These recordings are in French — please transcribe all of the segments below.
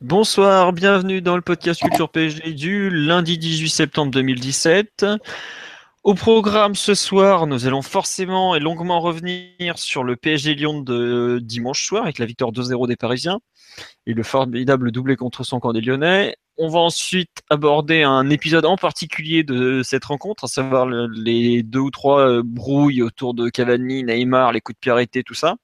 Bonsoir, bienvenue dans le podcast Culture PSG du lundi 18 septembre 2017. Au programme ce soir, nous allons forcément et longuement revenir sur le PSG Lyon de dimanche soir avec la victoire 2-0 des Parisiens et le formidable doublé contre son camp des Lyonnais. On va ensuite aborder un épisode en particulier de cette rencontre, à savoir les deux ou trois brouilles autour de Cavani, Neymar, les coups de pied arrêtés, tout ça.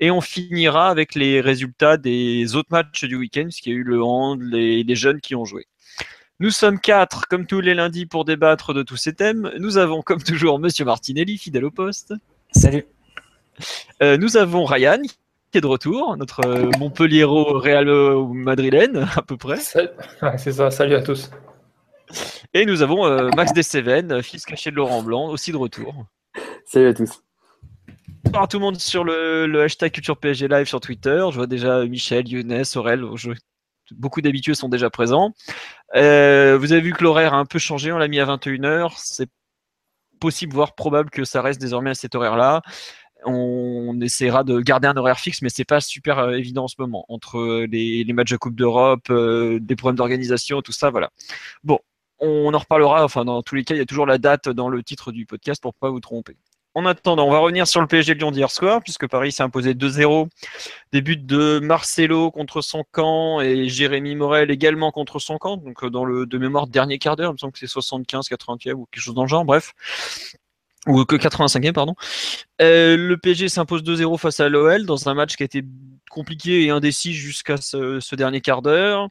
Et on finira avec les résultats des autres matchs du week-end, puisqu'il y a eu le hand, les, les jeunes qui ont joué. Nous sommes quatre, comme tous les lundis, pour débattre de tous ces thèmes. Nous avons, comme toujours, Monsieur Martinelli, fidèle au poste. Salut. Euh, nous avons Ryan, qui est de retour, notre euh, Montpelliero Real madrilène, à peu près. C'est ça, salut à tous. Et nous avons euh, Max Desseven, fils caché de Laurent Blanc, aussi de retour. Salut à tous. Bonjour à tout le monde sur le, hashtag Culture PSG Live sur Twitter. Je vois déjà Michel, Younes, Aurel. Beaucoup d'habitués sont déjà présents. Euh, vous avez vu que l'horaire a un peu changé, on l'a mis à 21h. C'est possible, voire probable que ça reste désormais à cet horaire-là. On essaiera de garder un horaire fixe, mais c'est pas super euh, évident en ce moment. Entre les, matchs de Coupe d'Europe, euh, des problèmes d'organisation, tout ça, voilà. Bon, on en reparlera. Enfin, dans tous les cas, il y a toujours la date dans le titre du podcast pour pas vous tromper. En attendant, on va revenir sur le PSG Lyon d'hier soir, puisque Paris s'est imposé 2-0. Des buts de Marcelo contre son camp et Jérémy Morel également contre son camp. Donc, dans le de mémoire, dernier quart d'heure, il me semble que c'est 75, 80e ou quelque chose dans le genre, bref. Ou que 85e, pardon. Euh, le PSG s'impose 2-0 face à l'OL dans un match qui a été compliqué et indécis jusqu'à ce, ce, dernier quart d'heure.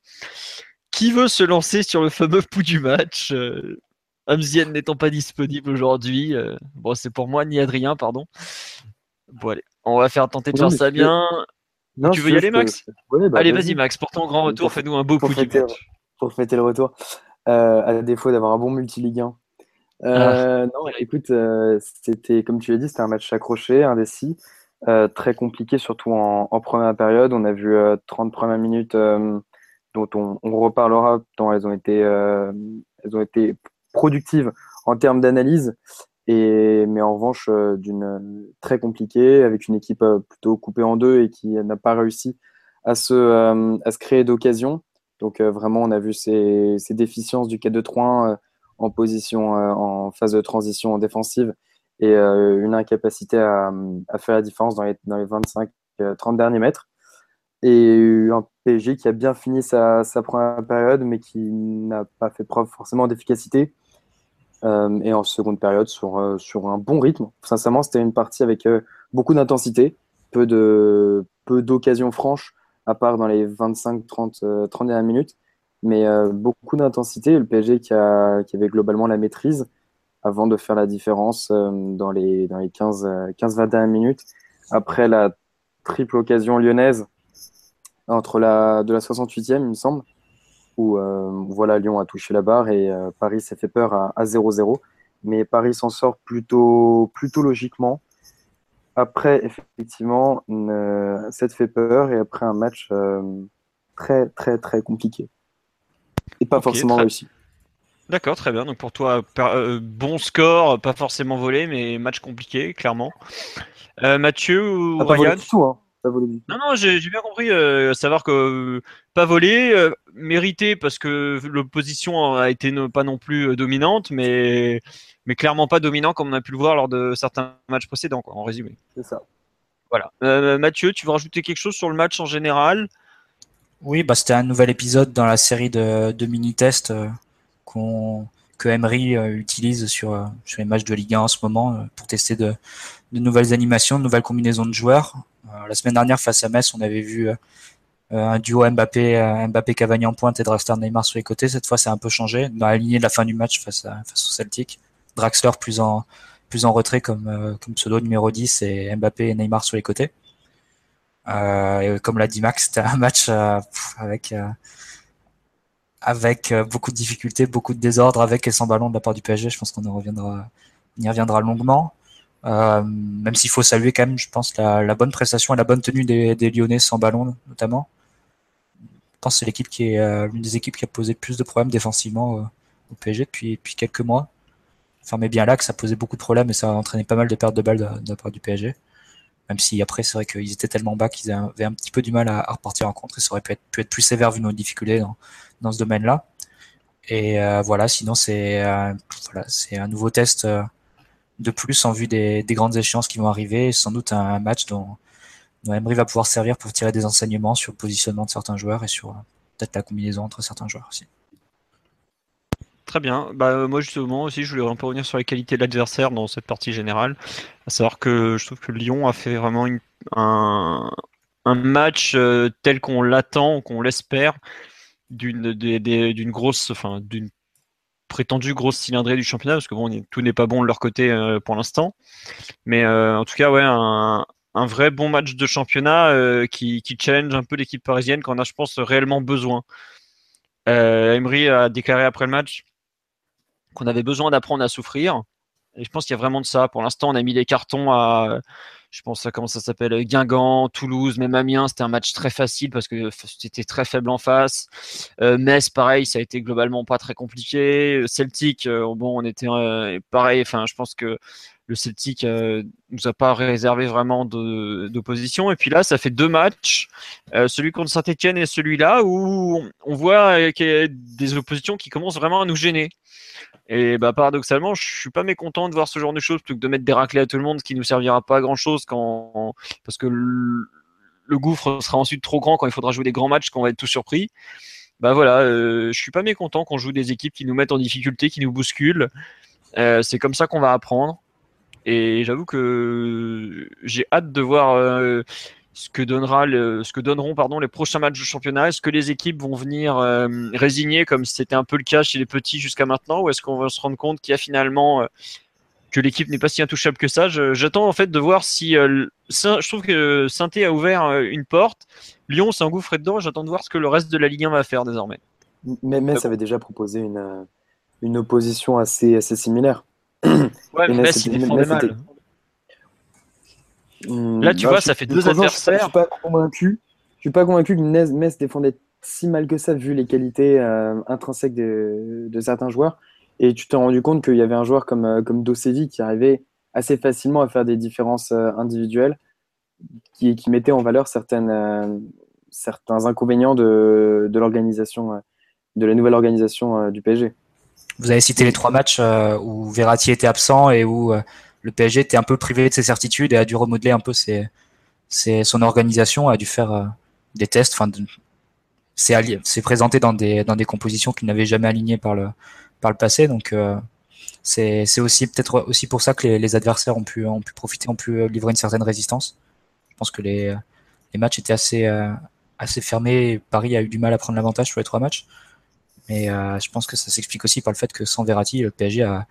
Qui veut se lancer sur le fameux pouls du match euh, Amzien n'étant pas disponible aujourd'hui. Euh, bon, c'est pour moi, ni Adrien, pardon. Bon, allez, on va faire tenter de faire ça bien. Non, tu veux y aller, Max? Ouais, bah, Allez, vas-y, Max, pour ton grand retour, fais-nous un beau coup fêter, Pour fêter le retour, euh, à défaut d'avoir un bon multi-ligue 1. Euh, ah. Non, écoute, c'était, comme tu l'as dit, c'était un match accroché, indécis, très compliqué, surtout en, en, première période. On a vu 30 premières minutes dont on, on, reparlera, tant elles ont été, elles ont été productive en termes d'analyse, et, mais en revanche euh, d'une très compliquée, avec une équipe euh, plutôt coupée en deux et qui n'a pas réussi à se, euh, à se créer d'occasion. Donc vraiment, on a vu ces, ces déficiences du 4-2-3 en position, en phase de transition défensive et une incapacité à, à, faire la différence dans les, dans les 25-30 derniers mètres. Et un PSG qui a bien fini sa, sa première période, mais qui n'a pas fait preuve forcément d'efficacité. Euh, et en seconde période sur, euh, sur un bon rythme. Sincèrement, c'était une partie avec euh, beaucoup d'intensité, peu de peu d'occasions franches, à part dans les 25-30 30 dernières minutes, mais beaucoup d'intensité. Le PSG qui, a, qui avait globalement la maîtrise avant de faire la différence dans les, dans les 15-20 dernières minutes. Après la triple occasion lyonnaise entre la, de la 68e, il me semble, où euh, voilà, Lyon a touché la barre et euh, Paris s'est fait peur à 0-0. Mais Paris s'en sort plutôt, plutôt logiquement. Après, effectivement, euh, ça te fait peur et après un match très, très, très compliqué. Et pas okay, forcément très... réussi. D'accord, très bien. Donc pour toi, euh, bon score, pas forcément volé, mais match compliqué, clairement. Euh, Mathieu ou ah, pas Ryan tout, hein. Non, non, j'ai bien compris. Euh, savoir que euh, pas volé, euh, mérité parce que l'opposition a été no, pas non plus dominante, mais, mais clairement pas dominant comme on a pu le voir lors de certains matchs précédents, quoi, en résumé. C'est ça. Voilà. Euh, Mathieu, tu veux rajouter quelque chose sur le match en général? Oui, bah, c'était un nouvel épisode dans la série de, de mini-tests qu'on que Emery utilise sur, sur les matchs de Ligue 1 en ce moment pour tester de, de nouvelles animations, de nouvelles combinaisons de joueurs. Euh, la semaine dernière, face à Metz, on avait vu euh, un duo Mbappé, euh, Mbappé Cavani en pointe et Draxler Neymar sur les côtés. Cette fois, c'est un peu changé. Dans la lignée de la fin du match face, à, face au Celtic, Draxler plus en plus en retrait comme, comme pseudo numéro 10 et Mbappé et Neymar sur les côtés. et comme l'a dit Max, c'était un match avec avec beaucoup de difficultés, beaucoup de désordre, avec et sans ballon de la part du PSG. Je pense qu'on reviendra, on y reviendra longuement. Euh, même s'il faut saluer quand même, je pense, la, bonne prestation et la bonne tenue des, Lyonnais sans ballon, notamment. Je pense que c'est l'équipe qui est euh, l'une des équipes qui a posé plus de problèmes défensivement euh, au PSG depuis, quelques mois. Enfin, mais bien là que ça posait beaucoup de problèmes et ça a entraîné pas mal de pertes de balles de, la part du PSG. Même si après, c'est vrai qu'ils étaient tellement bas qu'ils avaient un petit peu du mal à, repartir en contre et ça aurait pu être, plus sévère vu nos difficultés dans ce domaine-là. Et euh, voilà, sinon c'est euh, voilà, un nouveau test de plus en vue des, des, grandes échéances qui vont arriver. Sans doute un match dont, dont Emery va pouvoir servir pour tirer des enseignements sur le positionnement de certains joueurs et sur peut-être la combinaison entre certains joueurs aussi. Très bien. Bah, moi, justement, aussi, je voulais un peu revenir sur les qualités de l'adversaire dans cette partie générale. À savoir que je trouve que Lyon a fait vraiment un, un, match euh, tel qu'on l'attend, qu'on l'espère, d'une grosse, enfin, d'une prétendue grosse cylindrée du championnat, parce que bon, tout n'est pas bon de leur côté euh, pour l'instant. Mais euh, en tout cas, ouais, un, un, vrai bon match de championnat euh, qui, qui, challenge un peu l'équipe parisienne qu'on a, je pense, réellement besoin. Emery a déclaré après le match qu'on avait besoin d'apprendre à souffrir. Et je pense qu'il y a vraiment de ça. Pour l'instant, on a mis les cartons à je pense à comment ça s'appelle, Guingamp, Toulouse, même Amiens, c'était un match très facile parce que c'était très faible en face. Euh, Metz, pareil, ça a été globalement pas très compliqué. Celtic, euh, bon, on était euh, pareil. Enfin, je pense que le Celtic euh, nous a pas réservé vraiment d'opposition. Et puis là, ça fait deux matchs, euh, celui contre Saint-Etienne et celui-là, où on voit qu'il y a des oppositions qui commencent vraiment à nous gêner. Et bah, paradoxalement, je suis pas mécontent de voir ce genre de choses plutôt que de mettre des raclés à tout le monde, qui nous servira pas à grand chose quand, parce que le, gouffre sera ensuite trop grand quand il faudra jouer des grands matchs, quand on va être tout surpris. Bah voilà, euh, je suis pas mécontent qu'on joue des équipes qui nous mettent en difficulté, qui nous bousculent. Euh, c'est comme ça qu'on va apprendre. Et j'avoue que j'ai hâte de voir euh, ce que donnera le, ce que donneront pardon les prochains matchs de championnat. Est-ce que les équipes vont venir euh, résigner comme c'était un peu le cas chez les petits jusqu'à maintenant, ou est-ce qu'on va se rendre compte qu'il y a finalement euh, que l'équipe n'est pas si intouchable que ça? J'attends en fait de voir si euh, je trouve que saint a ouvert une porte, Lyon s'est engouffré dedans. J'attends de voir ce que le reste de la Ligue 1 va faire désormais. Mais Metz avait déjà proposé une, une opposition assez, assez similaire. Ouais, mais Metz, il défendait mal. Hmm, Là, tu vois, ça fait deux adversaires. Je suis pas convaincu. Je suis pas convaincu que Metz défendait si mal que ça vu les qualités euh, intrinsèques de, de, certains joueurs. Et tu t'es rendu compte qu'il y avait un joueur comme, euh, comme Dosevi qui arrivait assez facilement à faire des différences euh, individuelles, qui, qui mettait en valeur certaines, certains inconvénients de, de l'organisation, de la nouvelle organisation du PSG. Vous avez cité les trois matchs où Verratti était absent et où le PSG était un peu privé de ses certitudes et a dû remodeler un peu son organisation, a dû faire euh, des tests. Enfin, c'est présenté dans des, dans des compositions qu'il n'avait jamais alignées par le, par le passé. Donc, euh, c'est aussi peut-être aussi pour ça que les, adversaires ont pu, ont pu profiter, ont pu livrer une certaine résistance. Je pense que les, les matchs étaient assez, euh, assez fermés. Paris a eu du mal à prendre l'avantage sur les trois matchs. Mais je pense que ça s'explique aussi par le fait que sans Verratti, le PSG a,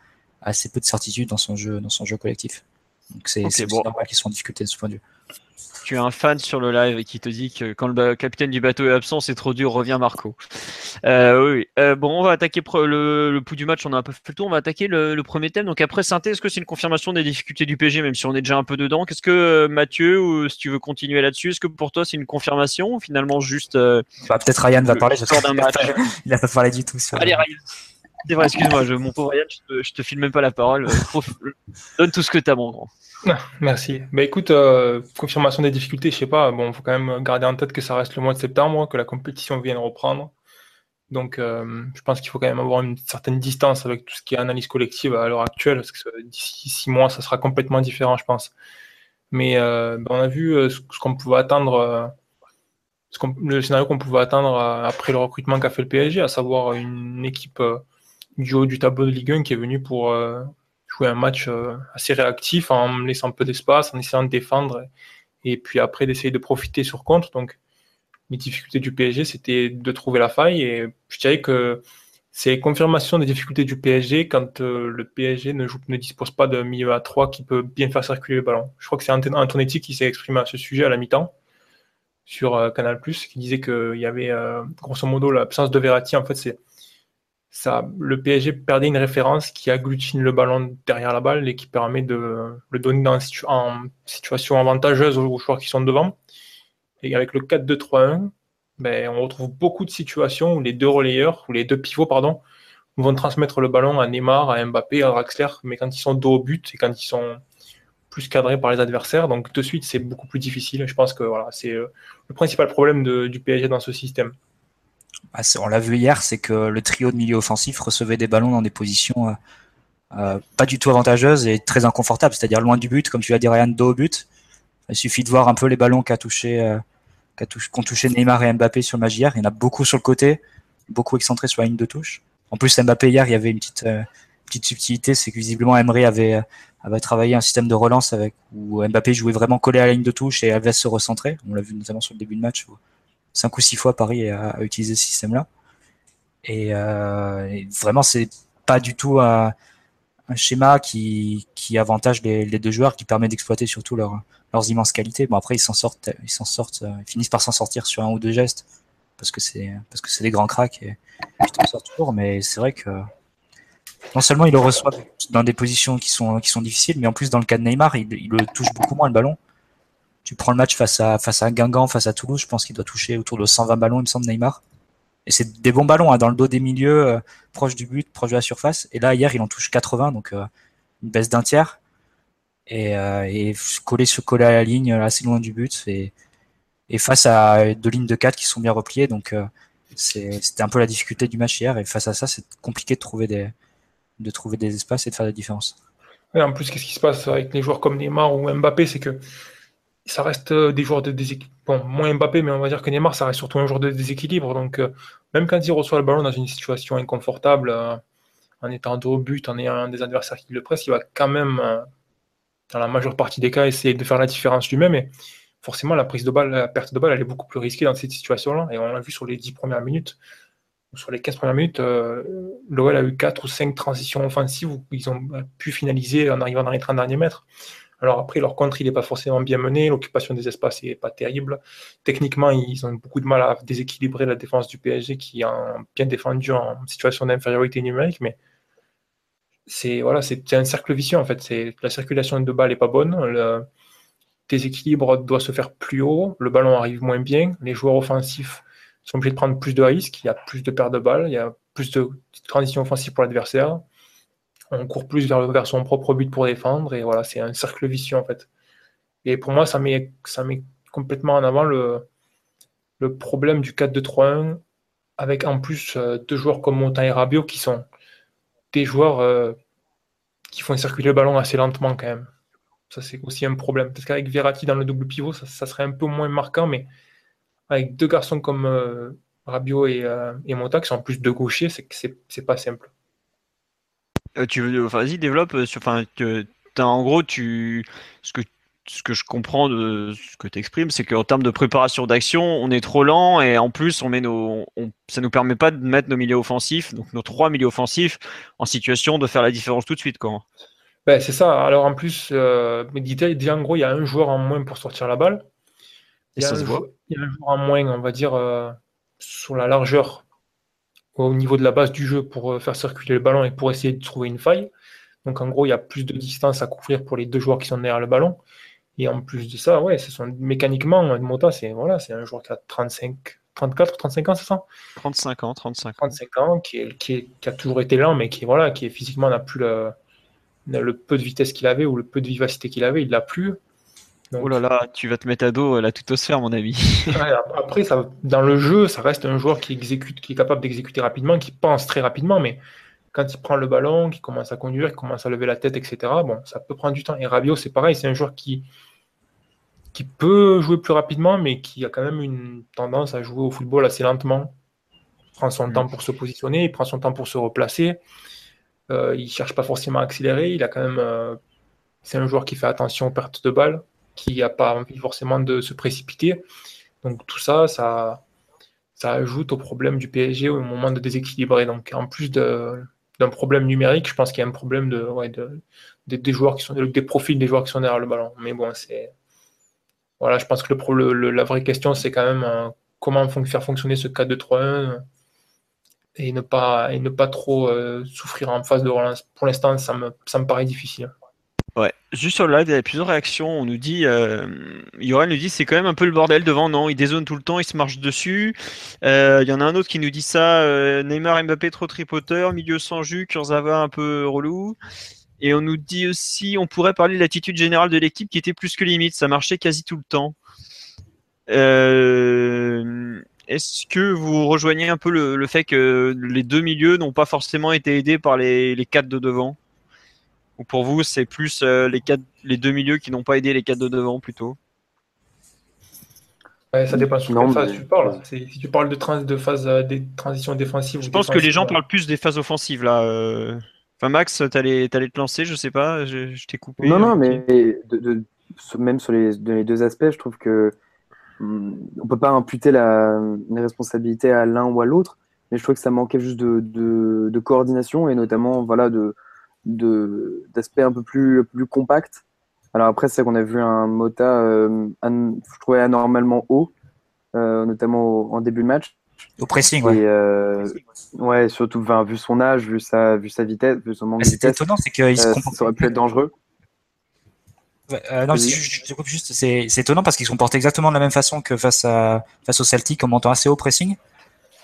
assez peu de certitude dans son jeu, dans son jeu collectif. Donc c'est normal qu'ils soient en difficulté de ce point de vue. Tu as un fan sur le live qui te dit que quand le capitaine du bateau est absent, c'est trop dur, revient Marco. Euh, oui, euh, bon, on va attaquer le, le pouls du match, on a un peu fait le tour, on va attaquer le, premier thème. Donc après Synthé, est-ce que c'est une confirmation des difficultés du PG, même si on est déjà un peu dedans? Qu'est-ce que euh, Mathieu, ou si tu veux continuer là-dessus, est-ce que pour toi c'est une confirmation ou finalement juste... Bah, Peut-être Ryan va parler, match? Il n'a pas parlé du tout. Allez Ryan c'est vrai, excuse-moi, mon pauvre Ryan, je te, je te file même pas la parole. Euh, donne tout ce que tu as, mon grand. merci. Bah écoute, euh, confirmation des difficultés, je sais pas. Bon, faut quand même garder en tête que ça reste le mois de septembre, que la compétition vient de reprendre. Donc, euh, je pense qu'il faut quand même avoir une certaine distance avec tout ce qui est analyse collective à l'heure actuelle, parce que d'ici six mois, ça sera complètement différent, je pense. Mais bah, on a vu ce, qu'on pouvait attendre, le scénario qu'on pouvait attendre après le recrutement qu'a fait le PSG, à savoir une équipe du haut du tableau de Ligue 1 qui est venu pour euh, jouer un match euh, assez réactif en laissant peu d'espace, en essayant de défendre et puis après d'essayer de profiter sur contre. Donc les difficultés du PSG, c'était de trouver la faille et je dirais que c'est confirmation des difficultés du PSG quand euh, le PSG ne, joue, dispose pas de milieu à 3 qui peut bien faire circuler le ballon. Je crois que c'est Antonetti qui s'est exprimé à ce sujet à la mi-temps sur Canal+, qui disait qu'il y avait grosso modo l'absence de Verratti. En fait, c'est le PSG perdait une référence qui agglutine le ballon derrière la balle et qui permet de le donner dans en situation avantageuse aux joueurs qui sont devant. Et avec le 4-2-3-1, ben, on retrouve beaucoup de situations où les deux relayeurs, ou les deux pivots, pardon, vont transmettre le ballon à Neymar, à Mbappé, à Draxler, mais quand ils sont dos au but et quand ils sont plus cadrés par les adversaires, donc de suite c'est beaucoup plus difficile. Je pense que voilà, c'est euh, le principal problème du PSG dans ce système. Ah, on l'a vu hier, c'est que le trio de milieu offensif recevait des ballons dans des positions euh, euh, pas du tout avantageuses et très inconfortables, c'est-à-dire loin du but, comme tu l'as dit Ryan, dos au but. Il suffit de voir un peu les ballons qu'a touché qu'ont touché Neymar et Mbappé sur le match hier. Il y en a beaucoup sur le côté, beaucoup excentrés sur la ligne de touche. En plus, Mbappé hier, il y avait une petite, euh, subtilité, c'est que visiblement Emery avait, euh, travaillé un système de relance où Mbappé jouait vraiment collé à la ligne de touche et avait se recentrer. On l'a vu notamment sur le début de match cinq ou six fois Paris a, utilisé ce système-là. Et, euh, vraiment, c'est pas du tout un, schéma qui, avantage les, deux joueurs, qui permet d'exploiter surtout leur, leurs immenses qualités. Bon après ils s'en sortent, euh, ils finissent par s'en sortir sur un ou deux gestes parce que c'est parce que c'est des grands cracks et s'en sortent toujours. Mais c'est vrai que non seulement il le reçoit dans des positions qui sont qui sont difficiles, mais en plus dans le cas de Neymar, il, il le touche beaucoup moins le ballon. Tu prends le match face à face à Guingamp, face à Toulouse, je pense qu'il doit toucher autour de 120 ballons, il me semble Neymar. Et c'est des bons ballons hein, dans le dos des milieux, euh, proche du but, proche de la surface. Et là hier, il en touche 80, donc euh, une baisse d'un tiers et, euh, coller se coller à la ligne assez loin du but et, face à deux lignes de 4 qui sont bien repliées donc c'était un peu la difficulté du match hier et face à ça c'est compliqué de trouver des de trouver des espaces et de faire la différence. Et en plus, qu'est-ce qui se passe avec les joueurs comme Neymar ou Mbappé, c'est que ça reste euh, des joueurs de déséquilibre. Bon, moins Mbappé, mais on va dire que Neymar, ça reste surtout un joueur de déséquilibre. Donc, même quand il reçoit le ballon dans une situation inconfortable, en étant dos au but, en ayant un des adversaires qui le presse, il va quand même dans la majeure partie des cas, essayer de faire la différence lui-même. Et forcément, la prise de balle, la perte de balle, elle est beaucoup plus risquée dans cette situation-là. Et on l'a vu sur les 10 premières minutes. Sur les 15 premières minutes, euh, l'OL a eu 4 ou 5 transitions offensives où ils ont pu finaliser en arrivant dans les 30 derniers mètres. Alors après, leur contre, il n'est pas forcément bien mené, l'occupation des espaces n'est pas terrible. Techniquement, ils ont beaucoup de mal à déséquilibrer la défense du PSG qui a bien défendu en situation d'infériorité numérique, mais c'est voilà, c'est un cercle vicieux en fait. La circulation de balles est pas bonne, le déséquilibre doit se faire plus haut, le ballon arrive moins bien, les joueurs offensifs sont obligés de prendre plus de risques, il y a plus de pertes de balles, il y a plus de transition offensive pour l'adversaire, on court plus vers, son propre but pour défendre et voilà, c'est un cercle vicieux en fait. Et pour moi, ça met ça met complètement en avant le le problème du 4-2-3-1 avec en plus euh, deux joueurs comme Monta et Rabiot qui sont des joueurs euh, qui font circuler le ballon assez lentement quand même. Ça, c'est aussi un problème. Parce qu'avec Verratti dans le double pivot, ça, serait un peu moins marquant, mais avec deux garçons comme euh, Rabiot et, euh, et Mota, qui sont en plus de gauchers, c'est c'est pas simple. Tu veux, vas-y, développe. Sur, enfin, en gros, tu, ce que ce que je comprends de ce que tu exprimes, c'est qu'en termes de préparation d'action, on est trop lent et en plus, on met nos, on, ça nous permet pas de mettre nos milieux offensifs, donc nos trois milieux offensifs, en situation de faire la différence tout de suite. Quoi. Ben, c'est ça. Alors en plus, euh, déjà en gros, il y a un joueur en moins pour sortir la balle. Il y, a un, joueur, il y a un joueur en moins, on va dire, euh, sur la largeur au niveau de la base du jeu pour euh, faire circuler le ballon et pour essayer de trouver une faille. Donc en gros, il y a plus de distance à couvrir pour les deux joueurs qui sont derrière le ballon. Et en plus de ça, ouais, ce sont, mécaniquement, Mota, c'est voilà, c'est un joueur qui a 35, 34, 35 ans, c'est ça? 35 ans, 35 ans. 35 ans, qui, est, qui, a toujours été lent, mais qui, voilà, qui est, physiquement n'a plus le, le, peu de vitesse qu'il avait ou le peu de vivacité qu'il avait, il l'a plus. Oh là là, tu vas te mettre à dos la tutosphère, mon ami. après, ça, dans le jeu, ça reste un joueur qui exécute, qui est capable d'exécuter rapidement, qui pense très rapidement, mais quand il prend le ballon, qui commence à conduire, qui commence à lever la tête, etc., bon, ça peut prendre du temps. Et Rabiot, c'est pareil, c'est un joueur qui, qui peut jouer plus rapidement, mais qui a quand même une tendance à jouer au football assez lentement. Il prend son temps pour se positionner, il prend son temps pour se replacer. Euh, il ne cherche pas forcément à accélérer. Il a quand même. Euh, c'est un joueur qui fait attention aux pertes de balles, qui n'a pas envie forcément de se précipiter. Donc tout ça, ça, ça ajoute au problème du PSG au moment de déséquilibrer. Donc, en plus d'un problème numérique, je pense qu'il y a un problème de, des joueurs qui sont des profils des joueurs qui sont derrière le ballon. Mais bon, c'est voilà, je pense que le, la vraie question, c'est quand même euh, comment faire fonctionner ce 4-2-3-1 et ne pas et ne pas trop euh, souffrir en phase de relance. Pour l'instant, ça me, ça me paraît difficile. Ouais, juste sur le live, il y a plusieurs réactions. On nous dit, euh, nous dit, c'est quand même un peu le bordel devant. Non, il dézone tout le temps, il se marche dessus. Euh, il y en a un autre qui nous dit ça. Euh, Neymar, Mbappé trop tripoteur, milieu sans jus, Kurzawa un peu relou. Et on nous dit aussi, on pourrait parler de l'attitude générale de l'équipe qui était plus que limite. Ça marchait quasi tout le temps. Est-ce que vous rejoignez un peu le, fait que les deux milieux n'ont pas forcément été aidés par les quatre de devant? Ou pour vous, c'est plus euh, les, quatre, les deux milieux qui n'ont pas aidé les quatre de devant plutôt? Ça dépend sur quelle phase tu parles. Si tu parles de, de phase euh, des transitions défensives. Je pense que les gens parlent plus des phases offensives là. Euh. Enfin, Max, t'allais allais te lancer, je sais pas, je, t'ai coupé. Non, non, mais de, même sur les, les, deux aspects, je trouve que hmm, on peut pas imputer la, les responsabilités à l'un ou à l'autre, mais je trouve que ça manquait juste de, de, coordination et notamment voilà de d'aspect un peu plus, plus compact. Alors après, c'est qu'on a vu un Mota, euh, je trouvais anormalement haut, euh, notamment en début de match. Au pressing, ouais. Euh, ouais, surtout vu son âge, vu sa, vu sa vitesse, vu son manque de vitesse. étonnant, c'est qu'il se comporte. Ça aurait pu être dangereux. non, juste, c'est étonnant parce qu'il se comporte exactement de la même façon que face, à, face au Celtic en montant assez haut pressing.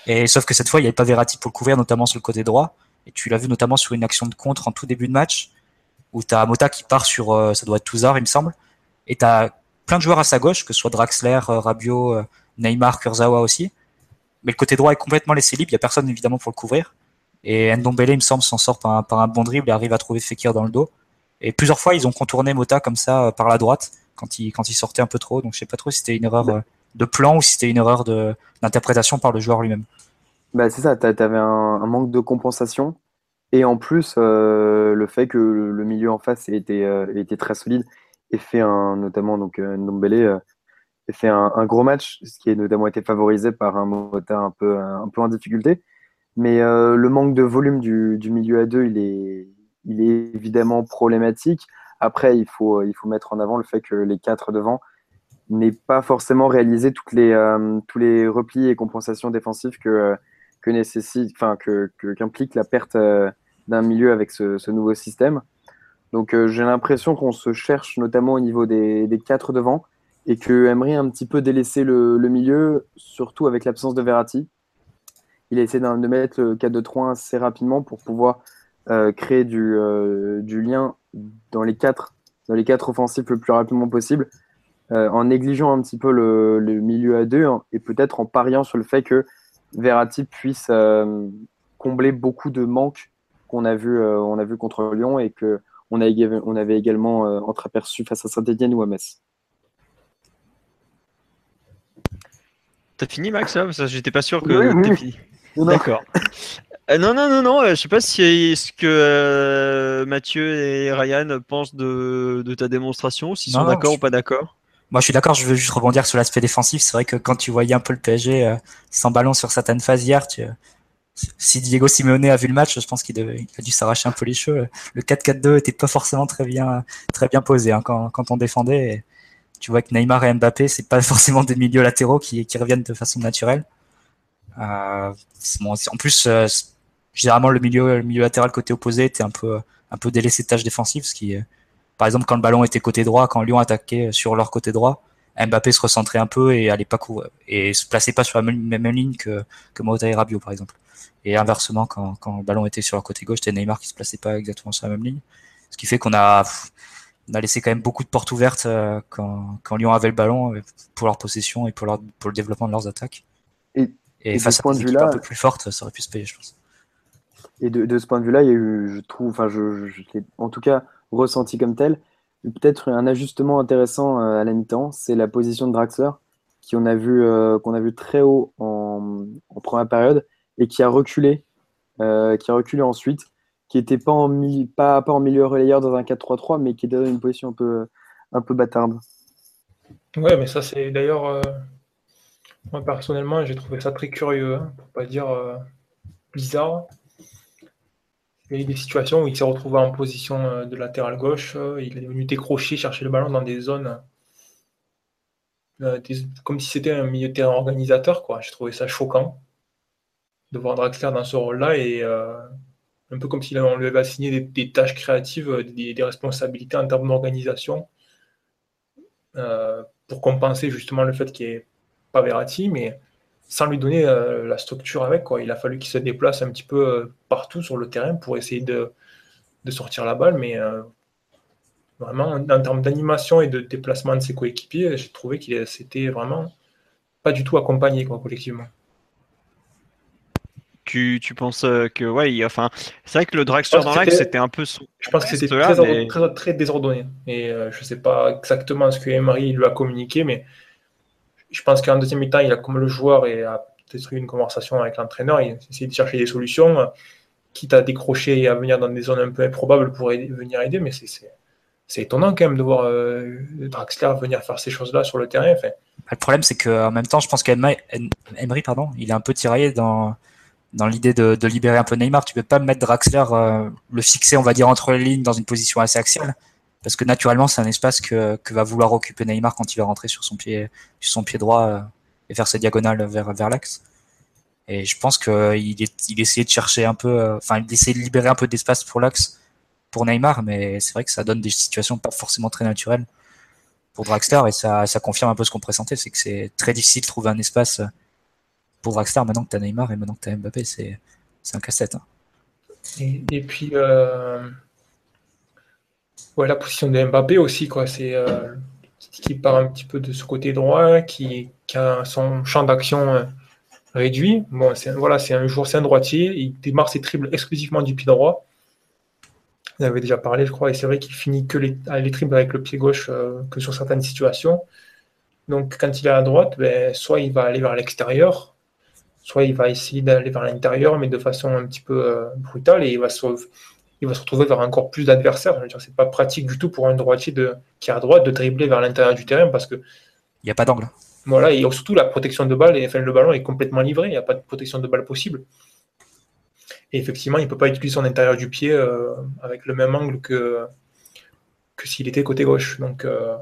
Et sauf que cette fois, il n'y avait pas Verratti pour le couvrir, notamment sur le côté droit. Et tu l'as vu notamment sur une action de contre en tout début de match, où tu as Mota qui part sur, euh, ça doit être Touzard, il me semble, et tu as plein de joueurs à sa gauche, que ce soit Draxler, euh, Rabiot, euh, Neymar, Kurzawa aussi. Mais le côté droit est complètement laissé libre, il n'y a personne évidemment pour le couvrir. Et Ndombele, il me semble, s'en sort par un, par un, bon dribble et arrive à trouver Fekir dans le dos. Et plusieurs fois, ils ont contourné Mota comme ça par la droite quand il, quand il sortait un peu trop. Donc je sais pas trop si c'était une erreur de plan ou si c'était une erreur d'interprétation par le joueur lui-même. Bah, c'est ça, tu avais un, manque de compensation. Et en plus, euh, le fait que le, milieu en face ait été, euh, très solide et fait un, notamment donc euh, Ndombele, fait un, gros match, ce qui a notamment été favorisé par un Mota un peu, un peu en difficulté. Mais le manque de volume du, milieu à deux, il est, il est évidemment problématique. Après, il faut, il faut mettre en avant le fait que les quatre devant n'aient pas forcément réalisé toutes les, tous les replis et compensations défensives que que nécessite, enfin que qu'implique la perte euh, d'un milieu avec ce, nouveau système. Donc euh, j'ai l'impression qu'on se cherche notamment au niveau des, des, quatre devant et que Emery a un petit peu délaissé le, milieu, surtout avec l'absence de Verratti. Il a essayé de mettre le 4-2-3 assez rapidement pour pouvoir euh, créer du, du, lien dans les quatre dans les quatre offensifs le plus rapidement possible, en négligeant un petit peu le, le milieu à deux et peut-être en pariant sur le fait que Verratti puisse euh, combler beaucoup de manques qu'on a vu, euh, on a vu contre Lyon et que on, a, on avait également euh, entreaperçu face à Saint-Etienne ou à Metz. T'as fini Max J'étais pas sûr que t'aies fini. D'accord. non, non, non, non, je sais pas si ce que Mathieu et Ryan pensent de, ta démonstration, s'ils sont d'accord ou pas d'accord. Moi, je suis d'accord. Je veux juste rebondir sur l'aspect défensif. C'est vrai que quand tu voyais un peu le PSG euh, sans ballon sur certaines phases hier, tu, si Diego Simeone a vu le match, je pense qu'il a dû s'arracher un peu les cheveux. Le 4-4-2 était pas forcément très bien, très bien posé hein, quand, quand, on défendait. tu vois que Neymar et Mbappé, c'est pas forcément des milieux latéraux qui, qui reviennent de façon naturelle. Euh, bon, en plus, euh, généralement le milieu, le milieu latéral côté opposé était un peu, un peu délaissé de tâches défensives, ce qui par exemple, quand le ballon était côté droit, quand Lyon attaquait sur leur côté droit, Mbappé se recentrait un peu et allait pas courir, et se plaçait pas sur la même, ligne que, que Mota et Rabiot, par exemple. Et inversement, quand, quand le ballon était sur leur côté gauche, c'était Neymar qui se plaçait pas exactement sur la même ligne. Ce qui fait qu'on a, on a laissé quand même beaucoup de portes ouvertes euh, quand, quand Lyon avait le ballon euh, pour leur possession et pour, leur, pour le développement de leurs attaques. Et, et, face à des équipes un peu plus fortes, ça aurait pu se payer, je pense. Et de, de ce point de vue-là, il y a eu, je trouve, enfin, je, je, en tout cas, ressenti comme tel. Peut-être un ajustement intéressant euh, à la mi-temps, c'est la position de Draxler, qu'on a, vu, euh, qu'on a vu très haut en, première période et qui a reculé, euh, qui a reculé ensuite, qui n'était pas en, milieu relayeur dans un 4-3-3, mais qui était dans une position un peu, un peu bâtarde. Ouais, mais ça, c'est d'ailleurs Moi, personnellement, j'ai trouvé ça très curieux, hein, pour pas dire bizarre. Il y a eu des situations où il s'est retrouvé en position euh, de latéral gauche. Euh, il est venu décrocher, chercher le ballon dans des zones comme si c'était un milieu de terrain organisateur. J'ai trouvé ça choquant de voir Draxler dans ce rôle-là et un peu comme si on lui avait assigné des, tâches créatives, des, responsabilités en termes d'organisation pour compenser justement le fait qu'il n'y ait pas Verratti, sans lui donner euh, la structure avec. Quoi. Il a fallu qu'il se déplace un petit peu euh, partout sur le terrain pour essayer de, de sortir la balle, mais euh, vraiment en, termes d'animation et de déplacement de ses coéquipiers, j'ai trouvé qu'il s'était vraiment pas du tout accompagné quoi, collectivement. Tu, tu, penses que ouais, enfin, c'est vrai que le dragster dans l'axe c'était un peu Je pense que c'était très, très, très, désordonné. Et je sais pas exactement ce que Emery lui a communiqué, mais je pense qu'en deuxième mi-temps, il a comme le joueur et a peut-être eu une conversation avec l'entraîneur, il a essayé de chercher des solutions, quitte à décrocher et à venir dans des zones un peu improbables pour venir aider, mais c'est étonnant quand même de voir euh, Draxler venir faire ces choses-là sur le terrain. Le problème, c'est qu'en même temps, je pense qu'Emery, pardon, il est un peu tiraillé dans, l'idée de, libérer un peu Neymar. Tu peux pas mettre Draxler, euh, le fixer, on va dire, entre les lignes dans une position assez axiale parce que naturellement c'est un espace que, que, va vouloir occuper Neymar quand il va rentrer sur son pied sur son pied droit euh, et faire sa diagonale vers vers l'axe. Et je pense qu'il il essayait de chercher un peu, euh, enfin il essayait de libérer un peu d'espace pour l'axe pour Neymar, mais c'est vrai que ça donne des situations pas forcément très naturelles pour Draxler et ça, ça confirme un peu ce qu'on pressentait, c'est que c'est très difficile de trouver un espace pour Draxler maintenant que tu as Neymar et maintenant que tu as Mbappé, c'est un casse-tête. Hein. Et, puis euh, Ouais, la position de Mbappé aussi, quoi. C'est euh, qui part un petit peu de ce côté droit, qui, a son champ d'action euh, réduit. Bon, c'est voilà, c'est un joueur, c'est droitier. Il démarre ses triples exclusivement du pied droit. On avait déjà parlé, je crois, et c'est vrai qu'il finit que les, les triples avec le pied gauche euh, que sur certaines situations. Donc, quand il est à droite, ben, soit il va aller vers l'extérieur, soit il va essayer d'aller vers l'intérieur, mais de façon un petit peu brutale, et il va se il va se retrouver vers encore plus d'adversaires. C'est pas pratique du tout pour un droitier de, qui est à droite de dribbler vers l'intérieur du terrain parce que. Il n'y a pas d'angle. Voilà, et surtout la protection de balle, et, enfin, le ballon est complètement livré, il n'y a pas de protection de balle possible. Et effectivement, il ne peut pas utiliser son intérieur du pied euh, avec le même angle que, que s'il était côté gauche. Donc euh,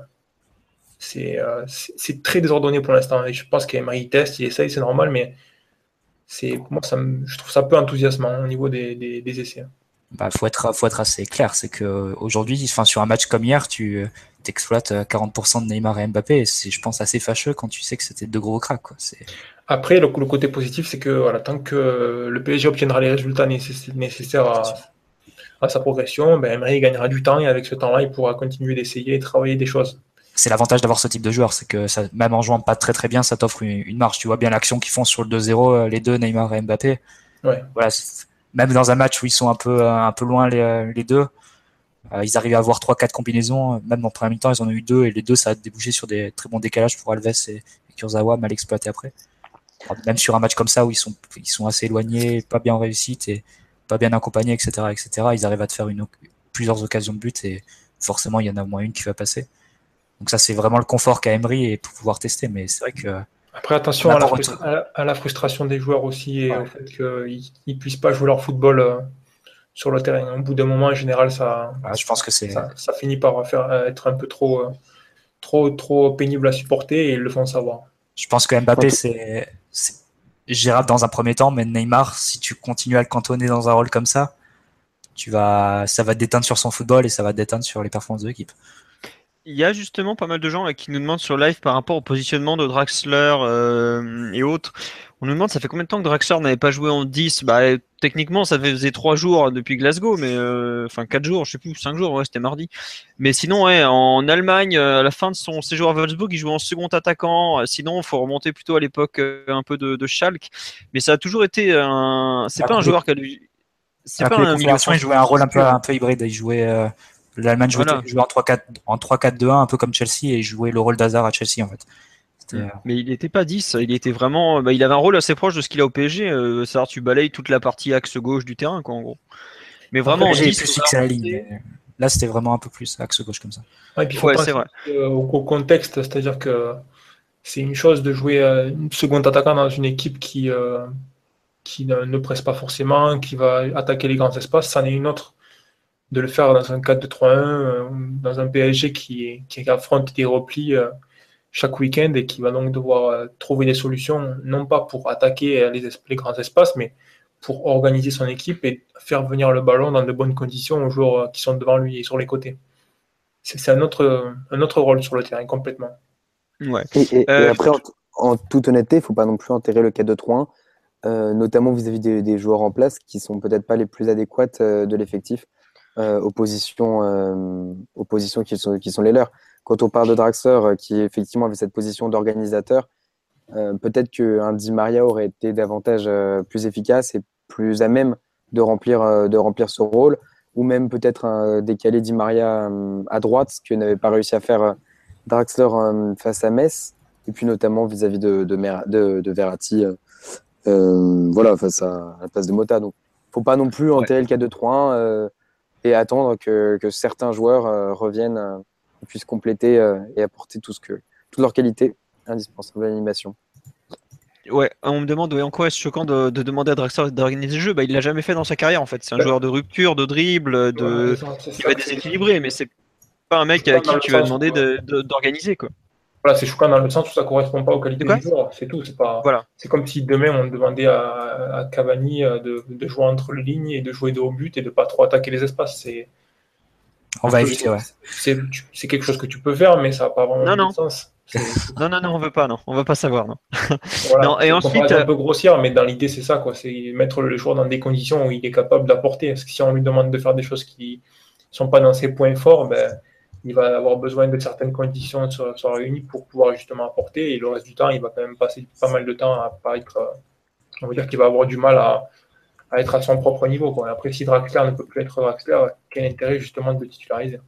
euh, c'est très désordonné pour l'instant. Et je pense qu'Emery teste, il essaye, c'est normal, mais moi, ça je trouve ça peu enthousiasmant au niveau des, des essais bah, faut être faut être assez clair, c'est que aujourd'hui, enfin sur un match comme hier, tu exploites 40% de Neymar et Mbappé, c'est je pense assez fâcheux quand tu sais que c'était deux gros cracks quoi. Après, le, côté positif, c'est que voilà, tant que le PSG obtiendra les résultats nécessaires à, à, sa progression, ben Emery gagnera du temps et avec ce temps-là, il pourra continuer d'essayer et travailler des choses. C'est l'avantage d'avoir ce type de joueur, c'est que ça, même en jouant pas très très bien, ça t'offre une, marge. Tu vois bien l'action qu'ils font sur le 2-0, les deux, Neymar et Mbappé. Ouais. Voilà, même dans un match où ils sont un peu, euh, un peu loin les, euh, deux, euh, ils arrivent à avoir trois, quatre combinaisons. Même en première mi-temps, ils en ont eu deux et les deux, ça a débouché sur des très bons décalages pour Alves et, Kurzawa, mal exploité après. même sur un match comme ça où ils sont, ils sont assez éloignés, pas bien en réussite et pas bien accompagnés, etc., etc., ils arrivent à te faire plusieurs occasions de but et forcément, il y en a au moins une qui va passer. Donc ça, c'est vraiment le confort qu'a Emery et pour pouvoir tester. Mais c'est vrai que après, attention à la, frustration des joueurs aussi et au fait qu'ils ne puissent pas jouer leur football euh, sur le terrain. Au bout d'un moment, en général, ça, je pense que c'est... Ça, finit par faire, euh, être un peu trop, euh, trop, trop pénible à supporter et ils le font savoir. Je pense que Mbappé, c'est, gérable dans un premier temps, mais Neymar, si tu continues à le cantonner dans un rôle comme ça, tu vas, ça va déteindre sur son football et ça va déteindre sur les performances de l'équipe. Il y a justement pas mal de gens qui nous demandent sur live par rapport au positionnement de Draxler euh, et autres. On nous demande ça fait combien de temps que Draxler n'avait pas joué en 10 Bah techniquement ça faisait 3 jours depuis Glasgow, mais euh, enfin 4 jours, je sais plus, 5 jours, ouais, c'était mardi. Mais sinon ouais, en Allemagne, euh, à la fin de son séjour à Wolfsburg, il jouait en second attaquant. Sinon, il faut remonter plutôt à l'époque un peu de, de, Schalke. Mais ça a toujours été un. C'est pas un joueur qui a C'est pas un. Il jouait un rôle un peu, un peu hybride. Il jouait L'Allemagne jouait, en 3-4-2-1, un peu comme Chelsea, et jouait le rôle d'Hazard à Chelsea en fait. Mm. Euh, Mais il n'était pas 10, il était vraiment. Bah, il avait un rôle assez proche de ce qu'il a au PSG. Euh, ça, tu balayes toute la partie axe gauche du terrain, quoi, en gros. Mais vraiment, j'ai plus fixé la ligne. Là, c'était vraiment un peu plus axe gauche comme ça. il faut ouais, vrai. au, contexte, c'est-à-dire que c'est une chose de jouer une seconde attaquant dans une équipe qui, qui ne, presse pas forcément, qui va attaquer les grands espaces. Ça n'est une autre de le faire dans un 4-2-3-1, dans un PSG qui, qui affronte des replis chaque week-end et qui va donc devoir trouver des solutions, non pas pour attaquer les, les, grands espaces, mais pour organiser son équipe et faire venir le ballon dans de bonnes conditions aux joueurs qui sont devant lui et sur les côtés. C'est un autre, un autre rôle sur le terrain complètement. Ouais. Et, euh, après, en, toute honnêteté, il ne faut pas non plus enterrer le 4-2-3-1, euh, notamment vis-à-vis des, joueurs en place qui sont peut-être pas les plus adéquates euh, de l'effectif aux positions, aux positions qui, sont, qui sont les leurs. Quand on parle de Draxler, qui effectivement avait cette position d'organisateur, peut-être qu'un Di Maria aurait été davantage plus efficace et plus à même de remplir, de remplir ce rôle, ou même peut-être un décalé Di Maria à droite, ce que n'avait pas réussi à faire Draxler euh, face à Metz, et puis notamment vis-à-vis de, de, de, Verratti, euh, euh, voilà, face à, la place de Mota. Donc, faut pas non plus enterrer le 4-2-3-1 et attendre que, que certains joueurs reviennent et puissent compléter et apporter tout ce que, toute leur qualité indispensable à l'animation. Ouais, on me demande en quoi est-ce choquant de, demander à Draxler d'organiser le jeu? Bah, il l'a jamais fait dans sa carrière en fait. C'est un joueur de rupture, de dribble, de qui va déséquilibrer, mais c'est pas un mec à qui tu vas demander d'organiser quoi. Voilà, c'est choquant dans le sens où ça correspond pas aux qualités du joueur, c'est tout. C'est pas. Voilà. C'est comme si demain on demandait à, Cavani euh, de, jouer entre les lignes et de jouer de haut but et de pas trop attaquer les espaces. C'est. On va éviter, ouais. C'est quelque chose que tu peux faire, mais ça n'a pas vraiment de sens. non, non, non, on veut pas, non, on veut pas savoir, non. non et ensuite, un peu grossière, mais dans l'idée c'est ça, quoi. C'est mettre le joueur dans des conditions où il est capable d'apporter. Parce que si on lui demande de faire des choses qui sont pas dans ses points forts, ben il va avoir besoin de certaines conditions de se, réunir pour pouvoir justement apporter. Et le reste du temps, il va quand même passer pas mal de temps à pas être. Euh, on va dire qu'il va avoir du mal à, être à son propre niveau. Après, si Draxler ne peut plus être Draxler, quel intérêt justement de le titulariser?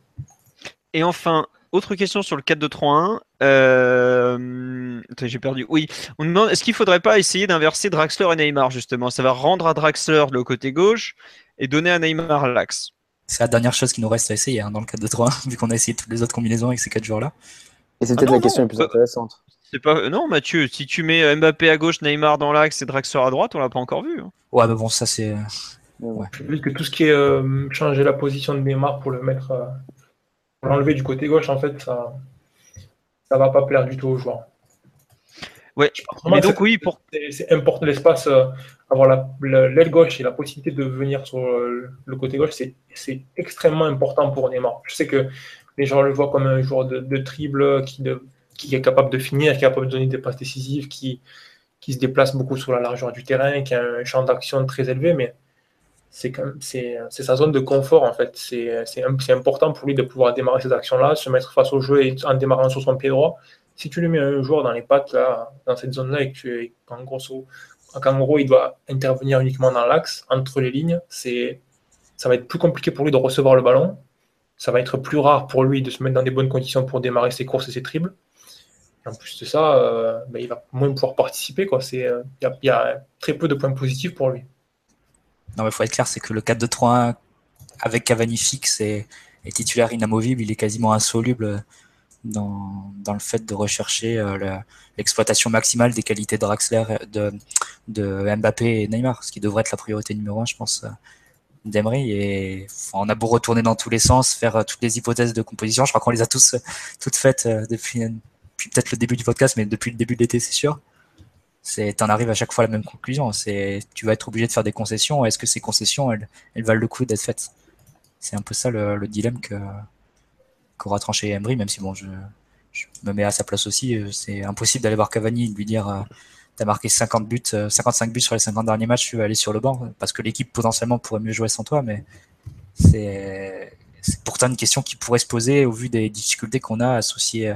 Et enfin, autre question sur le 4-2-3-1. Euh... J'ai perdu. Oui, on demande est-ce qu'il ne faudrait pas essayer d'inverser Draxler et Neymar justement? Ça va rendre à Draxler le côté gauche et donner à Neymar l'axe. C'est la dernière chose qui nous reste à essayer hein, dans le 4-2-3, vu qu'on a essayé toutes les autres combinaisons avec ces quatre joueurs-là. Et c'était ah la question la plus intéressante. C'est pas non Mathieu, si tu mets Mbappé à gauche, Neymar dans l'axe et Draxler à droite, on l'a pas encore vu. Hein. Ouais, mais bon, ça c'est. Ouais. Je que tout ce qui est euh, changer la position de Neymar pour le mettre, euh, pour l'enlever du côté gauche, en fait, ça, ça va pas plaire du tout aux joueurs. Ouais. Mais donc oui, pour c'est important l'espace, euh, avoir l'aile gauche et la possibilité de venir sur euh, le côté gauche, c'est extrêmement important pour Neymar. Je sais que les gens le voient comme un joueur de, de triple qui, de, qui est capable de finir, qui est capable de donner des passes décisives, qui, qui se déplace beaucoup sur la largeur du terrain, qui a un champ d'action très élevé, mais c'est sa zone de confort en fait. C'est important pour lui de pouvoir démarrer ces actions-là, se mettre face au jeu et en démarrant sur son pied droit si tu lui mets un joueur dans les pattes, là, dans cette zone-là, et que en gros, en gros, il doit intervenir uniquement dans l'axe, entre les lignes, ça va être plus compliqué pour lui de recevoir le ballon. Ça va être plus rare pour lui de se mettre dans des bonnes conditions pour démarrer ses courses et ses triples. en plus de ça, euh, ben, il va moins pouvoir participer. Euh, il y, a très peu de points positifs pour lui. Non, il faut être clair, c'est que le 4-2-3-1 avec Cavani fixe et, titulaire inamovible, il est quasiment insoluble dans, dans le fait de rechercher euh, l'exploitation maximale des qualités de Draxler, de, de Mbappé et Neymar, ce qui devrait être la priorité numéro un, je pense, euh, d'Emery. Et on a beau retourner dans tous les sens, faire euh, toutes les hypothèses de composition, je crois qu'on les a tous toutes faites depuis, peut-être le début du podcast, mais depuis le début de l'été, c'est sûr. C'est, t'en arrives à chaque fois à la même conclusion. C'est, tu vas être obligé de faire des concessions. Est-ce que ces concessions, elles, elles valent le coup d'être faites? C'est un peu ça le dilemme que, qu'aura tranché Emery, même si bon, je, me mets à sa place aussi. Euh, c'est impossible d'aller voir Cavani et de lui dire euh, T'as marqué 50 buts, 55 euh, buts sur les 50 derniers matchs, tu vas aller sur le banc parce que l'équipe potentiellement pourrait mieux jouer sans toi, mais c'est pourtant une question qui pourrait se poser au vu des difficultés qu'on a associées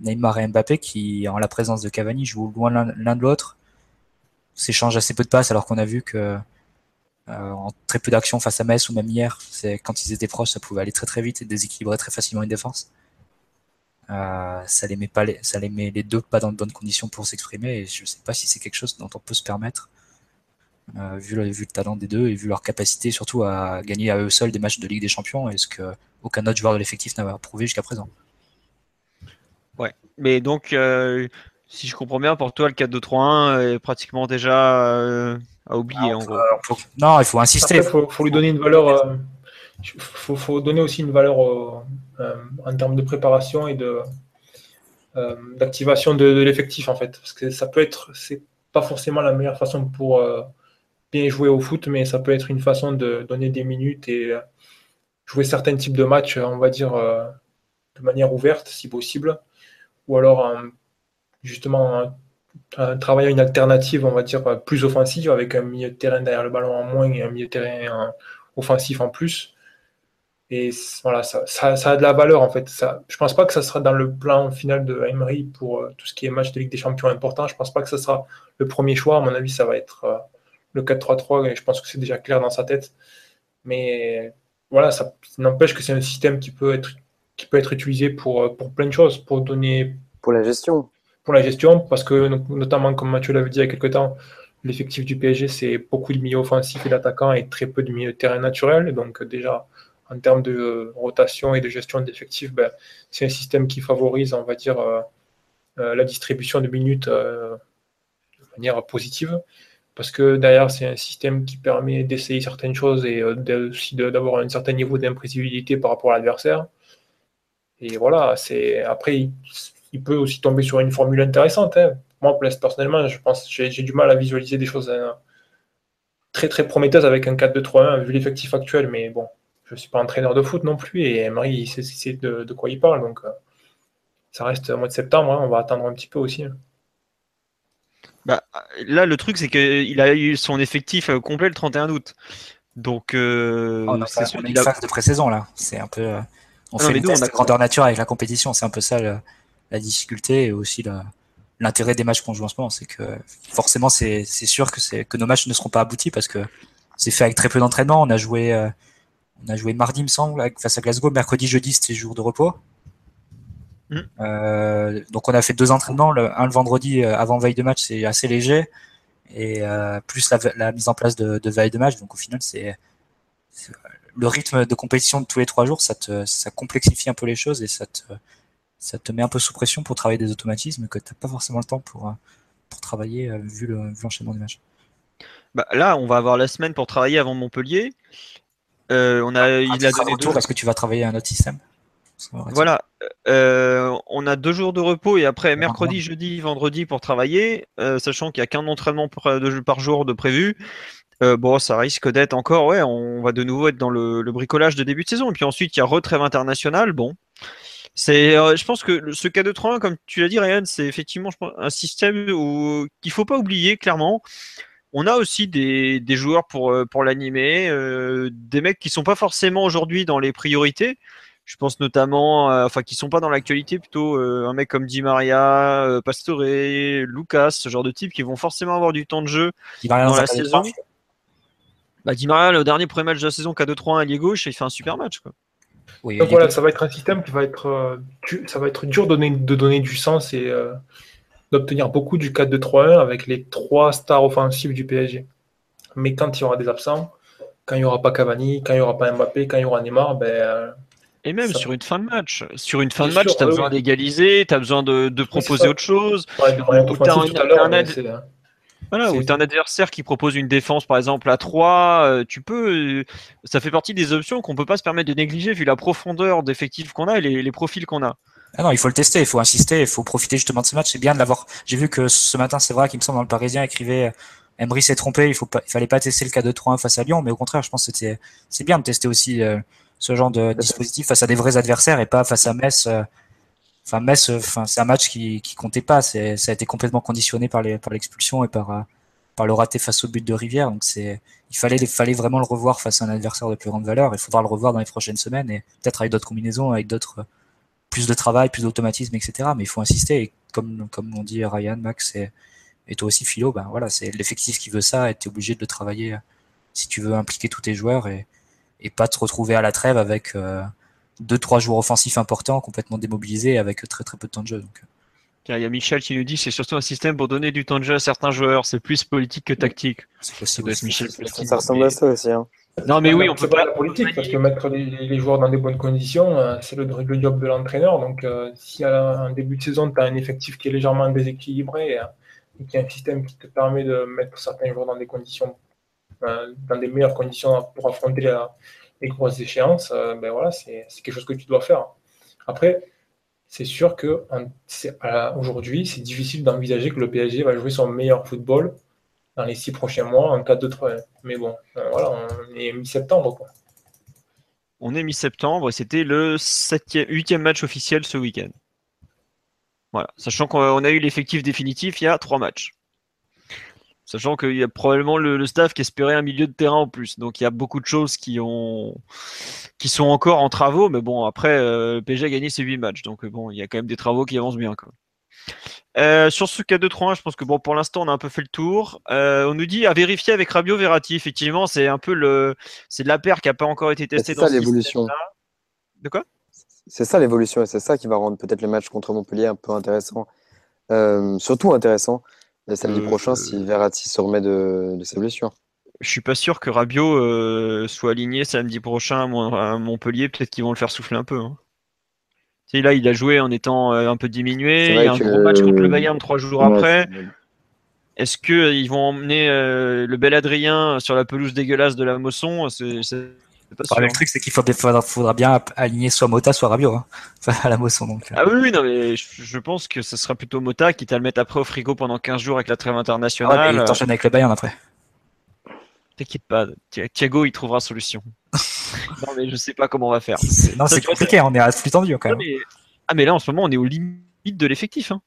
Neymar et Mbappé qui, en la présence de Cavani, jouent loin l'un de l'autre, s'échangent assez peu de passes alors qu'on a vu que en très peu d'actions face à Metz ou même hier, c'est quand ils étaient proches, ça pouvait aller très très vite et déséquilibrer très facilement une défense. Euh, ça les met pas les, ça les met les deux pas dans de bonnes conditions pour s'exprimer et je sais pas si c'est quelque chose dont on peut se permettre euh, vu, le, talent des deux et vu leur capacité surtout à gagner à eux seuls des matchs de Ligue des Champions et ce que aucun autre joueur de l'effectif n'avait prouvé jusqu'à présent. Ouais, mais donc si je comprends bien, pour toi, le 4-2-3-1 est pratiquement déjà euh, à oublier, Ah, en faut- gros. faut- Non, il faut insister. Après, faut, faut lui donner une valeur. euh, faut, faut donner aussi une valeur euh, euh, en termes de préparation et de euh, d'activation de, de l'effectif en fait, parce que ça peut être, c'est pas forcément la meilleure façon pour euh, bien jouer au foot, mais ça peut être une façon de donner des minutes et euh, jouer certains types de matchs, on va dire, euh, de manière ouverte si possible, ou alors en- justement en, en travaillant une alternative, on va dire, plus offensive avec un milieu de terrain derrière le ballon en moins et un milieu de terrain en- offensif en plus. Et voilà, ça, a de la valeur en fait. Ça, je pense pas que ça sera dans le plan final de Emery pour euh, tout ce qui est match de Ligue des Champions important. Je pense pas que ça sera le premier choix. À mon avis, ça va être euh, le 4-3-3 et je pense que c'est déjà clair dans sa tête. Mais voilà, ça n'empêche que c'est un système qui peut être, qui peut être utilisé pour, euh, pour plein de choses, pour donner Pour la gestion. Pour la gestion, parce que no- notamment, comme Mathieu l'avait dit il y a quelques temps, l'effectif du PSG, c'est beaucoup de milieux offensifs et d'attaquants et très peu de milieux de terrain naturels. Et donc, déjà, en termes de euh, rotation et de gestion d'effectifs, ben, c'est un système qui favorise, on va dire, euh, euh, la distribution de minutes de manière positive. Parce que derrière, c'est un système qui permet d'essayer certaines choses et aussi d'avoir un certain niveau d'imprévisibilité par rapport à l'adversaire. Et voilà, c'est après, il, peut aussi tomber sur une formule intéressante. hein. Moi, personnellement, je pense j'ai j'ai du mal à visualiser des choses hein, très très prometteuses avec un 4-2-3-1 vu l'effectif actuel. Mais bon, je suis pas entraîneur de foot non plus et Emery, il sait, de, de quoi il parle. Donc, euh, ça reste au mois de septembre. hein, on va attendre un petit peu aussi. hein. Bah, là, le truc, c'est qu'il a eu son effectif euh, complet le 31 août. Donc, euh, Oh, c'est sûr on a une a- phase de pré-saison là. C'est un peu. euh, on Ah non, fait grandeur nature avec la compétition. C'est un peu ça le- la difficulté et aussi l'intérêt des matchs qu'on joue en ce moment. C'est que forcément, c'est sûr que, nos matchs ne seront pas aboutis parce que c'est fait avec très peu d'entraînement. On a joué. euh, on a joué mardi, me semble, face à Glasgow. Mercredi, jeudi, c'était jour de repos. Mm. Euh, donc on a fait deux entraînements. Le, un le vendredi euh, avant veille de match, c'est assez léger. Et euh, plus la, la mise en place de, de veille de match. Donc au final, c'est c'est- le rythme de compétition de tous les trois jours, ça te ça complexifie un peu les choses et ça te ça te met un peu sous pression pour travailler des automatismes que t'as pas forcément le temps pour euh, pour travailler euh, vu le l'enchaînement des matchs. bah, là, on va avoir la semaine pour travailler avant Montpellier. Euh, on a, il Ah, a tu seras de donné retour, deux- Est-ce que tu vas travailler un autre système Voilà. Euh, on a deux jours de repos et après mercredi, jeudi, vendredi pour travailler, euh, sachant qu'il n'y a qu'un entraînement par, jour de prévu. Euh, bon, ça risque d'être encore, ouais, on va de nouveau être dans le, le bricolage de début de saison. Et puis ensuite, il y a retrêve internationale. Bon, c'est, euh, je pense que le- ce K2-3-1, comme tu l'as dit, Ryan, c'est effectivement je pense, un système où, qu'il faut pas oublier clairement. On a aussi des, des joueurs pour, euh, pour l'animer, euh, des mecs qui sont pas forcément aujourd'hui dans les priorités. Je pense notamment, euh, enfin, qui sont pas dans l'actualité, plutôt un mec comme Di Maria, Pastore, Lucas, ce genre de type qui vont forcément avoir du temps de jeu dans la saison. Bah, Di Maria, le dernier premier match de la saison, K2-3-1 allié gauche, il fait un super match. Quoi. Oui, Donc voilà, ça va être un système qui va être, euh, du- ça va être dur de donner, de donner du sens et euh, d'obtenir beaucoup du 4-2-3-1 avec les trois stars offensives du PSG. Mais quand il y aura des absents, quand il n'y aura pas Cavani, quand il n'y aura pas Mbappé, quand il y aura Neymar, ben, euh, Et même Ça- sur une fin de match. Sur une fin de match, tu as oui, besoin d'égaliser, tu as besoin de, proposer autre chose. on parlait de moyens Ou t'as offensifs un- Voilà, ou tu as un adversaire qui propose une défense, par exemple, à 3, euh, tu peux. euh, ça fait partie des options qu'on peut pas se permettre de négliger vu la profondeur d'effectifs qu'on a et les, les profils qu'on a. Ah non, il faut le tester, il faut insister, il faut profiter justement de ce match. C'est bien de l'avoir. J'ai vu que ce matin, c'est vrai qu'il me semble dans le Parisien écrivait euh, Emery s'est trompé, il faut pas, il fallait pas tester le K2-3-1 face à Lyon, mais au contraire, je pense que c'était, c'est bien de tester aussi euh, ce genre de dispositif face à des vrais adversaires et pas face à Metz. euh, Enfin, Metz, euh, enfin, c'est un match qui, qui comptait pas. C'est, ça a été complètement conditionné par les, par l'expulsion et par, euh, par le raté face au but de Rivière. Donc c'est, il fallait, fallait vraiment le revoir face à un adversaire de plus grande valeur. Il faudra le revoir dans les prochaines semaines et peut-être avec d'autres combinaisons, avec d'autres, plus de travail, plus d'automatisme, etc. Mais il faut insister. Et comme, comme on dit Ryan, Max et, et toi aussi Philo, ben voilà, c'est l'effectif qui veut ça et es obligé de le travailler euh, si tu veux impliquer tous tes joueurs et, et pas te retrouver à la trêve avec euh, deux, trois joueurs offensifs importants, complètement démobilisés avec très très peu de temps de jeu. Donc, euh, Il y a Michel qui nous dit c'est surtout un système pour donner du temps de jeu à certains joueurs. C'est plus politique que tactique. c'est Ça Michel Ça, ressemble mais- à ça aussi. hein. Non, mais oui, on peut pas. la politique, parce que mettre les, joueurs dans des bonnes conditions, euh, c'est le, le, job de l'entraîneur. Donc, euh, si à un début de saison, tu as un effectif qui est légèrement déséquilibré et, et qu'il y a un système qui te permet de mettre certains joueurs dans des conditions, dans des meilleures conditions pour affronter les grosses échéances, ben voilà, c'est quelque chose que tu dois faire. Après, c'est sûr que aujourd'hui, c'est difficile d'envisager que le PSG va jouer son meilleur football dans les six prochains mois en cas de trêve. Mais bon, euh, voilà, on est mi-septembre. On est mi-septembre et c'était le huitième match officiel ce week-end. Voilà, sachant qu'on a eu l'effectif définitif il y a trois matchs. Sachant qu'il y a probablement le, staff qui espérait un milieu de terrain en plus. Donc il y a beaucoup de choses qui ont qui sont encore en travaux. Mais bon, après, euh, le PSG a gagné ses 8 matchs. Donc bon, il y a quand même des travaux qui avancent bien. Euh, sur ce cas 2 3 je pense que bon, pour l'instant, on a un peu fait le tour. Euh, on nous dit à vérifier avec Rabio Verratti. Effectivement, c'est un peu le, c'est la paire qui n'a pas encore été testée dans ça l'évolution. De quoi? C'est ça l'évolution et c'est ça qui va rendre peut-être le match contre Montpellier un peu intéressant, surtout intéressant samedi prochain si euh, Verratti se remet de, sa blessure. Je suis pas sûr que Rabiot euh, soit aligné samedi prochain à Montpellier. Peut-être qu'ils vont le faire souffler un peu. Hein. là, il a joué en étant euh, un peu diminué. Il y a un gros match contre le Bayern trois jours après. Est-ce qu'ils vont emmener le bel Adrien sur la pelouse dégueulasse de la Mosson? Le truc, c'est qu'il faudra, bien aligner soit Mota, soit Rabiot hein. à la moisson. Donc. Euh. Ah oui, non, mais je, pense que ce sera plutôt Mota qui t'a le mettre après au frigo pendant 15 jours avec la trêve internationale. Ah ouais, il t'enchaîne avec le Bayern après. T'inquiète pas, Thiago il trouvera solution. non, mais je sais pas comment on va faire. Non, c'est compliqué, on est à flux tendu quand même. Ah, mais là en ce moment, on est aux limites de l'effectif. Hein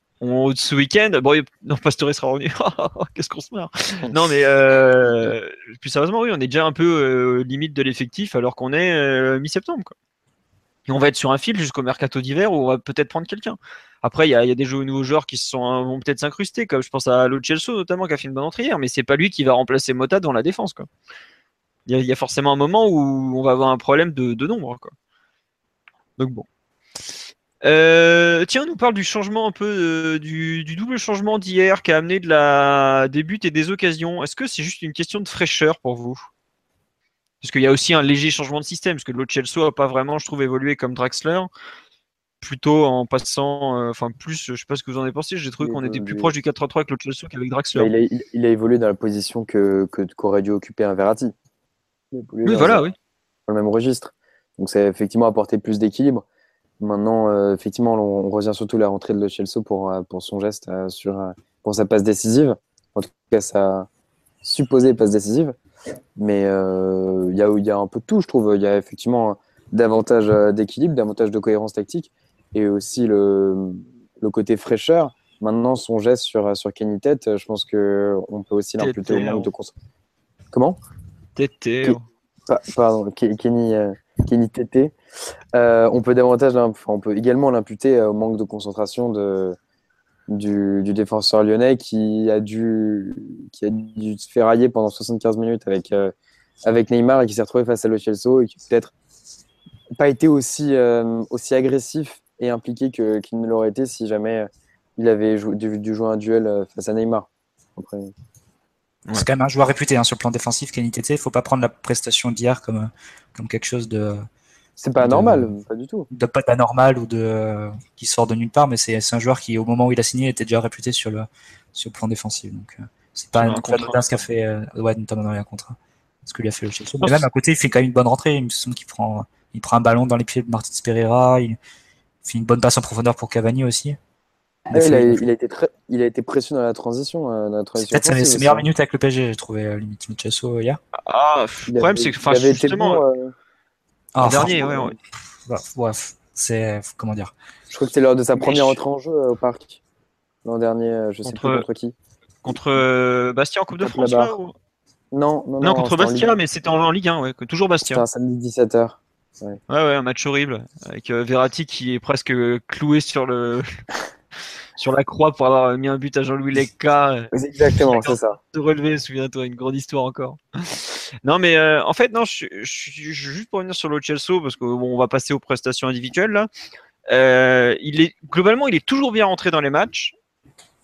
ce week-end, bon, non, Pastore sera revenu. Qu'est-ce qu'on se marre. Non, mais euh, plus sérieusement, oui, on est déjà un peu euh, limite de l'effectif alors qu'on est euh, mi-septembre. Et on va être sur un fil jusqu'au mercato d'hiver où on va peut-être prendre quelqu'un. Après, il y, a des nouveaux joueurs qui sont, vont peut-être s'incruster, comme je pense à Lo notamment qui a fait une bonne entrée hier, mais c'est pas lui qui va remplacer Mota dans la défense. Il y, a forcément un moment où on va avoir un problème de, de nombre. Quoi. Donc bon. Euh, tiens, on nous parle du changement un peu euh, du, double changement d'hier qui a amené de la des buts et des occasions. Est-ce que c'est juste une question de fraîcheur pour vous? Parce qu'il y a aussi un léger changement de système, parce que Lo Celso n'a pas vraiment, je trouve, évolué comme Draxler. Plutôt en passant, euh, enfin plus, je sais pas ce que vous en avez pensé, j'ai trouvé qu'on était plus proche du 4-3 avec Lo Celso qu'avec Draxler. Bah, il, a, évolué dans la position que qu'aurait dû occuper un Verratti. Oui, voilà, oui. Dans le même registre. Donc ça a effectivement apporté plus d'équilibre. Maintenant, euh, effectivement, on, revient surtout à la rentrée de Lo Celso pour, euh, pour son geste euh, sur, pour sa passe décisive. En tout cas, sa supposée passe décisive. Mais il y, a, y a un peu de tout, je trouve. Il y a effectivement davantage d'équilibre, davantage de cohérence tactique et aussi le, le côté fraîcheur. Maintenant, son geste sur, sur Kenny Tête, je pense qu'on peut aussi l'imputer au manque de concentration. Comment? Tété. Pardon, Kenny, Euh, on peut davantage, également l'imputer au manque de concentration du, défenseur lyonnais qui a dû, qui a dû ferrailler pendant 75 minutes avec, euh, avec Neymar et qui s'est retrouvé face à Lo et qui peut-être pas été aussi, euh, aussi agressif et impliqué qu'il ne l'aurait été si jamais il avait dû, jouer un duel face à Neymar. C'est quand même un joueur réputé hein, sur le plan défensif, Kenny Tete. Il ne faut pas prendre la prestation d'hier comme, comme quelque chose de, c'est pas normal, pas du tout. De pas d'anormal ou de qui sort de nulle part, mais c'est un joueur qui, au moment où il a signé, était déjà réputé sur le sur le plan défensif. Donc euh, c'est pas un contrat ce qu'a fait euh, ouais, notamment dans les contrat. Ce que lui a fait le Chelsea. Mais même à côté, il fait quand même une bonne rentrée. Il me semble qu'il prend il prend un ballon dans les pieds de Martins Pereira. Il fait une bonne passe en profondeur pour Cavani aussi. Il, a, il, a, été très, il a été précieux dans la transition. Euh, c'est peut-être ses, meilleures minutes avec le PSG, j'ai trouvé euh, limite Michasso hier. Ah, le problème c'est que enfin, justement, ah, dernier, ouais, ouais. Bref, c'est comment dire. Je crois que c'était lors de sa première entrée en jeu euh, au parc. L'an dernier, euh, je sais plus contre qui. Contre euh, Bastia en Coupe de France là, ou... non, non, non, contre Bastia, mais c'était en, Ligue 1, ouais, toujours Bastia. C'était un samedi 17h. Ouais. ouais, ouais, un match horrible avec Verratti qui est presque cloué sur le sur la croix pour avoir mis un but à Jean-Louis Lecca. Exactement, c'est ça. De relever, souviens-toi, une grande histoire encore. non, mais euh, en fait, non, je, suis juste pour revenir sur le Chelsea parce qu'on bon, va passer aux prestations individuelles là. Euh, il est globalement, il est toujours bien rentré dans les matchs.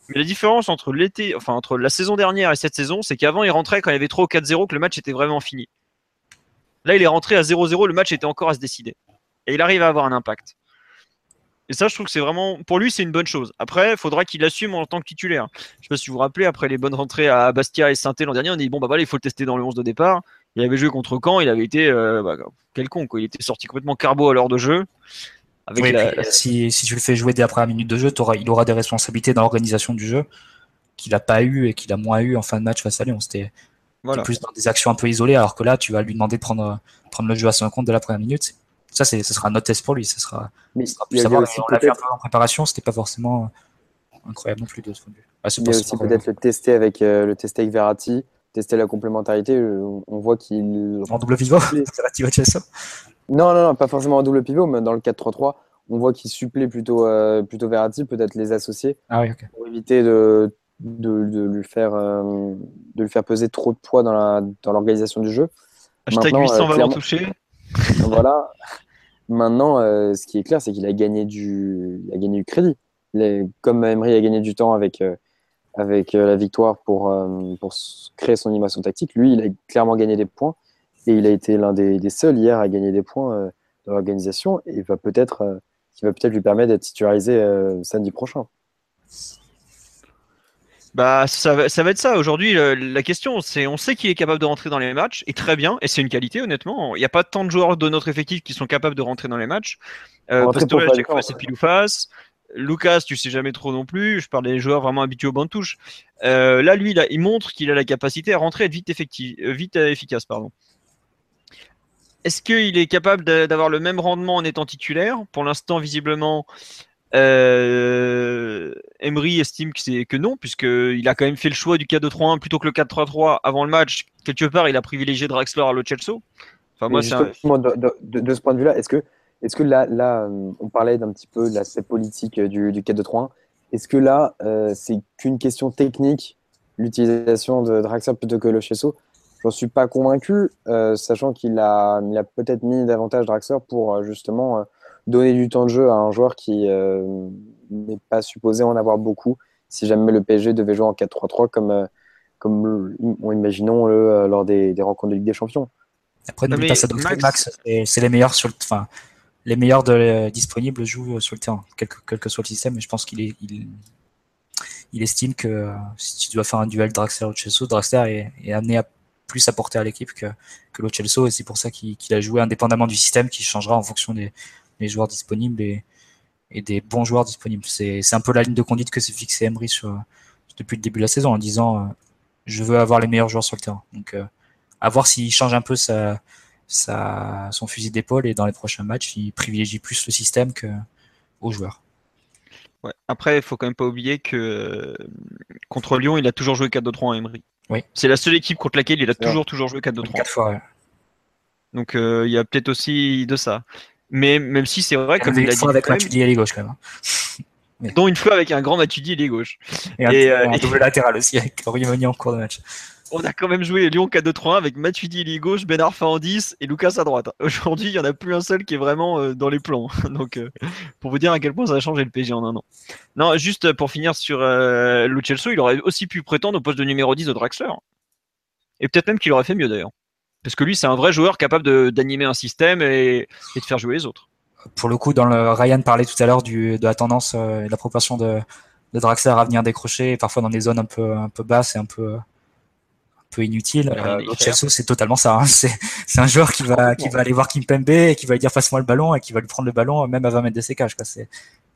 Mais la différence entre l'été, enfin entre la saison dernière et cette saison, c'est qu'avant il rentrait quand il y avait 3 ou 4-0 que le match était vraiment fini. Là, il est rentré à 0-0, le match était encore à se décider. Et il arrive à avoir un impact. Et ça, je trouve que c'est vraiment, pour lui, c'est une bonne chose. Après, il faudra qu'il assume en tant que titulaire. Je sais pas si vous vous rappelez, après les bonnes rentrées à Bastia et saint l'an dernier, on dit bon bah voilà, il faut le tester dans le 11 de départ. Il avait joué contre Caen, il avait été euh, bah, quelconque, il était sorti complètement carbo à l'heure de jeu. Avec si, si, tu le fais jouer dès la première minute de jeu, il aura des responsabilités dans l'organisation du jeu qu'il n'a pas eu et qu'il a moins eu en fin de match face à Lyon. C'était plus dans des actions un peu isolées, alors que là, tu vas lui demander de prendre, prendre le jeu à son compte de la première minute. Ça, ce sera un autre test pour lui. Ce sera, Mais sera plus savoir. On l'a fait un peu en préparation, c'était pas forcément incroyable non plus de ce point de vue. Ah, il y a aussi peut-être le tester avec euh, le tester avec Verratti, tester la complémentarité. Euh, on voit qu'il en double pivot. Verratti va ça. Non, non, non, pas forcément en double pivot, mais dans le 4-3-3, on voit qu'il supplée plutôt euh, plutôt Verratti, peut-être les associer ah pour éviter de, de, de lui faire de lui faire peser trop de poids dans la dans l'organisation du jeu. Hashtag 800 va toucher. voilà. Maintenant, euh, ce qui est clair, c'est qu'il a gagné du, a gagné du crédit. comme Emery a gagné du temps avec, euh, avec euh, la victoire pour, pour créer son animation tactique, lui, il a clairement gagné des points et il a été l'un des, des, seuls hier à gagner des points dans l'organisation et va peut-être, qui va peut-être lui permettre d'être titularisé samedi prochain. Bah, ça, va, ça va être ça. Aujourd'hui, la question, c'est on sait qu'il est capable de rentrer dans les matchs, et très bien, et c'est une qualité, honnêtement. Il n'y a pas tant de joueurs de notre effectif qui sont capables de rentrer dans les matchs. Euh, Pastore, à chaque fois, c'est pile ou face. Lucas, tu sais jamais trop non plus. Je parle des joueurs vraiment habitués au banc de touche. Euh, là, lui, il montre qu'il a la capacité à rentrer et être vite, effectif, euh, vite efficace. Pardon. Est-ce qu'il est capable d'avoir le même rendement en étant titulaire? Pour l'instant, visiblement, euh, Emery estime que, que non, puisqu'il a quand même fait le choix du 4-2-3-1 plutôt que le 4-3-3 avant le match. Quelque part, il a privilégié Draxler à Lo Enfin, moi, de, ce point de vue-là, est-ce que, est que là, là, euh, on parlait d'un petit peu de l'aspect politique du, du 4-2-3-1 Est-ce que là, euh, c'est qu'une question technique, l'utilisation de Draxler plutôt que Lo Celso J'en suis pas convaincu, sachant qu'il a, il a peut-être mis davantage Draxler pour justement donner du temps de jeu à un joueur qui euh, n'est pas supposé en avoir beaucoup si jamais le PSG devait jouer en 4-3-3 comme, euh, comme imaginons-le euh, lors des, rencontres de Ligue des Champions. Après, n'oublie pas ça, Max, c'est les meilleurs sur le, enfin, les meilleurs de, disponibles jouent sur le terrain, quel que, soit le système. Et je pense qu'il est, il, estime que si tu dois faire un duel Draxler-Chelsea, Draxler est, amené à plus apporter à l'équipe que, que et c'est pour ça qu'il a joué indépendamment du système qui changera en fonction des, les joueurs disponibles et, et des bons joueurs disponibles. C'est un peu la ligne de conduite que s'est fixé Emery sur, depuis le début de la saison en disant euh, je veux avoir les meilleurs joueurs sur le terrain. Donc euh, à voir s'il change un peu sa, sa, son fusil d'épaule et dans les prochains matchs, il privilégie plus le système que aux joueurs. Ouais. Après, il faut quand même pas oublier que euh, contre Lyon, il a toujours joué 4-2-3 en Emery. Oui. C'est la seule équipe contre laquelle il a toujours, toujours joué 4-2-3. Quatre fois, Donc il y a peut-être aussi de ça. Mais même si c'est vrai, comme il a dit. avec Matuidi et gauche quand même. Mais... Dont une fois avec un grand Matuidi et gauche. Et, un, et, euh, double latéral aussi avec Rimoni en cours de match. On a quand même joué Lyon 4-2-3-1 avec Matuidi et gauche, Ben Arfa en 10 et Lucas à droite. Aujourd'hui, il n'y en a plus un seul qui est vraiment euh, dans les plans. Donc, euh, pour vous dire à quel point ça a changé le PSG en un an. Non, juste pour finir sur euh, il aurait aussi pu prétendre au poste de numéro 10 de Draxler. Et peut-être même qu'il aurait fait mieux d'ailleurs. Parce que lui, c'est un vrai joueur capable d'animer un système et, de faire jouer les autres. Pour le coup, dans le Ryan parlait tout à l'heure de la tendance euh, et de la proportion de, de, Draxler à venir décrocher, parfois dans des zones un peu, un peu basses et un peu, un peu inutiles. Euh, Chelsea, c'est totalement ça. Hein. C'est un joueur qui va, qui va aller voir Kimpembe et qui va lui dire passe-moi le ballon et qui va lui prendre le ballon même à 20 mètres de ses cages. Il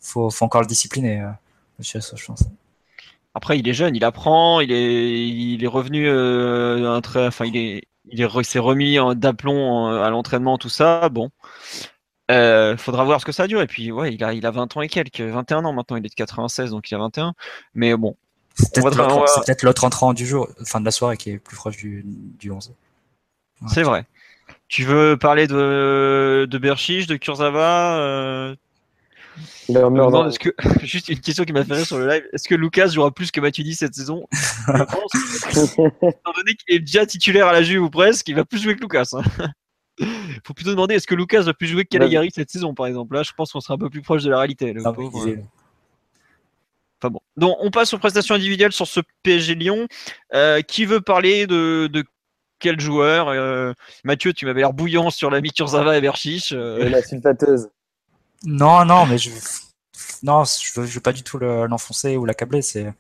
faut, faut encore le discipliner, euh, Chelsea, je pense. Après, il est jeune, il apprend, il est, il est revenu, euh, un très, enfin, il est, il s'est remis d'aplomb à l'entraînement, tout ça. Bon, euh, faudra voir ce que ça dure. Et puis, ouais, il a, il a 20 ans et quelques, 21 ans maintenant. Il est de 96, donc il a 21. Mais bon. C'est peut-être l'autre entrant du jour, fin de la soirée, qui est plus proche du, du 11. C'est vrai. Tu veux parler de, de Berchich, de Kurzawa euh, est-ce que, juste une question qui m'a fait rire sur le live, est-ce que Lucas jouera plus que Matuidi cette saison? Je pense, étant donné qu'il est déjà titulaire à la Juve ou presque, il va plus jouer que Lucas. Il hein. faut plutôt demander est-ce que Lucas va plus jouer que Caligari cette saison par exemple? Là, je pense qu'on sera un peu plus proche de la réalité. Ah euh. Enfin bon. Donc, on passe aux prestations individuelles sur ce PSG Lyon. Euh, qui veut parler de, de quel joueur? Mathieu, tu m'avais l'air bouillant sur la Kurzawa et Berchiche. Et la sulfateuse. Non, non, mais je non, je veux, veux pas du tout l'enfoncer ou l'accabler. C'est,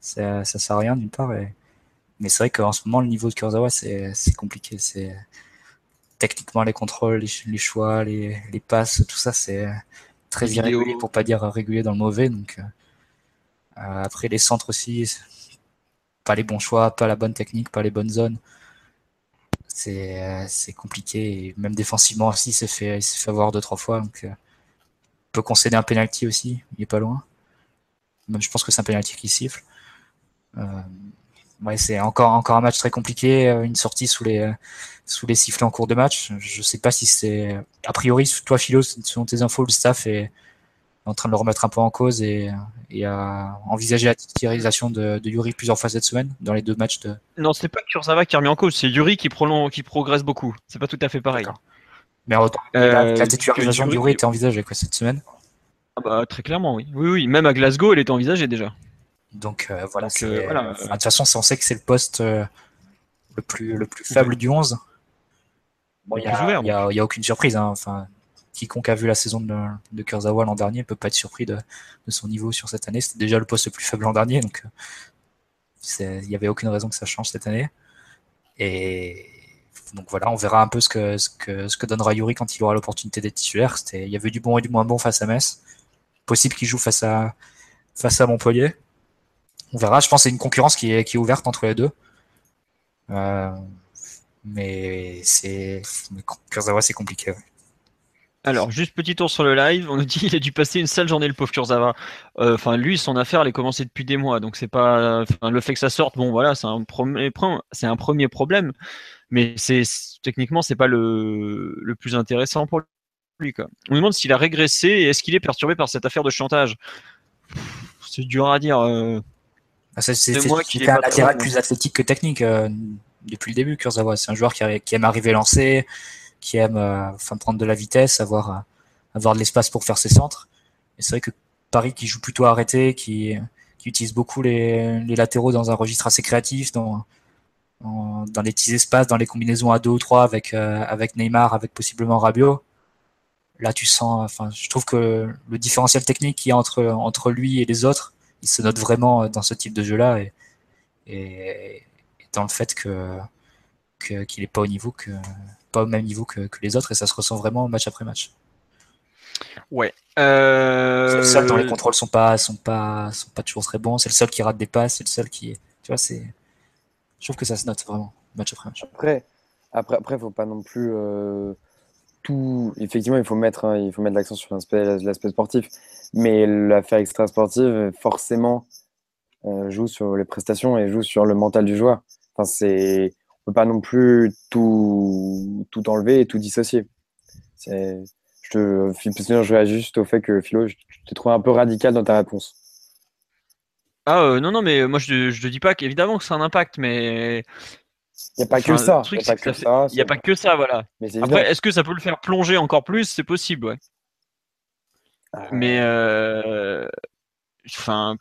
ça sert à rien d'une part. Mais c'est vrai qu'en ce moment, le niveau de Kurzawa, c'est compliqué. C'est techniquement les contrôles, les, choix, les, les, passes, tout ça, c'est très irrégulier pour pas dire régulier dans le mauvais. Donc euh, après les centres aussi, pas les bons choix, pas la bonne technique, pas les bonnes zones. C'est compliqué. Et même défensivement aussi, il s'est fait, il fait avoir deux trois fois. Donc euh, peut concéder un penalty aussi, il est pas loin. Même je pense que c'est un penalty qui siffle. Euh, ouais, c'est encore encore un match très compliqué, euh, une sortie sous les sous les sifflets en cours de match. Je sais pas si c'est a priori toi Philo selon tes infos le staff est en train de le remettre un peu en cause et, et à envisager la titularisation de, de, Yuri plusieurs fois cette semaine dans les deux matchs de. Non, c'est pas Kurzawa qui a remis en cause, c'est Yuri qui prolonge, qui progresse beaucoup. C'est pas tout à fait pareil. Mais euh, la, titularisation Yuri était envisagée quoi cette semaine. Ah bah, très clairement, oui. Oui, oui. Même à Glasgow, elle était envisagée déjà. Donc euh, voilà. Euh, de toute façon, on sait que c'est le poste le plus le plus faible du 11. Bon, il n'y a, a, aucune surprise. Hein. Enfin, quiconque a vu la saison de, de Kurzawa l'an dernier peut pas être surpris de, de, son niveau sur cette année. C'était déjà le poste le plus faible l'an dernier, donc il n'y avait aucune raison que ça change cette année. Et donc voilà, on verra un peu ce que, donnera Yuri quand il aura l'opportunité d'être titulaire. Il y avait du bon et du moins bon face à Metz. Possible qu'il joue face à, face à Montpellier. On verra. Je pense que c'est une concurrence qui est, ouverte entre les deux. Euh, mais c'est c'est compliqué. Alors, juste petit tour sur le live. On nous dit qu'il a dû passer une sale journée, le pauvre Kurzawa. Euh, enfin, lui, son affaire, elle est commencée depuis des mois. Donc, c'est pas. le fait que ça sorte, bon, voilà, c'est un premier, c'est un premier problème. Mais c'est techniquement, c'est pas le, le plus intéressant pour lui. Quoi. On nous demande s'il a régressé et est-ce qu'il est perturbé par cette affaire de chantage. C'est dur à dire. Euh... Ah, c'est un latéral plus athlétique que technique euh, depuis le début, Kurzawa. C'est un joueur qui, qui aime arriver lancé, qui aime euh, enfin, prendre de la vitesse, avoir, euh, avoir de l'espace pour faire ses centres. Et c'est vrai que Paris qui joue plutôt arrêté, qui, qui utilise beaucoup les, latéraux dans un registre assez créatif, dans, dans les petits espaces, dans les combinaisons à deux ou trois avec, euh, avec Neymar, avec possiblement Rabiot. Là, tu sens, enfin, je trouve que le différentiel technique qu'il y a entre, entre lui et les autres, il se note vraiment dans ce type de jeu-là et, et, dans le fait que qu'il n'est pas au niveau que pas au même niveau que, que, les autres et ça se ressent vraiment match après match. Ouais. Euh... C'est le seul dont les contrôles sont pas sont pas sont pas toujours très bons. C'est le seul qui rate des passes. C'est le seul qui, tu vois, c'est je trouve que ça se note vraiment, match après match. Après, après, après, faut pas non plus euh, tout. Effectivement, il faut mettre, hein, il faut mettre l'accent sur l'aspect sportif, mais l'affaire extra sportive, forcément, euh, joue sur les prestations et joue sur le mental du joueur. Enfin, c'est, pas non plus tout, tout enlever et tout dissocier. je te, je réagis juste au fait que Philo, je t'ai trouvé un peu radical dans ta réponse. Ah euh, non, non, mais moi je ne dis pas qu'évidemment que c'est un impact, mais. Il n'y a pas que ça. Il n'y a, pas que ça, voilà. Après, est-ce que ça peut le faire plonger encore plus? C'est possible, ouais. Ah mais. Euh, enfin.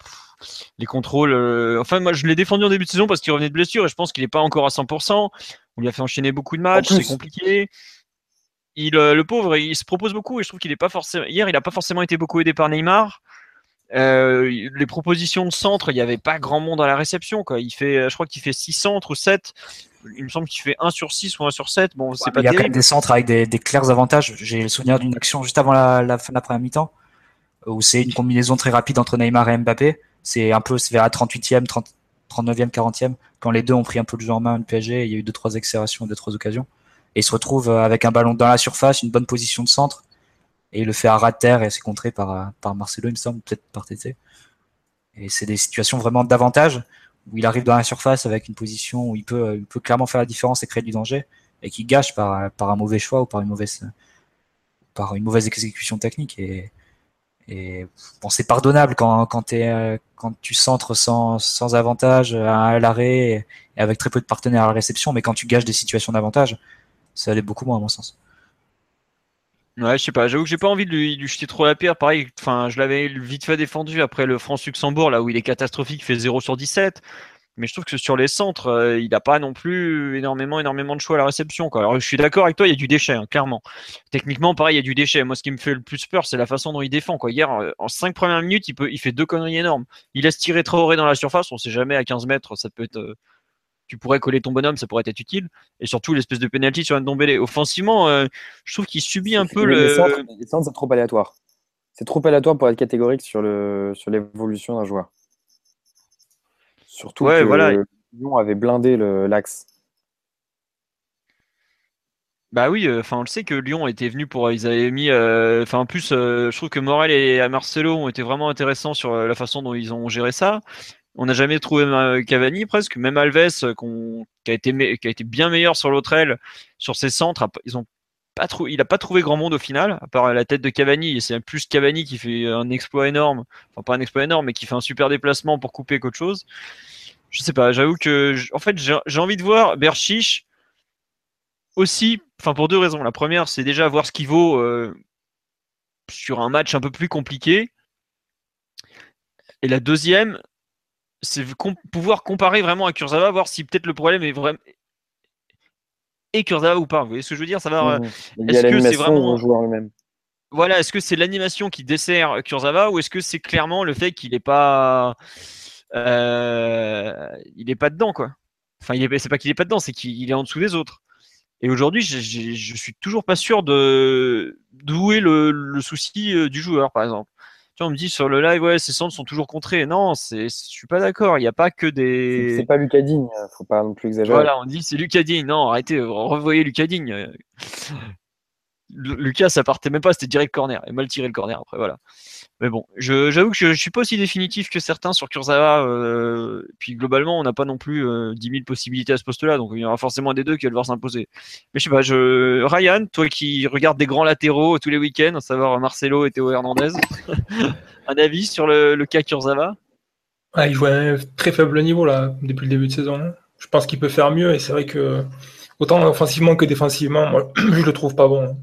Les contrôles. Euh, enfin, moi je l'ai défendu en début de saison parce qu'il revenait de blessure et je pense qu'il n'est pas encore à 100%. On lui a fait enchaîner beaucoup de matchs, c'est compliqué. Il, le pauvre, il se propose beaucoup et je trouve qu'il n'est pas forcément. Hier, il n'a pas forcément été beaucoup aidé par Neymar. Euh, les propositions de centre, il n'y avait pas grand monde à la réception. Quoi. Il fait, je crois qu'il fait 6 centres ou 7. Il me semble qu'il fait 1 sur 6 ou 1 sur 7. Bon, c'est pas il y a quand même des centres avec des, clairs avantages. J'ai le souvenir d'une action juste avant la, fin de la première mi-temps où c'est une combinaison très rapide entre Neymar et Mbappé. C'est un peu vers la 38e, 30, 39e, 40e, quand les deux ont pris un peu le jeu en main, le PSG. Il y a eu 2-3 accélérations, 2-3 occasions. Et il se retrouve avec un ballon dans la surface, une bonne position de centre et il le fait à ras de terre et c'est contré par, par Marcelo, il me semble, peut-être par TT. Et c'est des situations vraiment d'avantage où il arrive dans la surface avec une position où il peut, il peut clairement faire la différence et créer du danger et qui gâche par, par un mauvais choix ou par une mauvaise, par une mauvaise exécution technique. Et, et bon, c'est pardonnable quand, es, quand tu centres sans, avantage à l'arrêt et, avec très peu de partenaires à la réception, mais quand tu gâches des situations d'avantage, ça allait beaucoup moins à mon sens. Ouais, je sais pas. J'avoue que j'ai pas envie de lui, jeter trop la pierre. Pareil, enfin, je l'avais vite fait défendu après le France-Luxembourg, là où il est catastrophique, il fait 0 sur 17. Mais je trouve que sur les centres, euh, il n'a pas non plus énormément, énormément de choix à la réception. Quoi. Alors, je suis d'accord avec toi, il y a du déchet, hein, clairement. Techniquement, pareil, il y a du déchet. Moi, ce qui me fait le plus peur, c'est la façon dont il défend. Quoi. Hier, euh, en 5 premières minutes, il, peut, il fait deux conneries énormes. Il laisse tirer Traoré dans la surface, on sait jamais, à 15 mètres, ça peut être. Euh, tu pourrais coller ton bonhomme, ça pourrait être utile. Et surtout, l'espèce de penalty sur un Ndombele. Offensivement, je trouve qu'il subit un peu le. Les centres, c'est trop aléatoire. C'est trop aléatoire pour être catégorique sur l'évolution sur d'un joueur. Surtout que voilà. Lyon avait blindé l'axe. Bah oui, euh, enfin on le sait que Lyon était venu pour, ils avaient mis, euh, enfin en plus, euh, je trouve que Morel et Marcelo ont été vraiment intéressants sur la façon dont ils ont géré ça. On n'a jamais trouvé Cavani presque, même Alves qui a été qui a été bien meilleur sur l'autre aile, sur ses centres, ils ont il a pas trouvé grand monde au final, à part la tête de Cavani. Et c'est plus Cavani qui fait un exploit énorme, enfin pas un exploit énorme, mais qui fait un super déplacement pour couper qu'autre chose je sais pas, j'avoue que en fait j'ai envie de voir Berchiche aussi, enfin pour deux raisons. La première, c'est déjà voir ce qu'il vaut euh, sur un match un peu plus compliqué. Et la deuxième, c'est pouvoir comparer vraiment à Kurzawa, voir si peut-être le problème est vraiment et Kurzawa ou pas. Vous voyez ce que je veux dire Ça va. Mmh. Est-ce que c'est vraiment joueur lui-même Voilà, est-ce que c'est l'animation qui dessert Kurzawa ou est-ce que c'est clairement le fait qu'il n'est pas euh, il est pas dedans, quoi? Enfin, il est, c'est pas qu'il est pas dedans, c'est qu'il est en dessous des autres. Et aujourd'hui, je suis toujours pas sûr de d'où est le, souci euh, du joueur, par exemple. On me dit sur le live, ouais, ces centres sont toujours contrés. Non, c'est, je suis pas d'accord. Il n'y a pas que des. C'est pas Lucadine, faut pas non plus exagérer. Voilà, on dit c'est Lucadine. Non, arrêtez, revoyez Lucadine. Lucas, ça partait même pas, c'était direct corner. Et mal tiré le corner après, voilà. Mais bon, j'avoue que je, je suis pas aussi définitif que certains sur Kurzawa. Euh, puis globalement, on n'a pas non plus euh, 10 000 possibilités à ce poste-là, donc il y aura forcément des deux qui vont devoir s'imposer. Mais je sais pas, je... Ryan, toi qui regardes des grands latéraux tous les week-ends, à savoir Marcelo et Théo Hernandez, un avis sur le, le cas Kurzawa? Ah, Il joue à un très faible niveau là, depuis le début de saison. Je pense qu'il peut faire mieux et c'est vrai que autant offensivement que défensivement, moi, je le trouve pas bon.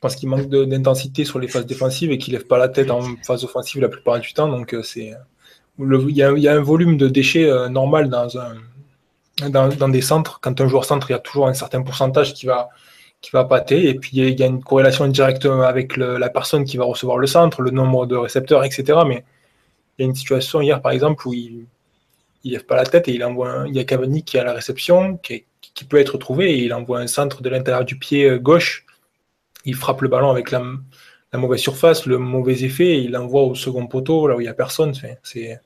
Pense qu'il manque d'intensité sur les phases défensives et qu'il lève pas la tête en phase offensive la plupart du temps. Donc euh, c'est il y, a, un volume de déchets euh, normal dans, un, dans, des centres. Quand un joueur centre, il y a toujours un certain pourcentage qui va, qui va pâter. Et puis il y a une corrélation directe avec la personne qui va recevoir le centre, le nombre de récepteurs, etc. Mais il y a une situation hier, par exemple, où il ne lève pas la tête et il envoie il y a Cavani qui a la réception, qui, qui peut être trouvé, et il envoie un centre de l'intérieur du pied euh, gauche il frappe le ballon avec la, mauvaise surface, le mauvais effet, et il l'envoie au second poteau, là où il n'y a personne. C'est,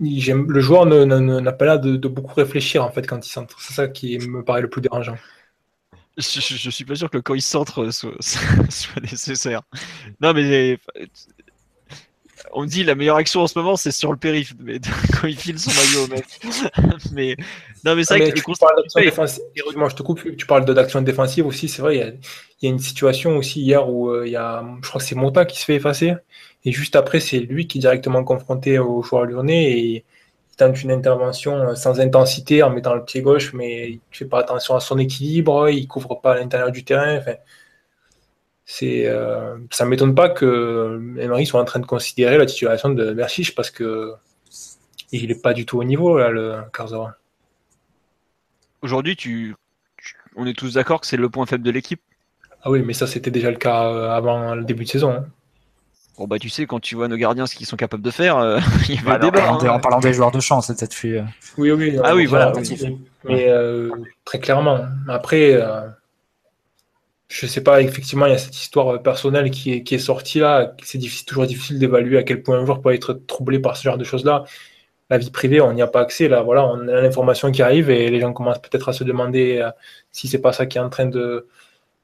le joueur n'a pas l'air de, beaucoup réfléchir en fait quand il centre. C'est ça qui me paraît le plus dérangeant. Je, ne suis pas sûr que quand il centre soit, soit nécessaire. Non, mais on dit la meilleure action en ce moment, c'est sur le périph. Mais quand il file son maillot, mec. mais non, mais c'est vrai que tu Moi, je te coupe. Tu parles d'action défensive aussi. C'est vrai, il y, a, une situation aussi hier où euh, il y a, je crois que c'est Monta qui se fait effacer. Et juste après, c'est lui qui est directement confronté au joueur lyonnais et il tente une intervention euh, sans intensité en mettant le pied gauche, mais il ne fait pas attention à son équilibre, il couvre pas l'intérieur du terrain. Enfin, c'est euh, ça m'étonne pas que Emery soit en train de considérer la titularisation de Berchiche parce que il n'est pas du tout au niveau là le Carzora. Aujourd'hui, tu, on est tous d'accord que c'est le point faible de l'équipe. Ah oui, mais ça c'était déjà le cas euh, avant le début de saison. Hein. Bon bah tu sais quand tu vois nos gardiens ce qu'ils sont capables de faire, euh, il y a bah, débat. Hein. En, parlant des joueurs de champ, c'est peut-être fait. Oui oui. Ah oui voilà. Mais très clairement. Après je sais pas, effectivement, il y a cette histoire personnelle qui est, qui est sortie là. C'est toujours difficile d'évaluer à quel point un joueur peut être troublé par ce genre de choses-là. La vie privée, on n'y a pas accès. Là, voilà, on a l'information qui arrive et les gens commencent peut-être à se demander euh, si c'est pas ça qui est en train de,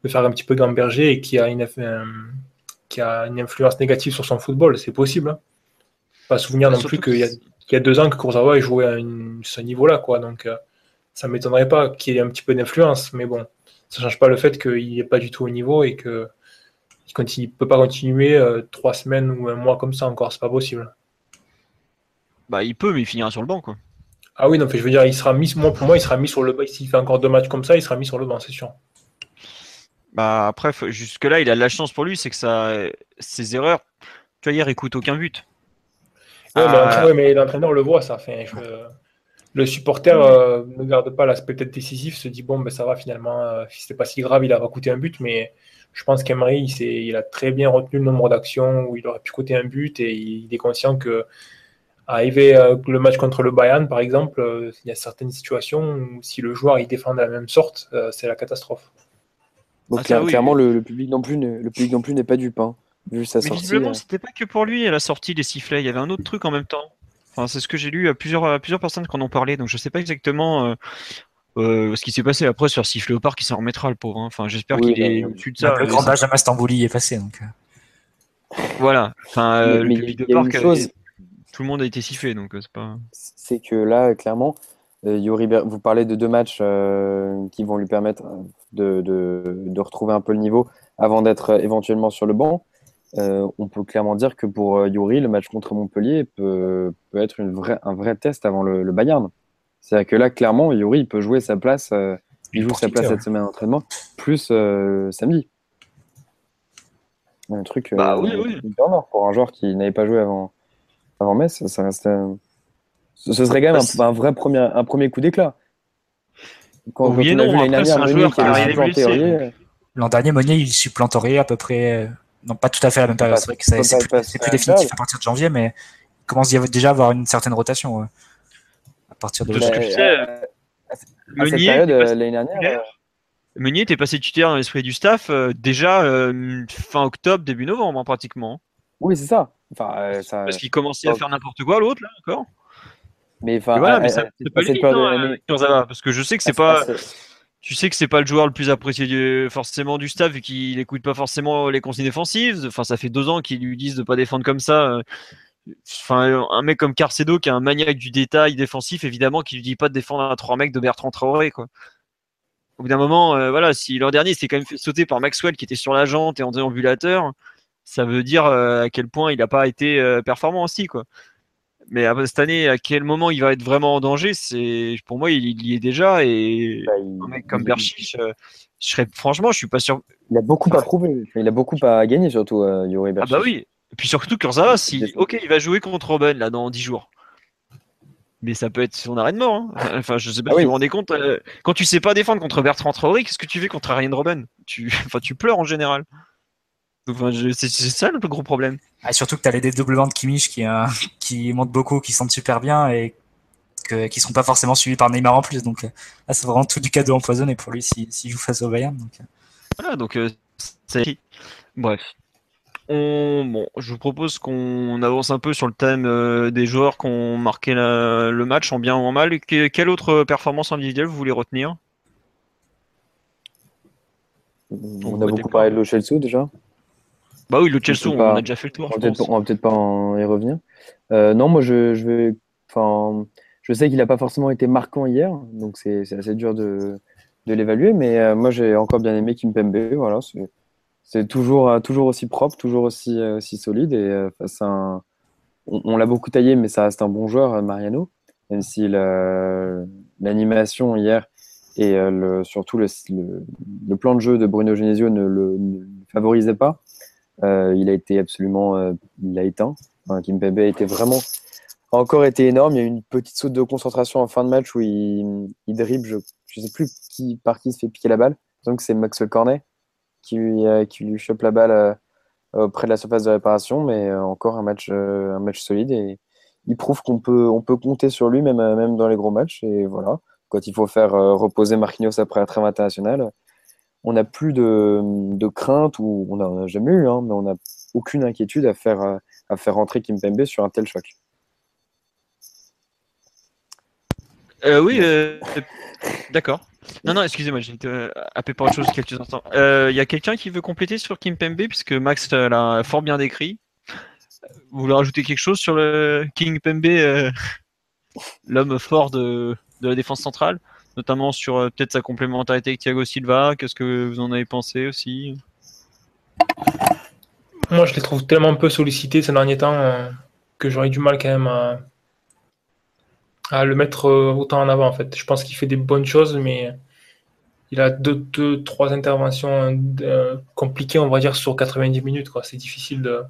de faire un petit peu gamberger et qui a une, euh, qui a une influence négative sur son football. C'est possible. Hein. Pas souvenir non plus qu'il y, y, a deux ans que Kurzawa ait joué à ce niveau-là, quoi. Donc, euh, ça m'étonnerait pas qu'il y ait un petit peu d'influence, mais bon ça change pas le fait qu'il n'est pas du tout au niveau et que il ne peut pas continuer euh, trois semaines ou un mois comme ça encore, c'est pas possible. Bah il peut, mais il finira sur le banc quoi. Ah oui, non, je veux dire, il sera mis, moi, pour moi, il sera mis sur le banc. S'il fait encore deux matchs comme ça, il sera mis sur le banc, c'est sûr. Bah après, jusque-là, il a de la chance pour lui, c'est que ça, ses erreurs, tu vois, hier, il coûte aucun but. Ouais, mais l'entraîneur le voit, ça. Fait, Le supporter ne garde pas l'aspect peut-être décisif, se dit bon, ben ça va finalement, si c'était pas si grave, il a pas coûté un but, mais je pense qu'Emery, il, il, a très bien retenu le nombre d'actions où il aurait pu coûter un but et il est conscient que arriver euh, le match contre le Bayern, par exemple, euh, il y a certaines situations où si le joueur il défend de la même sorte, euh, c'est la catastrophe. Donc ah, clairement, le, public non plus, le public non plus n'est pas du pain. Vu sa Mais visiblement, c'était pas que pour lui à la sortie des sifflets. Il y avait un autre truc en même temps. Enfin, c'est ce que j'ai lu à plusieurs, plusieurs personnes qui en ont parlé. Donc je sais pas exactement ce qui s'est passé après sur au parc. Il s'en remettra le pauvre. Hein. Enfin, j'espère qu'il est au-dessus de ça. Le grand âge à Stambouli est passé. Donc. Voilà. Enfin, le public de parc tout le monde a été sifflé, donc euh, c'est pas. C'est que là, clairement, euh, vous parlez de deux matchs euh, qui vont lui permettre de, de, retrouver un peu le niveau avant d'être éventuellement sur le banc. On peut clairement dire que pour Yuri, le match contre Montpellier peut, peut être une vraie, un vrai test avant le, Bayern. C'est-à-dire que là, clairement, Yuri peut jouer sa place. il joue sa place cette semaine d'entraînement, plus samedi. Un truc bah, oui, oui. pour un joueur qui n'avait pas joué avant, avant Metz, ça reste. Ce serait quand même un, vrai premier, un premier coup d'éclat. Quand, oui on a vu l'année dernière Meunier qui avait supplanté Aurier. L'an dernier, Meunier, il supplante Aurier à peu près. Euh, non, pas tout à fait la même période. C'est vrai que c'est plus, plus définitif à partir de janvier, mais il commence déjà à avoir une certaine rotation. Ouais. À partir de. de ce que tu sais, Meunier, euh, l'année dernière. Meunier était passé tuteur dans l'esprit du staff euh, déjà fin octobre, début novembre, hein, pratiquement. Oui, c'est ça. Enfin, euh, ça... Parce qu'il commençait à faire n'importe quoi l'autre là encore. Mais enfin, voilà, mais c'est pas lui, hein, parce que je sais que c'est pas. Tu sais que c'est pas le joueur le plus apprécié forcément du staff et qu'il n'écoute pas forcément les consignes défensives. Enfin, ça fait deux ans qu'ils lui disent de pas défendre comme ça. Enfin, un mec comme Carcedo qui est un maniaque du détail défensif, évidemment, qui lui dit pas de défendre à trois mecs de Bertrand Traoré, quoi. Au bout d'un moment, euh, voilà, si l'an dernier c'était quand même fait sauter par Maxwell qui était sur la jante et en déambulateur, ça veut dire euh, à quel point il n'a pas été euh, performant aussi, quoi. Mais cette année, à quel moment il va être vraiment en danger, c'est pour moi il, y est déjà et bah, un mec comme Berchiche, euh, je serais franchement, je suis pas sûr. Il a beaucoup à prouver, il a beaucoup à gagner surtout Yuri Ah bah oui. Et puis surtout Kurzawa, si ok, il va jouer contre Robben là dans 10 jours. Mais ça peut être son arrêt de mort. Hein. Enfin, je sais pas ah si vous vous rendez compte. quand tu sais pas défendre contre Bertrand Traoré, qu'est-ce que tu fais contre Ryan Robben? Tu... Enfin, tu pleures en général c'est ça le plus gros problème. Ah, surtout que tu as les dédoublements de Kimmich qui, euh, qui montent beaucoup, qui sentent super bien et que, qui ne seront pas forcément suivis par Neymar en plus. Donc là, c'est vraiment tout du cadeau empoisonné pour lui s'il si, joue face au Bayern. Donc. Euh. Voilà, donc euh, c'est. Bref. On, bon, je vous propose qu'on avance un peu sur le thème des joueurs qui ont marqué le match en bien ou en mal. quelle autre performance individuelle vous voulez retenir? On a beaucoup parlé de Lo déjà. Bah oui, le Chelsea, on, a déjà fait le tour. On va peut-être pas en y revenir. Euh, non, moi, je, je vais. Enfin, je sais qu'il n'a pas forcément été marquant hier, donc c'est assez dur de, de l'évaluer. Mais euh, moi, j'ai encore bien aimé Kimpembe. Voilà, c'est toujours, euh, toujours aussi propre, toujours aussi, aussi solide. Et face un, on, l'a beaucoup taillé, mais ça reste un bon joueur, Mariano. Même si l'animation hier et le, surtout le, le, plan de jeu de Bruno Genesio ne le, ne le favorisait pas. Euh, il a été absolument, euh, il a éteint. Enfin, Kimpembe a été vraiment, encore été énorme. Il y a eu une petite saute de concentration en fin de match où il, il dribble, je, ne sais plus par qui se fait piquer la balle. Donc c'est Maxwell Cornet qui lui, euh, qui chope la balle près de la surface de réparation, mais encore un match, un solide et il prouve qu'on peut, compter sur lui même, dans les gros matchs. Et voilà, quand il faut faire reposer Marquinhos après la trêve internationale, on n'a plus de, crainte, ou on n'a jamais eu, hein, mais on n'a aucune inquiétude à faire, euh, à faire rentrer sur un tel choc. Euh, oui, euh, d'accord. Non, non, excusez-moi, j'ai été happé par autre chose quelques instants. Il y a quelqu'un qui veut compléter sur Kimpembe, puisque Max l'a fort bien décrit. Vous voulez rajouter quelque chose sur le King Pembe, l'homme fort de, la défense centrale? Notamment sur euh, peut-être sa complémentarité avec Thiago Silva. Qu'est-ce que vous en avez pensé aussi? Moi, je les trouve tellement peu sollicités ces derniers temps euh, que j'aurais du mal quand même à, le mettre euh, autant en avant. En fait, je pense qu'il fait des bonnes choses, mais il a deux, deux trois interventions compliquées, on va dire, sur 90 minutes. C'est difficile de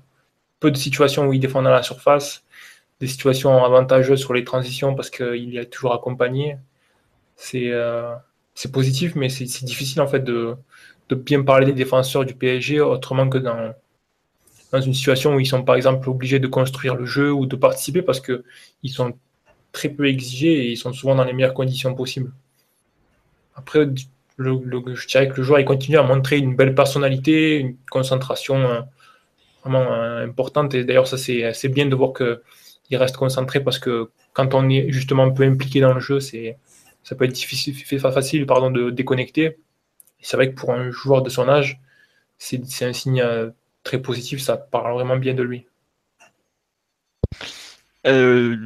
peu de situations où il défend dans la surface. des situations avantageuses sur les transitions parce qu'il a toujours accompagné. C'est c'est positif, mais c'est difficile en fait de, de, bien parler des défenseurs du PSG autrement que dans, dans une situation où ils sont par exemple obligés de construire le jeu ou de participer parce qu'ils sont très peu exigés et ils sont souvent dans les meilleures conditions possibles. Après, je dirais que le joueur il continue à montrer une belle personnalité, une concentration euh, vraiment euh, importante. Et d'ailleurs, ça c'est bien de voir qu'il reste concentré parce que quand on est justement peu impliqué dans le jeu, c'est ça peut être difficile, facile pardon, de déconnecter. C'est vrai que pour un joueur de son âge, c'est un signe euh, très positif, ça parle vraiment bien de lui. Euh,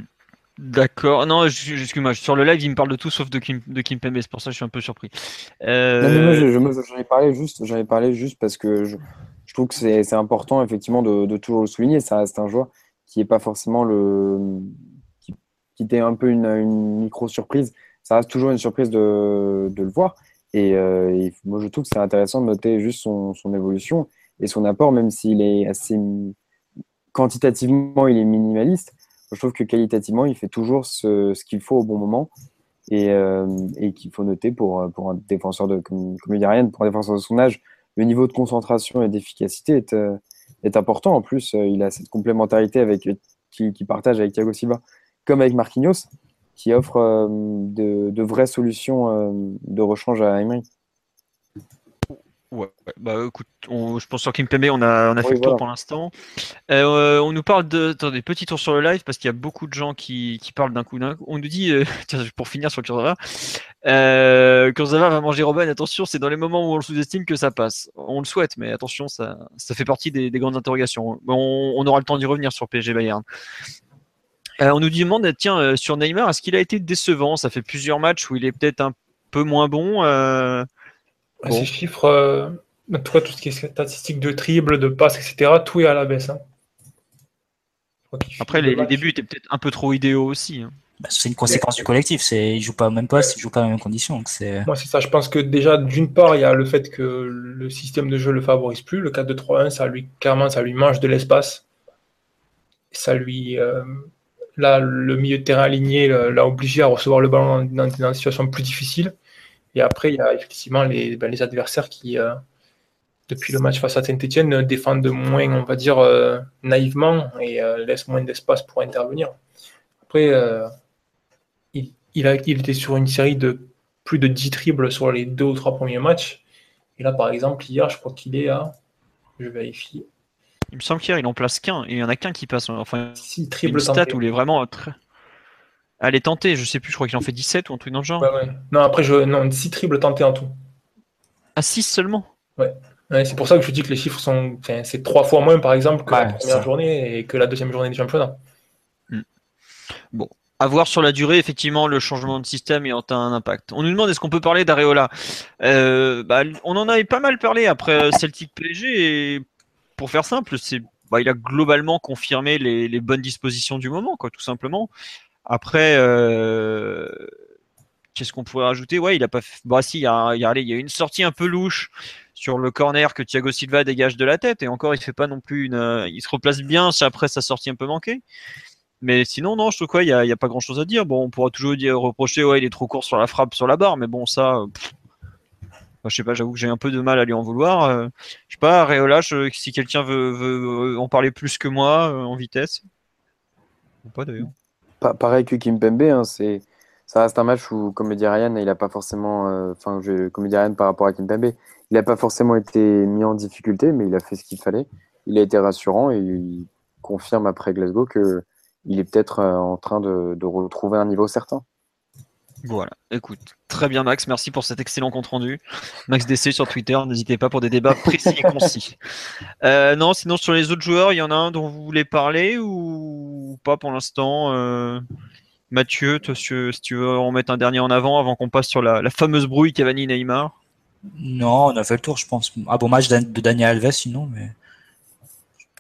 d'accord. Non, excuse-moi, sur le live, il me parle de tout sauf de Kim, de Kim Pembe, c'est pour ça que je suis un peu surpris. Euh... j'en ai parlé juste, j'en parlé juste parce que je, je trouve que c'est important effectivement de, de, toujours le souligner. Ça reste un joueur qui n'est pas forcément le qui, qui était un peu une, une micro surprise ça reste toujours une surprise de, le voir. Et, euh, moi, je trouve que c'est intéressant de noter juste son, évolution et son apport, même s'il est assez quantitativement, il est minimaliste. Je trouve que qualitativement, il fait toujours ce, qu'il faut au bon moment et, euh, et qu'il faut noter pour, un défenseur de, comme, comme pour un défenseur de son âge, le niveau de concentration et d'efficacité est, euh, important. En plus, il a cette complémentarité avec, qui partage avec Thiago Silva, comme avec Marquinhos qui offre euh, de, vraies solutions euh, de rechange à Emery. Ouais, bah écoute, je pense sur Kimpembe, on a, on a fait le tour pour l'instant. Euh, on nous parle de. Attendez, petit tour sur le live parce qu'il y a beaucoup de gens qui, parlent d'un coup d'un coup. On nous dit, tiens, pour finir sur Kurzawa, euh, Kurzawa va manger Robin, attention, c'est dans les moments où on le sous-estime que ça passe. On le souhaite, mais attention, ça, ça fait partie des, grandes interrogations. On, on aura le temps d'y revenir sur PSG Bayern. Euh, on nous demande, tiens, euh, sur Neymar, est-ce qu'il a été décevant? Ça fait plusieurs matchs où il est peut-être un peu moins bon. Euh, Ces chiffres, tout ce qui est statistique de dribble, de passe, etc., tout est à la baisse. Hein. Après, les, débuts étaient peut-être un peu trop idéaux aussi. Hein. Bah, c'est une conséquence du collectif. C'est, il joue pas au même poste, il joue pas dans les mêmes conditions. c'est... Moi, c'est ça. Je pense que déjà, d'une part, il y a le fait que le système de jeu le favorise plus. Le 4-2-3-1, ça lui, clairement, ça lui mange de l'espace. Ça lui, Là, le milieu de terrain aligné l'a obligé à recevoir le ballon dans, une situation plus difficile. Et après, il y a effectivement les, ben, adversaires qui, euh, depuis le match face à Saint-Etienne, défendent moins, on va dire, euh, naïvement et euh, laissent moins d'espace pour intervenir. Après, il, il était sur une série de plus de 10 triples sur les deux ou trois premiers matchs. Et là, par exemple, hier, je crois qu'il est à. Je vérifie. Il me semble qu'hier, il en place qu'un, et il n'y en a qu'un qui passe. Enfin, si, triple une stat où il est vraiment très. Elle est tentée, je sais plus, je crois qu'il en fait 17 ou un truc dans le genre. Ouais, ouais. Non, après, je... non, 6 triples tentés en tout. Ah, 6 seulement? Ouais. ouais c'est pour ça que je dis que les chiffres sont. Enfin, c'est trois fois moins, par exemple, que la première journée et que la deuxième journée du championnat. Hmm. Bon, à voir sur la durée, effectivement, le changement de système ayant un impact. On nous demande est-ce qu'on peut parler d'Areola? Euh, bah, On en avait pas mal parlé après Celtic PSG et pour faire simple, c'est bah, il a globalement confirmé les, bonnes dispositions du moment, quoi, tout simplement. Après, euh, qu'est-ce qu'on pourrait rajouter? Ouais, il a pas. Bah si, il y a, il y, a, il y a une sortie un peu louche sur le corner que Thiago Silva dégage de la tête, et encore, il fait pas non plus une. Euh, il se replace bien après sa sortie un peu manquée. Mais sinon, non, je trouve quoi, il n'y a, a, pas grand chose à dire. Bon, on pourra toujours dire, reprocher, ouais, il est trop court sur la frappe, sur la barre, mais bon, ça, je sais pas, j'avoue que j'ai un peu de mal à lui en vouloir. Euh, je sais pas, Réola, si quelqu'un veut, en parler plus que moi euh, en vitesse. Ou pas d'ailleurs. pareil que Kim Pembe, hein, c'est ça reste un match où, comme dit Ryan, il n'a pas forcément, euh, enfin, comme dit Ryan par rapport à Kim Pembe, il n'a pas forcément été mis en difficulté, mais il a fait ce qu'il fallait. Il a été rassurant et il confirme après Glasgow que il est peut-être en train de retrouver un niveau certain. Voilà, écoute, très bien Max, merci pour cet excellent compte rendu. Max DC sur Twitter, n'hésitez pas pour des débats précis et concis. Euh, non, sinon sur les autres joueurs, il y en a un dont vous voulez parler ou pas pour l'instant euh, Mathieu, si tu veux en mettre un dernier en avant avant qu'on passe sur la, fameuse brouille Cavani Neymar? Non, on a fait le tour, je pense. Un bon match de Daniel Alves, sinon, mais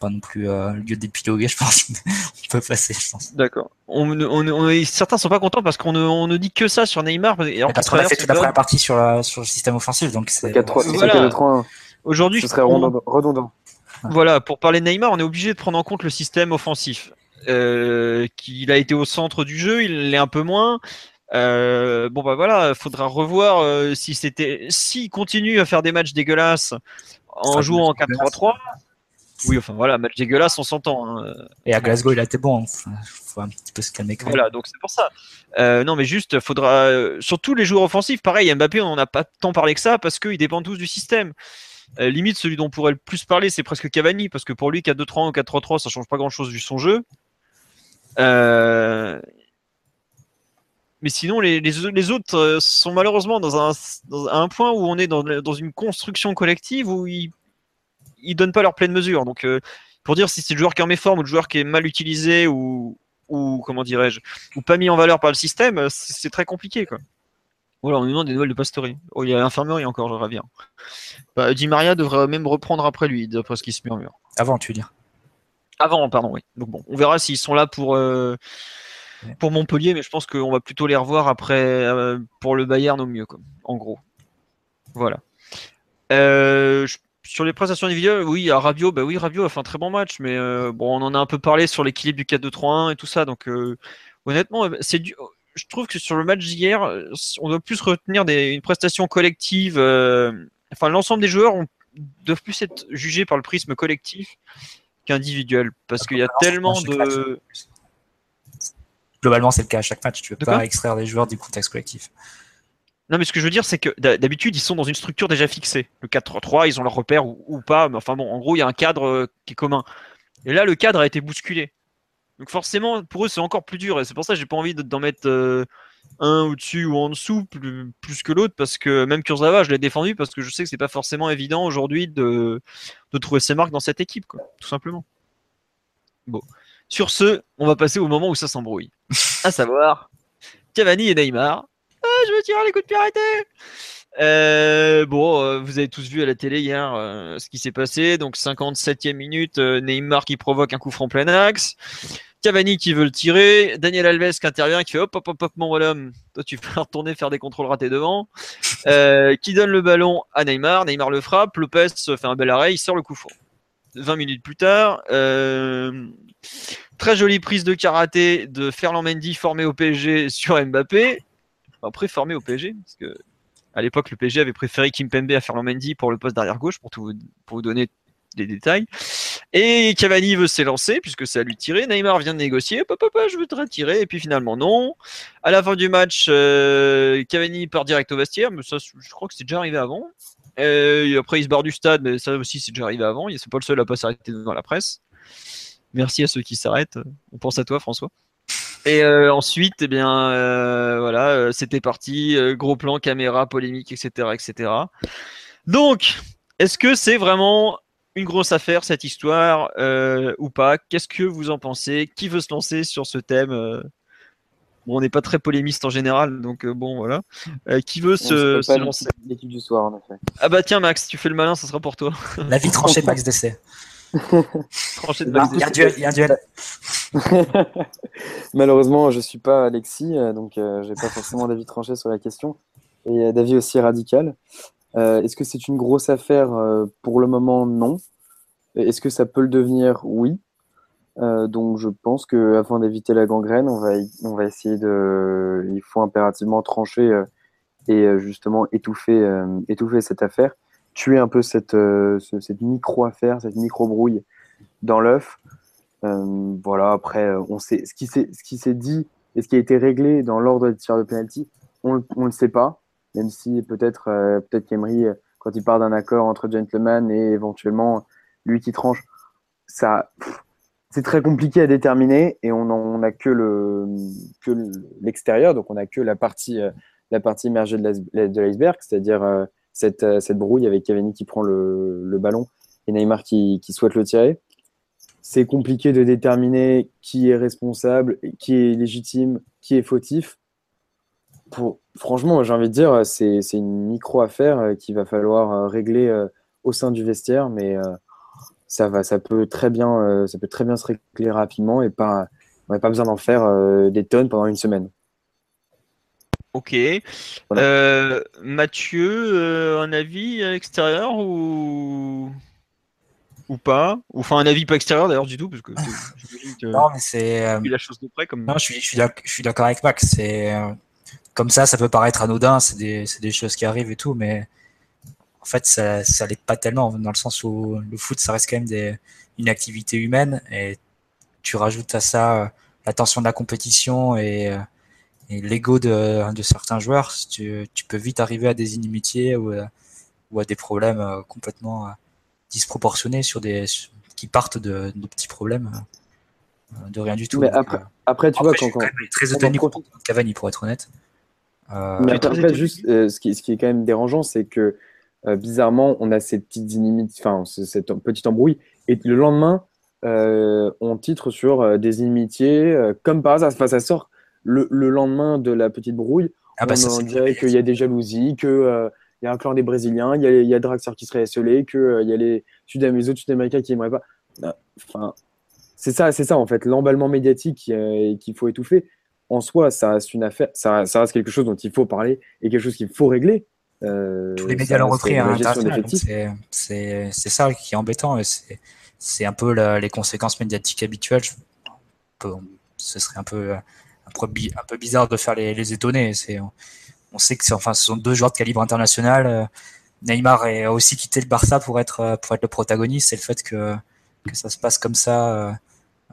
pas non plus euh, lieu d'épiloguer, je pense. on peut passer, je pense. D'accord. On, on, certains sont pas contents parce qu'on ne, on ne dit que ça sur Neymar. Alors parce qu'on a fait toute la première partie sur, la, sur le système offensif, donc c'est. Voilà. Aujourd'hui, ce serait redondant. Voilà, pour parler de Neymar, on est obligé de prendre en compte le système offensif. qu'il a été au centre du jeu, il l'est un peu moins. bon bah voilà, faudra revoir si c'était, s'il continue à faire des matchs dégueulasses en jouant en 4-3-3. Oui, enfin voilà, match dégueulasse, on s'entend. Hein. Et à Glasgow, il a été bon. Il faut un petit peu se calmer. Quand voilà, donc c'est pour ça. Euh, non, mais juste, faudra. Euh, surtout les joueurs offensifs, pareil, Mbappé, on n'en a pas tant parlé que ça parce qu'ils dépendent tous du système. Euh, limite, celui dont on pourrait le plus parler, c'est presque Cavani, parce que pour lui, 4-2-3 ou 4-3-3, ça change pas grand chose du son jeu. Mais sinon, les, les, autres sont malheureusement dans un, dans un point où on est dans, dans une construction collective où ils ils donnent pas leur pleine mesure. Donc, euh, pour dire si c'est le joueur qui est en méforme ou le joueur qui est mal utilisé ou, ou comment dirais-je, ou pas mis en valeur par le système, euh, c'est très compliqué, quoi. Voilà, on nous demande des nouvelles de Pastore. Oh, il y a l'infirmerie encore, je reviens. Bah, Di Maria devrait même reprendre après lui, d'après ce qui se murmure. Avant, tu veux dire Avant, pardon, oui. Donc bon, on verra s'ils sont là pour, euh, pour Montpellier, mais je pense qu'on va plutôt les revoir après pour le Bayern au mieux, quoi, en gros. Voilà. je sur les prestations individuelles, oui, à Rabiot, bah oui, Rabiot a fait un très bon match, mais euh, bon, on en a un peu parlé sur l'équilibre du 4-2-3-1 et tout ça, donc euh, honnêtement, euh, c'est du... je trouve que sur le match d'hier, on doit plus retenir des... une prestation collective. Enfin, l'ensemble des joueurs doivent plus être jugés par le prisme collectif qu'individuel, parce qu'il y a tellement de. Globalement, c'est le cas à chaque match. Tu veux pas extraire des joueurs du contexte collectif. Non, mais ce que je veux dire, c'est que d'habitude, ils sont dans une structure déjà fixée. Le 4-3, ils ont leur repère ou, pas. Mais enfin bon, en gros, il y a un cadre euh, qui est commun. Et là, le cadre a été bousculé. Donc forcément, pour eux, c'est encore plus dur. Et c'est pour ça que j'ai pas envie d'en mettre euh, un au-dessus ou en dessous plus, que l'autre. Parce que même Kurzawa, je l'ai défendu parce que je sais que c'est pas forcément évident aujourd'hui de, trouver ses marques dans cette équipe, quoi, tout simplement. Bon. Sur ce, on va passer au moment où ça s'embrouille. à savoir, Cavani et Neymar ah, je me tire les coups de pied arrêtés euh, bon, euh, vous avez tous vu à la télé hier euh, ce qui s'est passé. Donc 57e minute, Neymar qui provoque un coup franc plein axe. Cavani qui veut le tirer. Daniel Alves qui intervient, qui fait hop hop hop hop mon bonhomme. Toi tu vas retourner faire des contrôles ratés devant. qui donne le ballon à Neymar. Neymar le frappe. Lopez fait un bel arrêt. Il sort le coup franc. 20 minutes plus tard, très jolie prise de karaté de Ferland Mendy formé au PSG sur Mbappé après formé au PSG, parce que à l'époque le PSG avait préféré Kimpembe à Ferland Mendy pour le poste d'arrière gauche, pour, pour vous donner des détails. Et Cavani veut s'élancer puisque c'est à lui tirer. Neymar vient de négocier, papa, je veux te retirer. Et puis finalement non. À la fin du match, euh, Cavani part direct au vestiaire, mais ça, je crois que c'est déjà arrivé avant. Et après, il se barre du stade, mais ça aussi, c'est déjà arrivé avant. C'est pas le seul à pas s'arrêter dans la presse. Merci à ceux qui s'arrêtent. On pense à toi, François. Et euh, ensuite, eh bien, euh, voilà, euh, c'était parti, gros plan, caméra, polémique, etc., etc. Donc, est-ce que c'est vraiment une grosse affaire cette histoire ou pas? Qu'est-ce que vous en pensez? Qui veut se lancer sur ce thème Bon, on n'est pas très polémiste en général, donc bon, voilà. qui veut se, se lancer? L'équipe du soir, en effet. Ah bah tiens, Max, tu fais le malin, ça sera pour toi. La vie tranchée Max Dessay. Il y a un duel. Malheureusement, je ne suis pas Alexis, euh, donc euh, je n'ai pas forcément d'avis tranché sur la question. Et euh, d'avis aussi radical. Est-ce que c'est une grosse affaire Pour le moment, non. Est-ce que ça peut le devenir? Oui. donc je pense qu'afin d'éviter la gangrène, on va, on va essayer de. Il faut impérativement trancher et justement étouffer, étouffer cette affaire tuer un peu cette, cette micro-affaire, cette micro-brouille dans l'œuf. Euh, voilà, après, euh, on sait ce qui s'est dit et ce qui a été réglé dans l'ordre des tirs de penalty, on ne le sait pas, même si peut-être euh, peut-être qu'Emery, quand il parle d'un accord entre gentlemen et éventuellement lui qui tranche, ça, c'est très compliqué à déterminer et on n'a que le que l'extérieur, donc on n'a que la partie la partie immergée de l'iceberg, c'est-à-dire cette, cette brouille avec Cavani qui prend le, ballon et Neymar qui, souhaite le tirer c'est compliqué de déterminer qui est responsable, qui est légitime, qui est fautif. Franchement, j'ai envie de dire, c'est une micro-affaire euh, qu'il va falloir euh, régler euh, au sein du vestiaire, mais ça, va, ça, peut très bien, ça peut très bien se régler rapidement et pas, on n'a pas besoin d'en faire des tonnes pendant une semaine. Ok. Mathieu, un avis extérieur ou ou pas? Ou enfin un avis pas extérieur d'ailleurs du tout parce que non mais c'est euh, la chose de près comme. Non, je suis, je suis d'accord avec Max. C'est euh, comme ça, ça peut paraître anodin, c'est des, des, choses qui arrivent et tout, mais en fait ça, ça l'est pas tellement dans le sens où le foot ça reste quand même des, une activité humaine et tu rajoutes à ça euh, la tension de la compétition et, et l'ego de, de, certains joueurs, tu, tu, peux vite arriver à des inimitiés ou, ou à des problèmes complètement disproportionnés sur des qui partent de, de petits problèmes euh, de rien du tout. Mais après, euh, après, tu vois, quand, quand, très étonné contre Cavani, pour être honnête. Euh, mais après, juste, ce, qui, ce qui est quand même dérangeant, c'est que bizarrement, on a cette petite inimitié, enfin, cette petite embrouille, et le lendemain, on titre sur des inimitiés, comme par hasard, enfin, ça sort le, le, lendemain de la petite brouille. Ah bah on dirait qu'il y a des jalousies, que il y a un clan des Brésiliens, il y a, y a Draxler qui serait esselé, qu'il y a les, Sud les autres Sud-Américains qui n'aimeraient pas. Bah, enfin, c'est ça, c'est ça en fait, l'emballement médiatique euh, qu'il faut étouffer. En soi, ça reste une affaire, ça, ça, reste quelque chose dont il faut parler et quelque chose qu'il faut régler. Euh, Tous les médias l'ont repris à C'est ça qui est embêtant c'est un peu les conséquences médiatiques habituelles. ce serait un peu, un peu, bizarre de faire les, les étonner. On, sait que enfin, ce sont deux joueurs de calibre international. Euh, Neymar a aussi quitté le Barça pour être, pour être le protagoniste. C'est le fait que, que ça se passe comme ça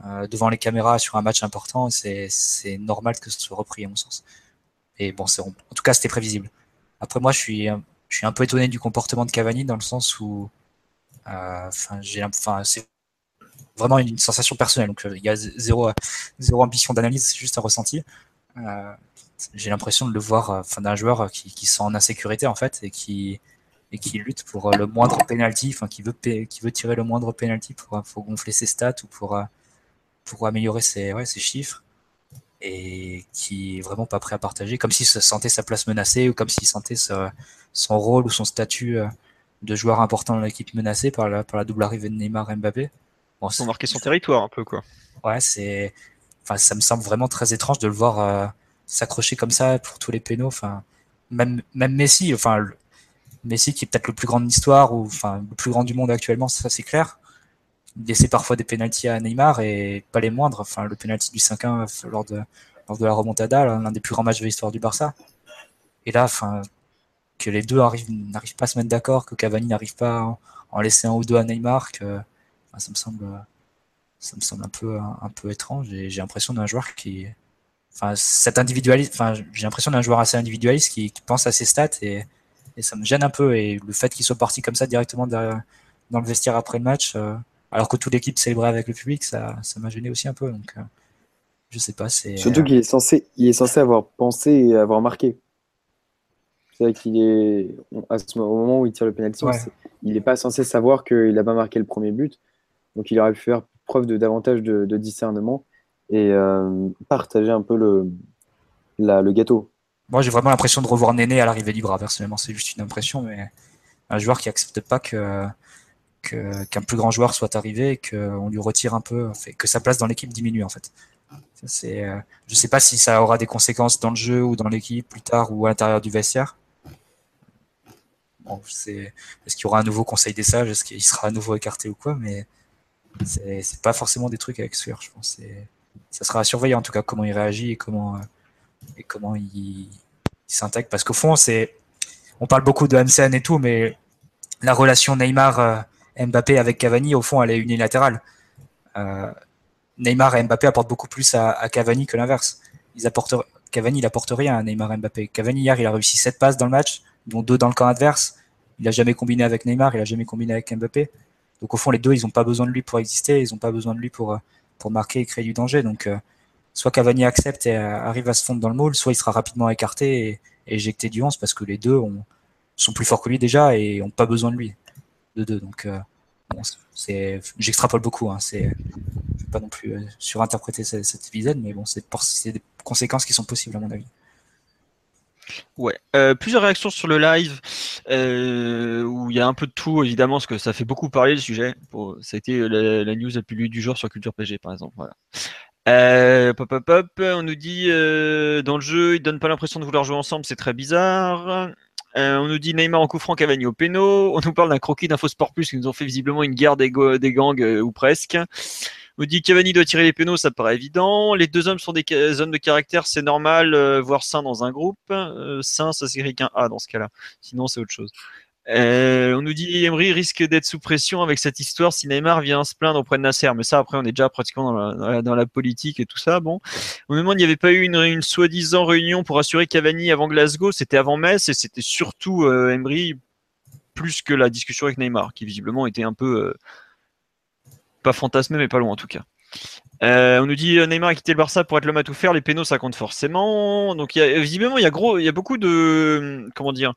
euh, devant les caméras sur un match important, c'est normal que ce soit repris à mon sens. Et bon, c'est en tout cas c'était prévisible. Après moi, je suis je suis un peu étonné du comportement de Cavani dans le sens où, euh, enfin, j'ai, enfin, c'est vraiment une sensation personnelle. Donc il y a zéro zéro ambition d'analyse, c'est juste un ressenti. Euh, j'ai l'impression de le voir, enfin, d'un joueur qui, qui sent en insécurité en fait et qui et qui lutte pour le moindre penalty, enfin qui veut qui veut tirer le moindre penalty pour, gonfler ses stats ou pour pour améliorer ses, chiffres et qui est vraiment pas prêt à partager, comme s'il se sentait sa place menacée ou comme s'il sentait son rôle ou son statut euh, de joueur important dans l'équipe menacée par la, par la double arrivée de Neymar et Mbappé. Bon, Ils ont marqué son territoire un peu, quoi. Ouais, c'est. Enfin, ça me semble vraiment très étrange de le voir euh, s'accrocher comme ça pour tous les pénaux. Enfin, même, même Messi, enfin, Messi qui est peut-être le plus grand de l'histoire ou enfin le plus grand du monde actuellement, ça c'est clair laisser parfois des pénalties à Neymar et pas les moindres. Enfin, le pénalty du 5-1 lors de, lors de la remontada, l'un des plus grands matchs de l'histoire du Barça. Et là, enfin, que les deux n'arrivent pas à se mettre d'accord, que Cavani n'arrive pas à en laisser un ou deux à Neymar, que, ça me semble, ça me semble un peu, un, peu étrange. Et j'ai l'impression d'un joueur qui, enfin, cet individualiste, enfin, j'ai l'impression d'un joueur assez individualiste qui, pense à ses stats et, et, ça me gêne un peu. Et le fait qu'il soit parti comme ça directement derrière, dans le vestiaire après le match, euh, alors que toute l'équipe célébrait avec le public, ça, ça m'a gêné aussi un peu. Donc, euh, je sais pas. C'est, Surtout qu'il est censé, il est censé avoir pensé et avoir marqué. C'est vrai qu'il est, à ce, au moment où il tire le penalty, il n'est pas censé savoir qu'il n'a pas marqué le premier but. Donc, il aurait pu faire preuve de davantage de, discernement et euh, partager un peu le, gâteau. Moi, j'ai vraiment l'impression de revoir Néné à l'arrivée du bras. Personnellement, c'est juste une impression, mais un joueur qui accepte pas que qu'un plus grand joueur soit arrivé et qu'on lui retire un peu, que sa place dans l'équipe diminue en fait. C'est, euh, je sais pas si ça aura des conséquences dans le jeu ou dans l'équipe plus tard ou à l'intérieur du vestiaire. Est-ce qu'il y aura un nouveau conseil des sages? Est-ce qu'il sera à nouveau écarté ou quoi? Mais c'est, pas forcément des trucs à exclure, je pense. ça sera à surveiller en tout cas comment il réagit et comment, euh, et comment il, il s'intègre. Parce qu'au fond, on parle beaucoup de MCN et tout, mais la relation Neymar euh, avec Cavani, au fond, elle est unilatérale. Euh, Neymar et Mbappé apportent beaucoup plus à, Cavani que l'inverse. Cavani, il apporte rien à Neymar et Mbappé. Cavani, hier, il a réussi 7 passes dans le match, dont 2 dans le camp adverse. Il n'a jamais combiné avec Neymar, il n'a jamais combiné avec Mbappé. Donc, au fond, les deux, ils n'ont pas besoin de lui pour exister, ils n'ont pas besoin de lui pour, pour marquer et créer du danger. Donc, euh, soit Cavani accepte et arrive à se fondre dans le moule, soit il sera rapidement écarté et, éjecté du 11 parce que les deux sont plus forts que lui déjà et n'ont pas besoin de lui de deux. Donc, euh, c'est, j'extrapole beaucoup. Hein, c'est, je vais pas non plus euh, surinterpréter cette, cette mais bon, c'est, c'est des conséquences qui sont possibles à mon avis. Ouais, euh, plusieurs réactions sur le live où il y a un peu de tout évidemment parce que ça fait beaucoup parler le sujet. ça a été la, news la plus lue du jour sur Culture PG par exemple. Voilà. pop, pop, pop, on nous dit dans le jeu, ils donnent pas l'impression de vouloir jouer ensemble, c'est très bizarre. Euh, on nous dit Neymar en coup franc, Cavani au péno. On nous parle d'un croquis d'Info Sport Plus qui nous ont fait visiblement une guerre des, gangs euh, ou presque. On nous dit Cavani doit tirer les pénaux, ça paraît évident. Les deux hommes sont des hommes de caractère, c'est normal, euh, voire sain dans un groupe. sain, ça s'écrit qu'un A dans ce cas-là. Sinon, c'est autre chose. Euh, on nous dit Emery risque d'être sous pression avec cette histoire si Neymar vient se plaindre auprès de Nasser. Mais ça, après, on est déjà pratiquement dans la, politique et tout ça. Bon, on me demande il n'y avait pas eu une, soi-disant réunion pour assurer Cavani avant Glasgow? C'était avant Metz et c'était surtout euh, Emery plus que la discussion avec Neymar, qui visiblement était un peu euh, pas fantasmé, mais pas loin en tout cas. on nous dit Neymar a quitté le Barça pour être l'homme à tout faire. Les pénaux, ça compte forcément. Donc, visiblement, il y a gros, il y a beaucoup de comment dire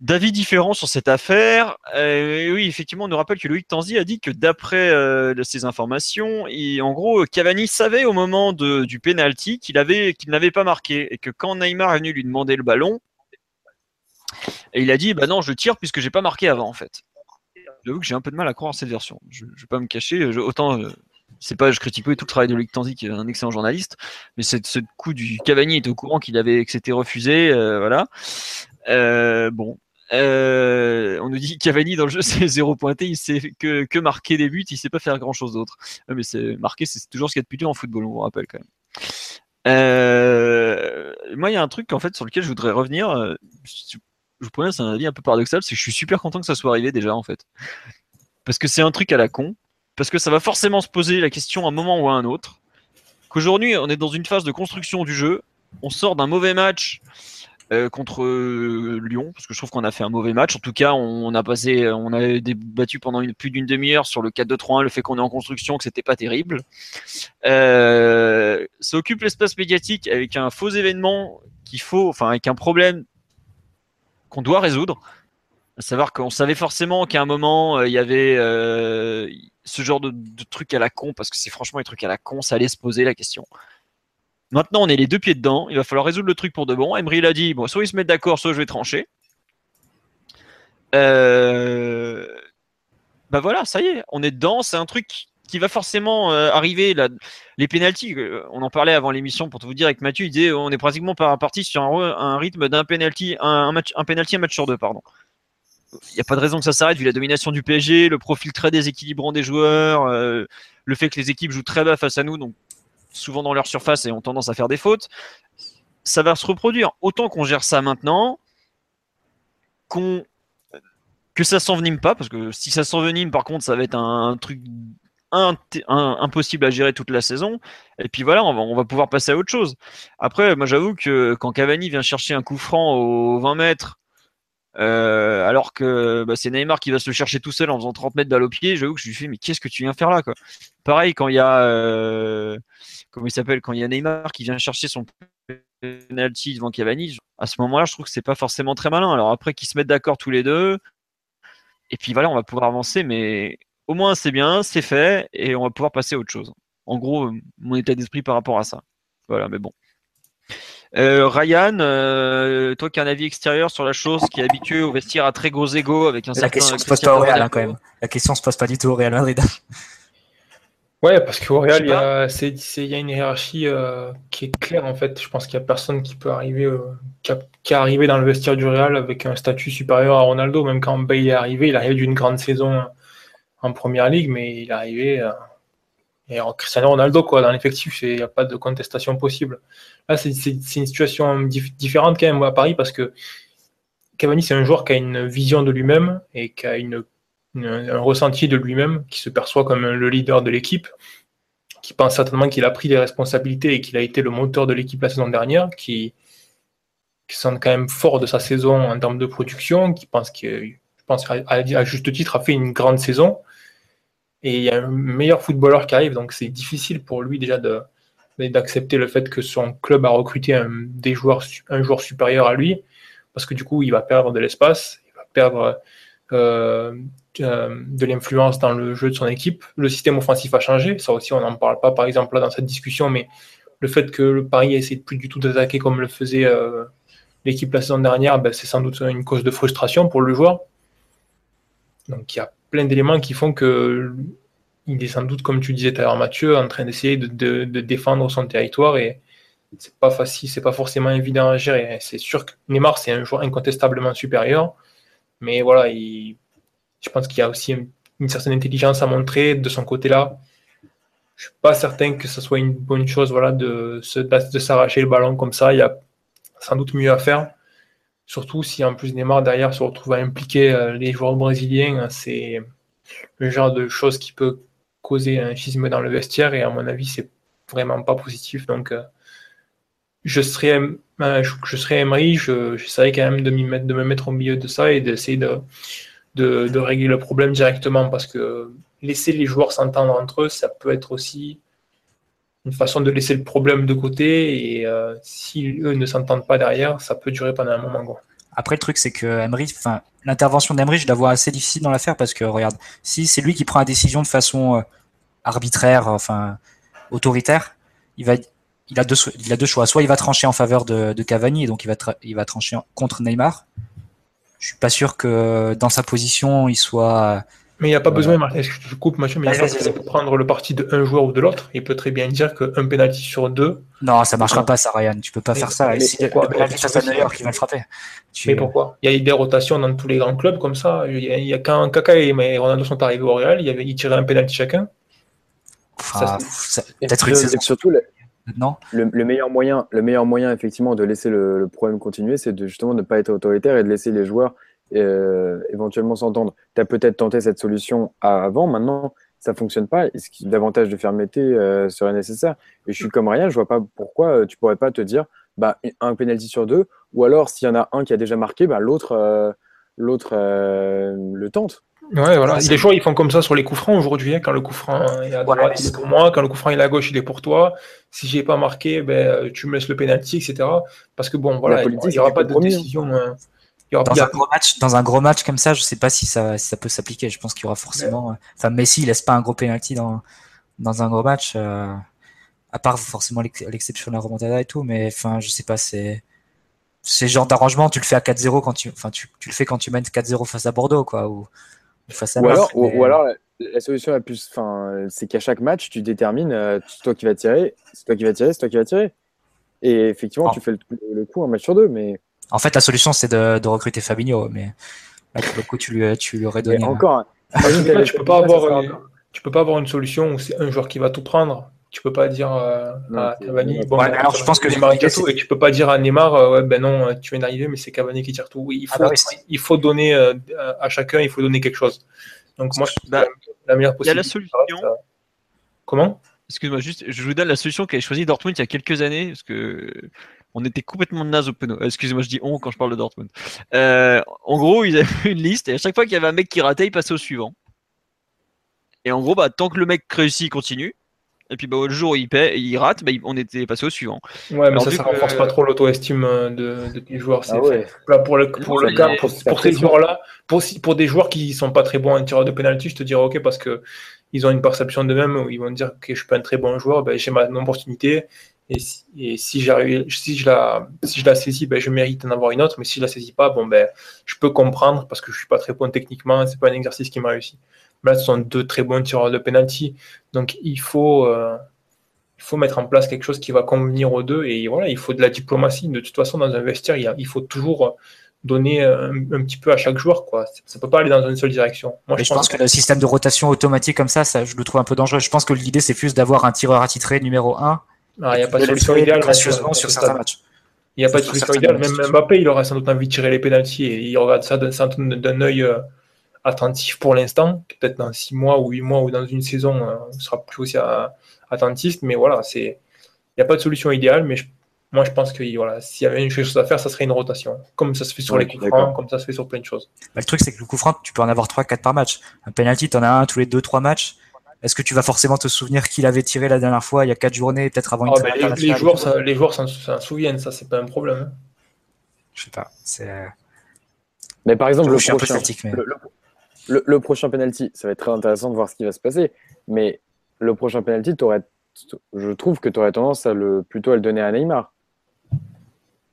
d'avis différents sur cette affaire. Euh, oui, effectivement, on nous rappelle que Loïc Tanzi a dit que d'après euh, ces informations, en gros, Cavani savait au moment du penalty qu'il avait qu'il n'avait pas marqué et que quand Neymar est venu lui demander le ballon, il a dit bah non, je tire puisque j'ai pas marqué avant en fait. J'avoue que j'ai un peu de mal à croire cette version. Je, ne vais pas me cacher. autant euh, c'est pas je critique pas tout le travail de Loïc Tanzi qui est un excellent journaliste, mais ce coup du Cavani était au courant qu'il avait que c'était refusé, voilà. bon, euh, on nous dit Cavani dans le jeu c'est zéro pointé, il sait que, que marquer des buts, il sait pas faire grand chose d'autre. mais c'est marquer, c'est toujours ce qu'il y a de plus dur en football, on vous rappelle quand même. Euh, moi, il y a un truc en fait sur lequel je voudrais revenir. Euh, je vous promets, c'est un avis un peu paradoxal, c'est que je suis super content que ça soit arrivé déjà en fait, parce que c'est un truc à la con, parce que ça va forcément se poser la question à un moment ou à un autre. Qu'aujourd'hui, on est dans une phase de construction du jeu, on sort d'un mauvais match euh, contre euh, Lyon, parce que je trouve qu'on a fait un mauvais match. En tout cas, on, a passé, on a débattu pendant plus d'une demi-heure sur le 4-2-3-1, le fait qu'on est en construction, que c'était pas terrible. Euh, ça occupe l'espace médiatique avec un faux événement qu'il faut, enfin avec un problème qu'on doit résoudre. À savoir qu'on savait forcément qu'à un moment il y avait ce genre de, truc à la con, parce que c'est franchement des trucs à la con, ça allait se poser la question. Maintenant, on est les deux pieds dedans. Il va falloir résoudre le truc pour de bon. Emery l'a dit bon, soit ils se mettent d'accord, soit je vais trancher. Euh... Bah voilà, ça y est, on est dedans. C'est un truc qui va forcément euh, arriver. Les pénalties, euh, on en parlait avant l'émission pour te vous dire avec Mathieu, il disait on est pratiquement parti sur un, rythme d'un penalty, un, match, un un match sur deux, pardon. Il n'y a pas de raison que ça s'arrête vu la domination du PSG, le profil très déséquilibrant des joueurs, euh, le fait que les équipes jouent très bas face à nous. Donc souvent dans leur surface et ont tendance à faire des fautes, ça va se reproduire. Autant qu'on gère ça maintenant, qu'on que ça s'envenime pas, parce que si ça s'envenime, par contre, ça va être un, truc impossible à gérer toute la saison. Et puis voilà, on va, pouvoir passer à autre chose. Après, moi j'avoue que quand Cavani vient chercher un coup franc aux 20 mètres, euh, alors que bah, c'est Neymar qui va se le chercher tout seul en faisant 30 mètres balle au pied, j'avoue que je lui fais mais qu'est-ce que tu viens faire là quoi? Pareil quand il y a euh, il s'appelle quand il y a Neymar qui vient chercher son penalty devant Cavani, à ce moment-là, je trouve que c'est pas forcément très malin. Alors après qu'ils se mettent d'accord tous les deux, et puis voilà, on va pouvoir avancer, mais au moins c'est bien, c'est fait, et on va pouvoir passer à autre chose. En gros, mon état d'esprit par rapport à ça. Voilà, mais bon. Euh, Ryan, euh, toi qui as un avis extérieur sur la chose, qui est habitué au vestiaire à très gros égaux avec un la question se pose pas au Real hein, quand même. La question se pose pas du tout au Real Madrid. Ouais, parce qu'au Real, il y, a, il y a une hiérarchie euh, qui est claire en fait. Je pense qu'il n'y a personne qui peut arriver, euh, qui, est arrivé dans le vestiaire du Real avec un statut supérieur à Ronaldo. Même quand Bale est arrivé, il arrivé d'une grande saison en première ligue, mais il est arrivé euh, et en Cristiano Ronaldo quoi. Dans l'effectif, il n'y a pas de contestation possible. Là, c'est une situation différente quand même à Paris parce que Cavani, c'est un joueur qui a une vision de lui-même et qui a un ressenti de lui-même, qui se perçoit comme le leader de l'équipe, qui pense certainement qu'il a pris des responsabilités et qu'il a été le moteur de l'équipe la saison dernière, qui, qui sent quand même fort de sa saison en termes de production, qui pense que, je à, juste titre, a fait une grande saison. Et il y a un meilleur footballeur qui arrive, donc c'est difficile pour lui déjà d'accepter le fait que son club a recruté un, des joueurs, un joueur supérieur à lui, parce que du coup, il va perdre de l'espace, il va perdre euh, euh, de l'influence dans le jeu de son équipe. Le système offensif a changé, ça aussi on n'en parle pas par exemple là dans cette discussion, mais le fait que le Paris essaie plus du tout d'attaquer comme le faisait euh, l'équipe la saison dernière, ben, c'est sans doute une cause de frustration pour le joueur. Donc il y a plein d'éléments qui font que il est sans doute, comme tu disais tout à l'heure Mathieu, en train d'essayer de, défendre son territoire et c'est pas facile, c'est pas forcément évident à gérer. C'est sûr que Neymar, c'est un joueur incontestablement supérieur, mais voilà, je pense qu'il y a aussi une, certaine intelligence à montrer de son côté-là. Je suis pas certain que ce soit une bonne chose voilà, de, de s'arracher le ballon comme ça. Il y a sans doute mieux à faire. Surtout si en plus Neymar derrière se retrouve à impliquer euh, les joueurs brésiliens, c'est le genre de choses qui peut causer un schisme dans le vestiaire et à mon avis c'est vraiment pas positif. Donc euh, je serais, euh, je, serais Emery, quand même de, me mettre au milieu de ça et d'essayer de, de, régler le problème directement parce que laisser les joueurs s'entendre entre eux, ça peut être aussi une façon de laisser le problème de côté et euh, si eux ne s'entendent pas derrière, ça peut durer pendant un moment. Après, le truc, c'est que Emery, l'intervention d'Emery, je la vois assez difficile dans l'affaire parce que, regarde, si c'est lui qui prend la décision de façon euh, arbitraire, enfin, autoritaire, il va, il a deux, il a deux choix. Soit il va trancher en faveur de, de Cavani, et donc il va, il va trancher contre Neymar. Je suis pas sûr que dans sa position, il soit mais il n'y a pas besoin, je coupe Mathieu, mais il n'y a pas besoin de prendre le parti d'un joueur ou de l'autre. Il peut très bien dire qu'un penalty sur deux. Non, ça ne marchera pas, ça, Ryan. Tu peux pas faire ça. si pourquoi le qui va le frapper. Mais pourquoi? Il y a eu des rotations dans tous les grands clubs comme ça. Il y a, quand Kaka et Ronaldo sont arrivés au Real, il y avait, ils tiraient un penalty chacun. Peut-être une saison. Surtout, le, le, meilleur moyen, le meilleur moyen, effectivement, de laisser le, le problème continuer, c'est de justement ne pas être autoritaire et de laisser les joueurs euh, éventuellement s'entendre. Tu as peut-être tenté cette solution avant, maintenant ça fonctionne pas. Est-ce que davantage de fermeté euh, serait nécessaire? Et je suis comme rien, je vois pas pourquoi euh, tu pourrais pas te dire bah, un penalty sur deux, ou alors s'il y en a un qui a déjà marqué, bah, l'autre l'autre le tente. Ouais, voilà. Les joueurs, ils font comme ça sur les coups francs aujourd'hui. Hein. quand le coup franc est à droite, il est pour moi. Quand le coup franc est à gauche, il est pour toi. Si j'ai pas marqué, ben, tu me laisses le penalty, etc. Parce que bon, voilà, il n'y aura pas de hein. Dans, un gros match, dans un gros match comme ça, je sais pas si ça, ça peut s'appliquer. Je pense qu'il y aura forcément. Euh, enfin, Messi, il laisse pas un gros penalty dans, dans un gros match, euh, à part forcément l'exception de la remontada et tout. Mais enfin, je sais pas, c'est. C'est genre d'arrangement, tu le fais à 4-0 quand tu. Enfin, tu, tu, le fais quand tu mènes 4-0 face à Bordeaux, quoi. Ou, face à ou, alors, ou, alors, la solution la plus. Enfin, c'est qu'à chaque match, tu détermines, euh, c'est toi qui vas tirer, c'est toi qui vas tirer, c'est toi qui vas tirer. Et effectivement, tu fais le, le coup un match sur deux, mais. En fait, la solution, c'est de, de, recruter Fabinho, mais là, pour le coup, tu lui, tu lui aurais donné. encore, tu peux pas avoir, tu peux pas avoir une solution où c'est un joueur qui va tout prendre. Tu peux pas dire euh, à Cavani, bon, ben, alors je pense que Neymar tout, et tu peux pas dire à Neymar, euh, ouais, ben non, tu viens d'arriver, mais c'est Cavani qui tire tout. Oui, il ah faut, bah il faut donner euh, à chacun, il faut donner quelque chose. Donc moi, je bah, la meilleure possibilité. Il y a la solution. Comment? Excuse-moi, juste, je vous donne la solution qu'avait choisi Dortmund il y a quelques années, parce que on était complètement naze au penaud. Excusez-moi, je dis on quand je parle de Dortmund. Euh, en gros, ils avaient une liste et à chaque fois qu'il y avait un mec qui ratait, il passait au suivant. Et en gros, bah, tant que le mec réussit, il continue. Et puis bah, le jour où il, paie, il rate, bah, on était passé au suivant. Ouais, mais ça, ça renforce pas trop l'auto-estime euh, de, des joueurs. Ah là, pour le, pour le cas, pour, ces joueurs-là, pour, pour des joueurs qui sont pas très bons en tireur de penalty, je te dirais ok parce que ils ont une perception d'eux-mêmes où ils vont dire que je suis pas un très bon joueur, ben, j'ai ma opportunité et si, et si, si, je la, si je la saisis, ben, je mérite d'en avoir une autre. Mais si je la saisis pas, bon, ben, je peux comprendre parce que je suis pas très bon techniquement. C'est pas un exercice qui m'a réussi. Là, ce sont deux très bons tireurs de penalty. Donc, il faut, euh, il faut mettre en place quelque chose qui va convenir aux deux. Et voilà, il faut de la diplomatie. De toute façon, dans un vestiaire, il, il faut toujours donner un, petit peu à chaque joueur. Quoi. Ça peut pas aller dans une seule direction. Moi, je, pense, que, le système de rotation automatique comme ça, ça, je le trouve un peu dangereux. Je pense que l'idée, c'est plus d'avoir un tireur attitré numéro 1 il n'y a pas de solution idéale. Gracieusement sur certains matchs. Il n'y a pas de solution idéale. Même Mbappé, il aura sans doute envie de tirer les pénalties et il regarde ça d'un œil euh, attentif pour l'instant. Peut-être dans 6 mois ou 8 mois ou dans une saison, euh, on sera plus aussi attentiste. Mais voilà, il n'y a pas de solution idéale. Mais moi, je pense que voilà, s'il y avait une chose à faire, ça serait une rotation. Comme ça se fait sur les coups francs, comme ça se fait sur plein de choses. Bah, le truc, c'est que le coup franc, tu peux en avoir 3-4 par match. Un penalty, tu en as un tous les 2-3 matchs. Est-ce que tu vas forcément te souvenir qu'il avait tiré la dernière fois il y a 4 journées, peut-être avant une oh, les, joueurs, ça, les joueurs s'en souviennent, ça, c'est pas un problème. Hein. Je sais pas. Mais par exemple, le prochain, le, prochain penalty, ça va être très intéressant de voir ce qui va se passer. Mais le prochain penalty, je trouve que tu aurais tendance à le, plutôt à le donner à Neymar.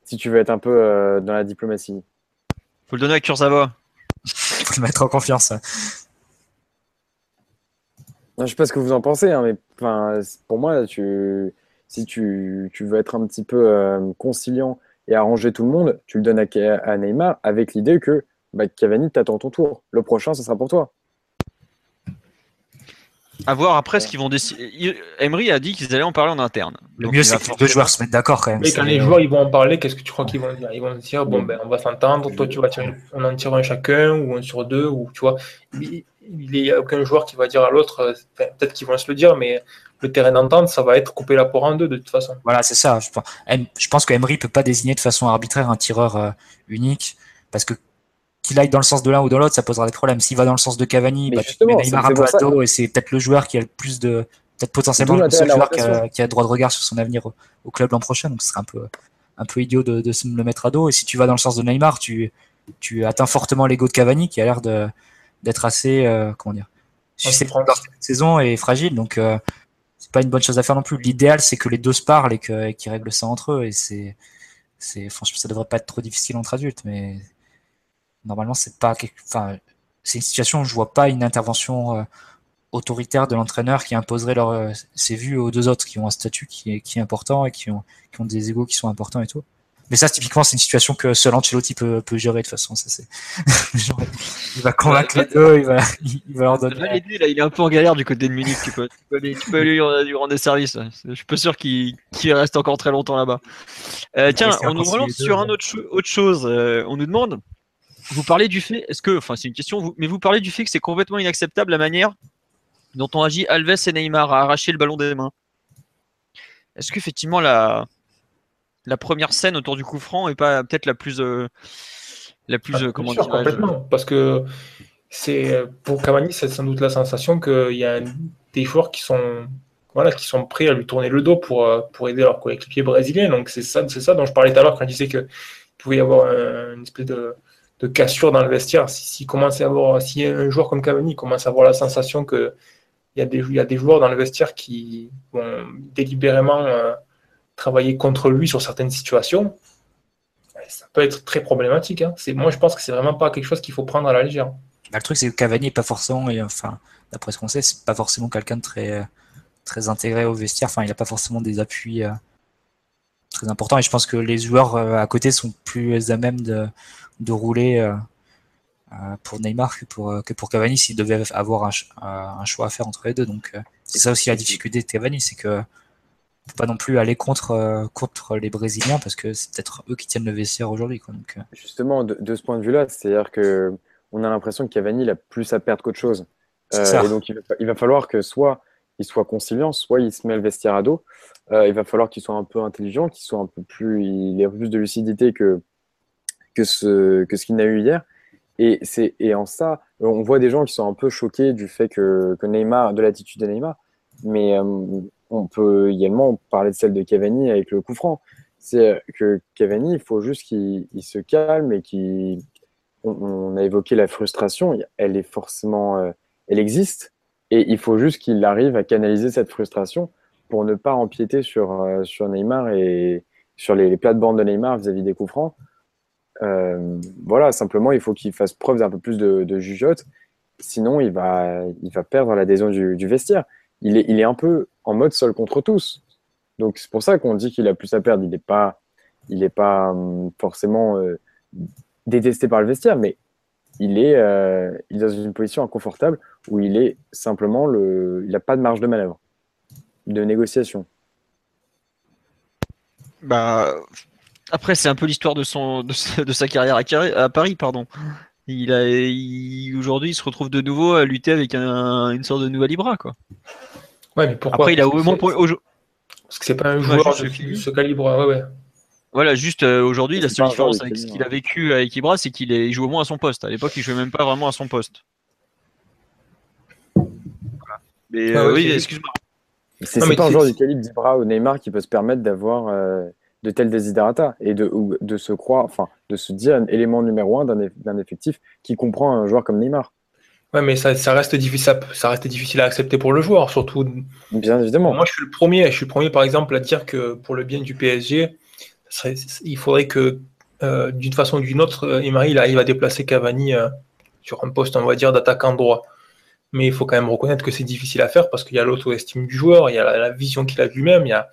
Si tu veux être un peu euh, dans la diplomatie. Faut le donner à Kurzawa. Faut le mettre en confiance. Je sais pas ce que vous en pensez, hein, mais pour moi, tu... si tu, veux être un petit peu euh, conciliant et arranger tout le monde, tu le donnes à, Neymar avec l'idée que bah, Cavani t'attend ton tour. Le prochain, ce sera pour toi. À voir après ce qu'ils vont décider. Emery a dit qu'ils allaient en parler en interne. Le mieux, c'est que les deux joueurs se mettent d'accord quand même. Mais quand les joueurs ils vont en parler, qu'est-ce que tu crois qu'ils vont dire? Ils vont dire bon, ben, on va s'entendre, toi, tu vas tirer, on en tire un chacun, ou un sur deux, ou tu vois. Il n'y a aucun joueur qui va dire à l'autre, euh, peut-être qu'ils vont se le dire, mais le terrain d'entente, ça va être couper la poire en deux de toute façon. Voilà, c'est ça. Je pense, je pense que Emery peut pas désigner de façon arbitraire un tireur euh, unique, parce que qu'il aille dans le sens de l'un ou de l'autre, ça posera des problèmes. S'il va dans le sens de Cavani, bah, tu mets Neymar à dos et c'est peut-être le joueur qui a le plus de, peut-être potentiellement le seul joueur qui a, qui a, droit de regard sur son avenir au, club l'an prochain. Donc ce serait un peu, un peu idiot de, de se le mettre à dos. Et si tu vas dans le sens de Neymar, tu, tu atteins fortement l'ego de Cavani qui a l'air de, d'être assez, euh, comment dire, susceptible cette saison et fragile. Donc euh, c'est pas une bonne chose à faire non plus. L'idéal c'est que les deux se parlent et qu'ils règlent ça entre eux. Et c'est, c'est, franchement, ça devrait pas être trop difficile entre adultes, mais normalement, c'est pas, enfin, c'est une situation où je vois pas une intervention euh, autoritaire de l'entraîneur qui imposerait leur, euh, ses vues aux deux autres qui ont un statut qui est, qui est important et qui ont, qui ont des égaux qui sont importants et tout. Mais ça, typiquement, c'est une situation que seul Ancelotti peut, peut gérer de toute façon. Ça, c'est... il va convaincre les deux, il va, il va leur donner. là, il est un peu en galère du côté de Munich. Tu peux, tu peux, lui, tu peux lui, rendre des services. Je suis pas sûr qu'il, qu'il reste encore très longtemps là-bas. Euh, tiens, on nous relance sur un autre, autre chose. on nous demande vous parlez du fait, est-ce que, enfin c'est une question, mais vous parlez du fait que c'est complètement inacceptable la manière dont ont agi Alves et Neymar à arracher le ballon des mains. Est-ce qu'effectivement la, la première scène autour du coup franc est pas peut-être la plus, euh, la plus, ah, comment dire Complètement, parce que c'est pour Cavani, c'est sans doute la sensation qu'il y a des joueurs qui sont voilà, qui sont prêts à lui tourner le dos pour, euh, pour aider leur coéquipier brésilien. Donc c'est ça, c'est ça dont je parlais tout à l'heure quand je disais qu'il pouvait y avoir une espèce de, de cassure dans le vestiaire. Si, commence à avoir, si un joueur comme Cavani commence à avoir la sensation que il y, a des, il y a des joueurs dans le vestiaire qui vont délibérément euh, travailler contre lui sur certaines situations, ça peut être très problématique. Hein. Moi, je pense que c'est vraiment pas quelque chose qu'il faut prendre à la légère. Le truc, c'est que Cavani n'est pas forcément, et enfin, d'après ce qu'on sait, c'est pas forcément quelqu'un très, très intégré au vestiaire. Enfin, il n'a pas forcément des appuis euh, très importants. Et je pense que les joueurs euh, à côté sont plus à même de, rouler euh, euh, pour Neymar que pour, que pour Cavani s'il devait avoir un, un, choix à faire entre les deux. Donc euh, c'est ça aussi la difficulté de Cavani, c'est que faut pas non plus aller contre, contre les Brésiliens parce que c'est peut-être eux qui tiennent le vestiaire aujourd'hui. Donc, Justement, de, ce point de vue-là, c'est-à-dire que on a l'impression que Cavani il a plus à perdre qu'autre chose. et donc il va, il va, falloir que soit il soit conciliant, soit il se met le vestiaire à dos. il va falloir qu'il soit un peu intelligent, qu'il soit un peu plus, il ait plus de lucidité que que ce, que ce qu'il n'a eu hier. Et, c'est, et en ça, on voit des gens qui sont un peu choqués du fait que, que Neymar, de l'attitude de Neymar, mais euh, on peut également parler de celle de Cavani avec le coup franc. C'est que Cavani, il faut juste qu'il se calme et qu'il. On, a évoqué la frustration, elle est forcément. Euh, elle existe, et il faut juste qu'il arrive à canaliser cette frustration pour ne pas empiéter sur, euh, sur Neymar et sur les, plates-bandes de Neymar vis-à-vis des coups francs euh, voilà, simplement, il faut qu'il fasse preuve d'un peu plus de, de, jugeote. Sinon, il va, il va perdre l'adhésion du, du, vestiaire. Il est, il est un peu en mode seul contre tous. Donc, c'est pour ça qu'on dit qu'il a plus à perdre. Il n'est pas, il est pas hum, forcément euh, détesté par le vestiaire, mais il est, euh, il est dans une position inconfortable où il est simplement le, il n'a pas de marge de manœuvre, de négociation. Bah, après, c'est un peu l'histoire de, son, de, sa carrière à, Paris, pardon. Il a, aujourd'hui, il se retrouve de nouveau à lutter avec une sorte de nouvel Ibra, quoi. Ouais, mais pourquoi Après, il a au moins Parce que c'est pas un joueur de ce calibre, ouais, ouais. Voilà, juste euh, aujourd'hui, la seule différence avec ce qu'il a vécu avec Ibra, c'est qu'il joue au moins à son poste. À l'époque, il jouait même pas vraiment à son poste. Mais euh, oui, excuse-moi. C'est pas un joueur du calibre d'Ibra ou Neymar qui peut se permettre d'avoir euh, de tels desiderata et de, de se croire, enfin, de se dire un élément numéro un d'un effectif qui comprend un joueur comme Neymar. Ouais, mais ça, ça, reste difficile, ça reste difficile à accepter pour le joueur, surtout. Bien évidemment. Moi, je suis le premier, je suis le premier, par exemple, à dire que pour le bien du PSG, il faudrait que, euh, d'une façon ou d'une autre, Emery il arrive à déplacer Cavani euh, sur un poste, on va dire, d'attaquant droit. Mais il faut quand même reconnaître que c'est difficile à faire parce qu'il y a l'auto-estime du joueur, il y a la, la vision qu'il a lui-même, il y a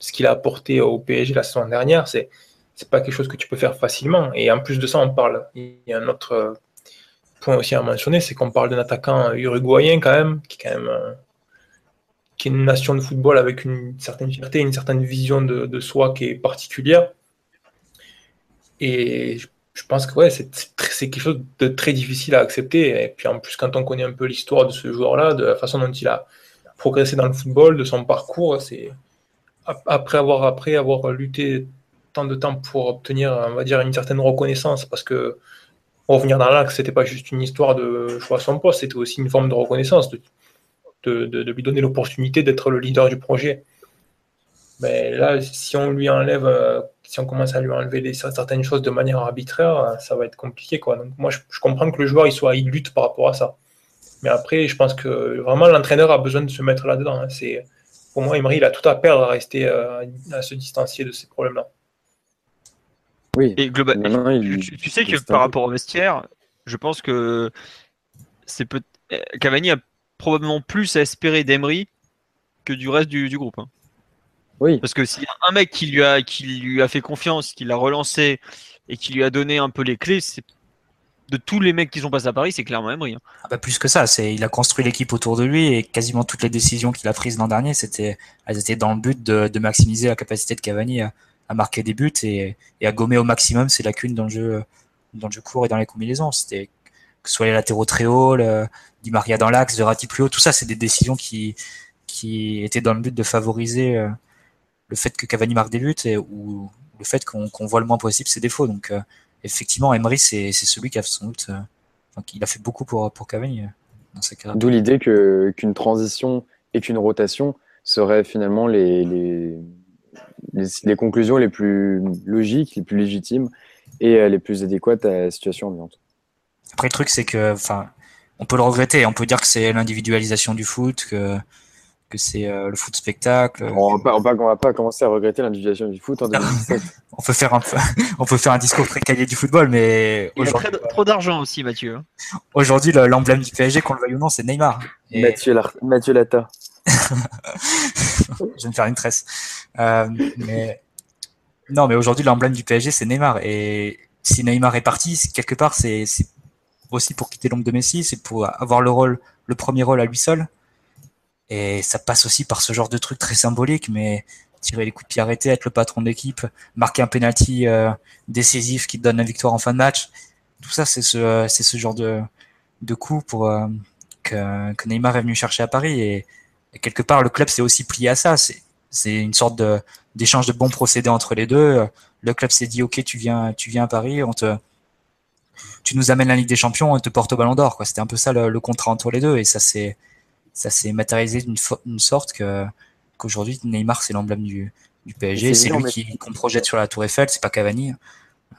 ce qu'il a apporté au PSG la saison dernière, c'est c'est pas quelque chose que tu peux faire facilement. Et en plus de ça, on parle. Il y a un autre euh, point aussi à mentionner, c'est qu'on parle d'un attaquant uruguayen quand même, qui est quand même euh, qui est une nation de football avec une certaine fierté, une certaine vision de, soi qui est particulière. Et je pense que ouais, c'est quelque chose de très difficile à accepter. Et puis en plus, quand on connaît un peu l'histoire de ce joueur-là, de la façon dont il a progressé dans le football, de son parcours, c'est après avoir, après avoir lutté tant de temps pour obtenir, on va dire, une certaine reconnaissance, parce que revenir dans l'axe, c'était pas juste une histoire de choix à son poste, c'était aussi une forme de reconnaissance, de, lui donner l'opportunité d'être le leader du projet. Mais là, si on lui enlève, euh, si on commence à lui enlever certaines choses de manière arbitraire, euh, ça va être compliqué. Quoi. Donc moi, je, comprends que le joueur il soit, il lutte par rapport à ça. Mais après, je pense que vraiment l'entraîneur a besoin de se mettre là-dedans. Hein. Pour moi, Emery, il a tout à perdre à rester euh, à se distancier de ces problèmes-là. Oui. Et globalement, tu, sais que par rapport au vestiaire, je pense que c'est peut Cavani a probablement plus à espérer d'Emery que du reste du, groupe. Hein. Oui. Parce que s'il y a un mec qui lui a, qui lui a fait confiance, qui l'a relancé et qui lui a donné un peu les clés, c'est de tous les mecs qui sont passés à Paris, c'est clairement Emery. Hein. Ah bah plus que ça, c'est il a construit l'équipe autour de lui et quasiment toutes les décisions qu'il a prises l'an dernier, c'était elles étaient dans le but de, maximiser la capacité de Cavani à, marquer des buts et, à gommer au maximum ses lacunes dans le jeu dans le jeu court et dans les combinaisons. C'était que ce soit les latéraux très hauts, le, Di Maria dans l'axe, Verratti plus haut, tout ça, c'est des décisions qui qui étaient dans le but de favoriser euh, le fait que Cavani marque des buts et, ou le fait qu'on voit le moins possible ses défauts. Donc euh, effectivement, Emery, c'est celui qui a sans doute, euh, il a fait beaucoup pour, pour Cavani euh, dans sa carrière. D'où l'idée qu'une transition et qu'une rotation seraient finalement les, les, les, conclusions les plus logiques, les plus légitimes et les plus adéquates à la situation ambiante. Après, le truc, c'est que, enfin, on peut le regretter, on peut dire que c'est l'individualisation du foot, que c'est euh, le foot spectacle. On va, pas, va pas commencer à regretter l'individualisation du foot en 2017. on peut faire un on peut faire un discours très qualifié du football, mais il y a trop d'argent aussi, Mathieu. Aujourd'hui, l'emblème du PSG, qu'on le veuille ou non, c'est Neymar. Mathieu, Mathieu Lata. Je vais me faire une tresse. Euh, mais non, mais aujourd'hui, l'emblème du PSG, c'est Neymar. Et si Neymar est parti, quelque part, c'est aussi pour quitter l'ombre de Messi, c'est pour avoir le rôle, le premier rôle à lui seul. Et ça passe aussi par ce genre de truc très symbolique, mais tirer les coups de pied arrêtés, être le patron d'équipe, marquer un penalty euh, décisif qui te donne la victoire en fin de match. Tout ça, c'est ce, genre de, de coup pour, euh, que, que, Neymar est venu chercher à Paris. Et, quelque part, le club s'est aussi plié à ça. C'est, c'est une sorte de, d'échange de bons procédés entre les deux. Le club s'est dit, OK, tu viens, tu viens à Paris, on te, tu nous amènes la Ligue des Champions, on te porte au ballon d'or. Quoi. C'était un peu ça le, le contrat entre les deux. Et ça, s'est matérialisé d'une sorte que qu'aujourd'hui Neymar c'est l'emblème du, du PSG, c'est lui qui qu'on projette sur la Tour Eiffel, c'est pas Cavani.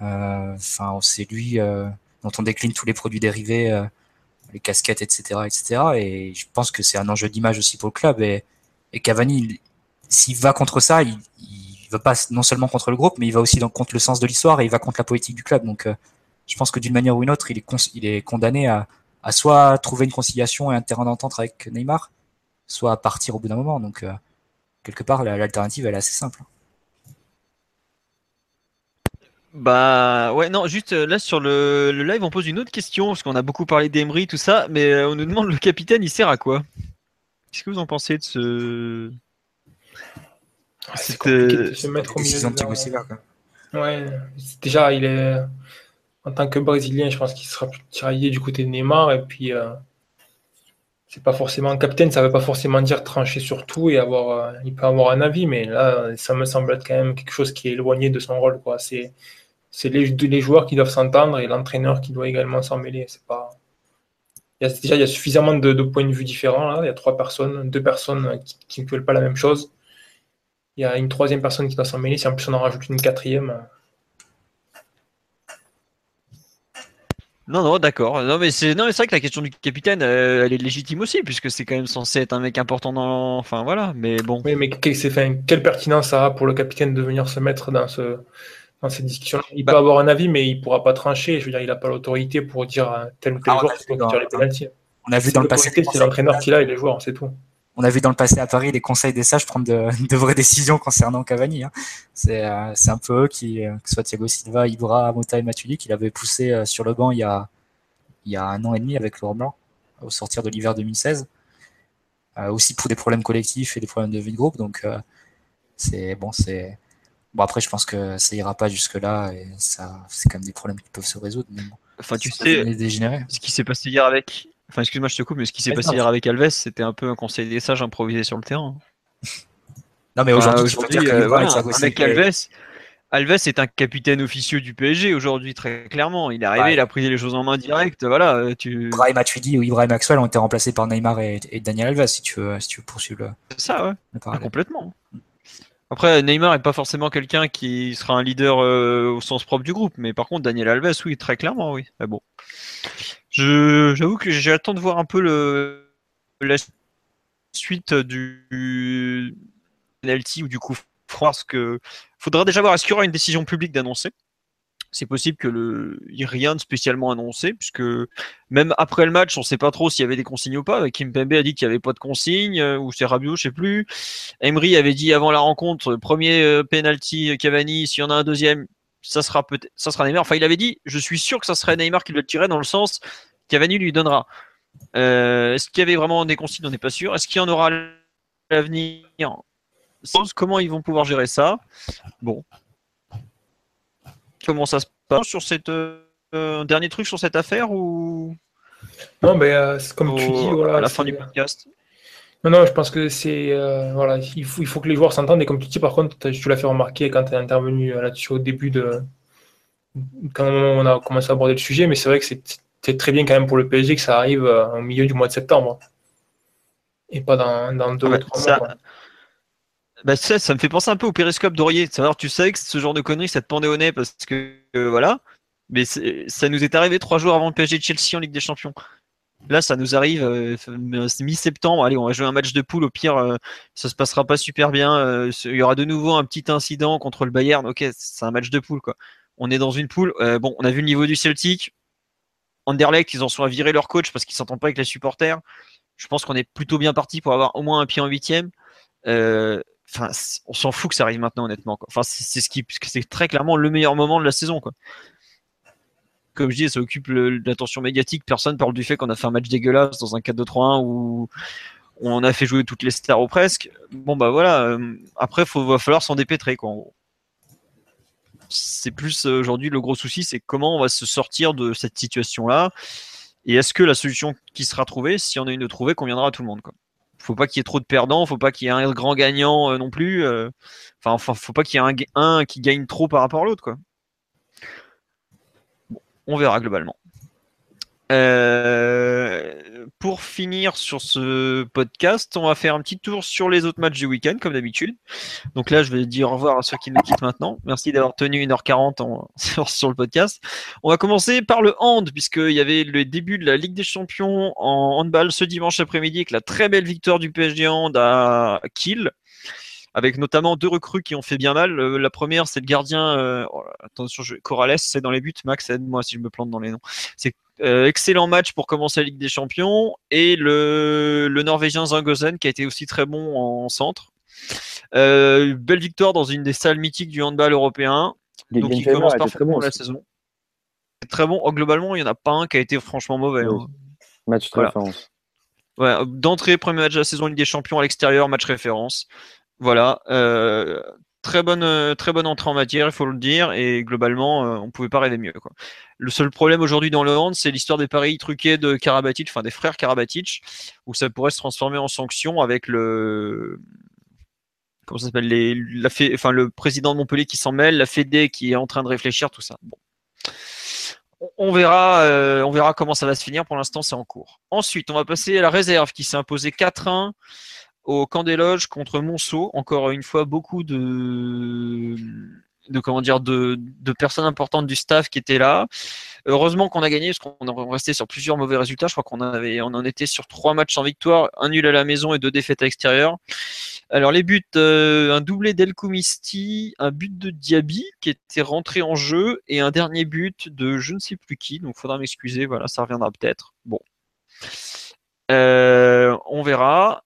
Euh, enfin, c'est lui euh, dont on décline tous les produits dérivés, euh, les casquettes, etc., etc. Et je pense que c'est un enjeu d'image aussi pour le club. Et, Cavani, s'il va contre ça, il, il va pas non seulement contre le groupe, mais il va aussi contre le sens de l'histoire et il va contre la politique du club. Donc, je pense que d'une manière ou une autre, il est, condamné à, à soit trouver une conciliation et un terrain d'entente avec Neymar, soit à partir au bout d'un moment. Donc, euh, quelque part, l'alternative, elle est assez simple. Bah ouais, non, juste euh, là sur le, live, on pose une autre question, parce qu'on a beaucoup parlé d'Emery, tout ça, mais euh, on nous demande le capitaine, il sert à quoi? Qu'est-ce que vous en pensez de ce. Ah, c'est de se mettre au milieu de Ouais, déjà, il est en tant que Brésilien, je pense qu'il sera plus tiraillé du côté de Neymar. Et puis, euh, c'est pas forcément un capitaine, ça veut pas forcément dire trancher sur tout et avoir. Euh, il peut avoir un avis, mais là, ça me semble être quand même quelque chose qui est éloigné de son rôle. Quoi. C'est, c'est les, les, joueurs qui doivent s'entendre et l'entraîneur qui doit également s'en mêler. C'est pas. Il y a, déjà, il y a suffisamment de, points de vue différents. Là. Il y a trois personnes, deux personnes qui ne veulent pas la même chose. Il y a une troisième personne qui doit s'en mêler. Si en plus on en rajoute une quatrième, Non, non, d'accord. Non, mais c'est non, mais c'est vrai que la question du capitaine, euh, elle est légitime aussi, puisque c'est quand même censé être un mec important dans. Enfin, voilà. Mais bon. Oui, mais quelle pertinence ça a pour le capitaine de venir se mettre dans ce dans cette discussion Il bah peut avoir un avis, mais il pourra pas trancher. Je veux dire, il n'a pas l'autorité pour dire tel ou tel ah, joueur qui tirer les pénalties. On a vu dans le passé. C'est l'entraîneur qui l'a et les joueurs, c'est tout. on a vu dans le passé à Paris les conseils des sages prendre de, vraies décisions concernant Cavani. Hein. C'est un peu eux qui, que ce soit Thiago Silva, Ibra, Mota et Matuidi, qui l'avaient poussé sur le banc il y a, il y a un an et demi avec Laurent Blanc, au sortir de l'hiver 2016. aussi pour des problèmes collectifs et des problèmes de vie de groupe. Donc, c'est bon, c'est Bon, après, je pense que ça ira pas jusque-là et ça, c'est quand même des problèmes qui peuvent se résoudre. enfin, tu sais, ce qui s'est passé hier avec. Enfin, excuse-moi, je te coupe, mais ce qui s'est passé hier avec Alves, c'était un peu un conseil des sages improvisé sur le terrain. Non, mais aujourd'hui, euh, avec Alves, Alves est un capitaine officieux du PSG aujourd'hui, très clairement. Il est arrivé, il a pris les choses en main direct. Voilà, euh, tu... Matuidi ou Ibrahim Maxwell ont été remplacés par Neymar et, Daniel Alves, si tu veux, si tu veux poursuivre le. C'est ça, ouais. Ah, complètement. Après, Neymar n'est pas forcément quelqu'un qui sera un leader euh, au sens propre du groupe, mais par contre, Daniel Alves, oui, très clairement, oui. Mais bon, j'avoue que j'attends de voir un peu le la suite du penalty ou du coup froid, parce que faudra déjà voir est-ce qu'il y aura une décision publique d'annoncer c'est possible que le rien de spécialement annoncé, puisque même après le match, on ne sait pas trop s'il y avait des consignes ou pas. Kim Pembe a dit qu'il n'y avait pas de consignes, euh, ou c'est Rabiot, je sais plus. Emery avait dit avant la rencontre, premier euh, penalty Cavani, s'il y en a un deuxième, ça sera peut-être, ça sera Neymar. Enfin, il avait dit, je suis sûr que ça serait Neymar qui le tirer dans le sens Cavani lui donnera. Euh, est-ce qu'il y avait vraiment des consignes? On n'est pas sûr. Est-ce qu'il y en aura l'avenir? Comment ils vont pouvoir gérer ça? Bon, Comment ça se passe sur cette euh, dernier truc sur cette affaire ou? Non, mais euh, comme tu dis, voilà, à la fin du podcast. Non, non, je pense que c'est euh, voilà, il faut, il faut que les joueurs s'entendent et comme tu dis, par contre, tu l'as fait remarquer quand tu es intervenu là-dessus au début de quand on a commencé à aborder le sujet, mais c'est vrai que c'est très bien quand même pour le PSG que ça arrive au milieu du mois de septembre et pas dans, dans deux ou trois mois. Bah, ça, ça me fait penser un peu au périscope d'Aurier. Savoir, tu sais que ce genre de conneries, ça te pendait au nez parce que euh, voilà. Mais ça nous est arrivé trois jours avant le PSG de Chelsea en Ligue des Champions. Là, ça nous arrive euh, mi-septembre. Allez, on va jouer un match de poule. Au pire, euh, ça se passera pas super bien. il y aura de nouveau un petit incident contre le Bayern. Ok, c'est un match de poule. On est dans une poule. bon, on a vu le niveau du Celtic. Anderlecht, ils en sont à virer leur coach parce qu'ils s'entendent pas avec les supporters. Je pense qu'on est plutôt bien parti pour avoir au moins un pied en huitième. Euh, on s'en fout que ça arrive maintenant, honnêtement. C'est ce qui, c'est très clairement le meilleur moment de la saison. Comme je dis, ça occupe l'attention médiatique. Personne parle du fait qu'on a fait un match dégueulasse dans un 4-2-3-1 où on a fait jouer toutes les stars ou presque. Bon, bah voilà. Euh, après, il va falloir s'en dépêtrer, quoi. C'est plus euh, aujourd'hui le gros souci, c'est comment on va se sortir de cette situation-là. Et est-ce que la solution qui sera trouvée, si on a une de trouvée, conviendra à tout le monde, quoi faut pas qu'il y ait trop de perdants, faut pas qu'il y ait un grand gagnant euh, non plus. Euh. enfin, faut pas qu'il y ait un, qui gagne trop par rapport à l'autre, quoi. on verra globalement. Euh, pour finir sur ce podcast, on va faire un petit tour sur les autres matchs du week-end, comme d'habitude. Donc là, je vais dire au revoir à ceux qui nous quittent maintenant. Merci d'avoir tenu 1h40 sur, le podcast. On va commencer par le hand, puisqu'il y avait le début de la Ligue des Champions en handball ce dimanche après-midi, avec la très belle victoire du PSG Hand à Kiel avec notamment deux recrues qui ont fait bien mal. Euh, la première, c'est le gardien. Euh, oh attention, c'est dans les buts. Max, aide-moi si je me plante dans les noms. C'est euh, excellent match pour commencer la Ligue des Champions. Et le, le Norvégien Zangosen qui a été aussi très bon en centre. belle victoire dans une des salles mythiques du handball européen. Donc il commence parfaitement la saison. Très bon. Oh, globalement, il n'y en a pas un qui a été franchement mauvais. Hein. Match référence. Ouais, D'entrée, premier match de la saison Ligue des Champions à l'extérieur, match référence. Voilà, euh, très bonne, euh, très bonne entrée en matière, il faut le dire, et globalement, euh, on pouvait pas rêver mieux. Le seul problème aujourd'hui dans le hand, c'est l'histoire des paris truqués de Karabatic, enfin des frères Karabatic, où ça pourrait se transformer en sanction avec le comment ça s'appelle la enfin le président de Montpellier qui s'en mêle, la Fédé qui est en train de réfléchir, tout ça. Bon. On verra, on verra comment ça va se finir. Pour l'instant, c'est en cours. Ensuite, on va passer à la réserve qui s'est imposée 4-1 au camp des loges contre Monceau. Encore une fois, beaucoup de, de comment dire, de, de, personnes importantes du staff qui étaient là. Heureusement qu'on a gagné parce qu'on est resté sur plusieurs mauvais résultats. Je crois qu'on avait, on en était sur trois matchs en victoire, un nul à la maison et deux défaites à l'extérieur. Alors les buts, euh, un doublé d'Elkumisti, un but de Diaby qui était rentré en jeu et un dernier but de je ne sais plus qui. Donc faudra m'excuser. Voilà, ça reviendra peut-être. Bon. Euh, on verra.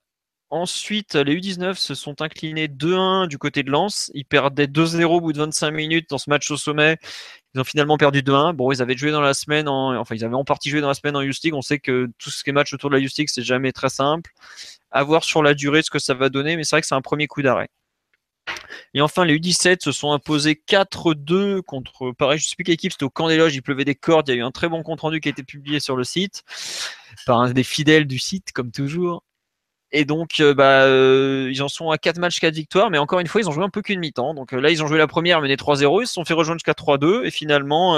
Ensuite, les U19 se sont inclinés 2-1 du côté de Lens. Ils perdaient 2-0 au bout de 25 minutes dans ce match au sommet. Ils ont finalement perdu 2-1. Bon, ils avaient joué dans la semaine, en... enfin, ils avaient en partie joué dans la semaine en Youth League. On sait que tout ce qui est match autour de la Youth c'est jamais très simple. À voir sur la durée ce que ça va donner, mais c'est vrai que c'est un premier coup d'arrêt. Et enfin, les U17 se sont imposés 4-2 contre, pareil, je ne sais plus quelle équipe, c'était au camp des loges, il pleuvait des cordes, il y a eu un très bon compte rendu qui a été publié sur le site, par un des fidèles du site, comme toujours. Et donc, euh, bah, euh, ils en sont à 4 matchs, 4 victoires, mais encore une fois, ils ont joué un peu qu'une mi-temps. Donc euh, là, ils ont joué la première, mené 3-0, ils se sont fait rejoindre jusqu'à 3-2, et finalement,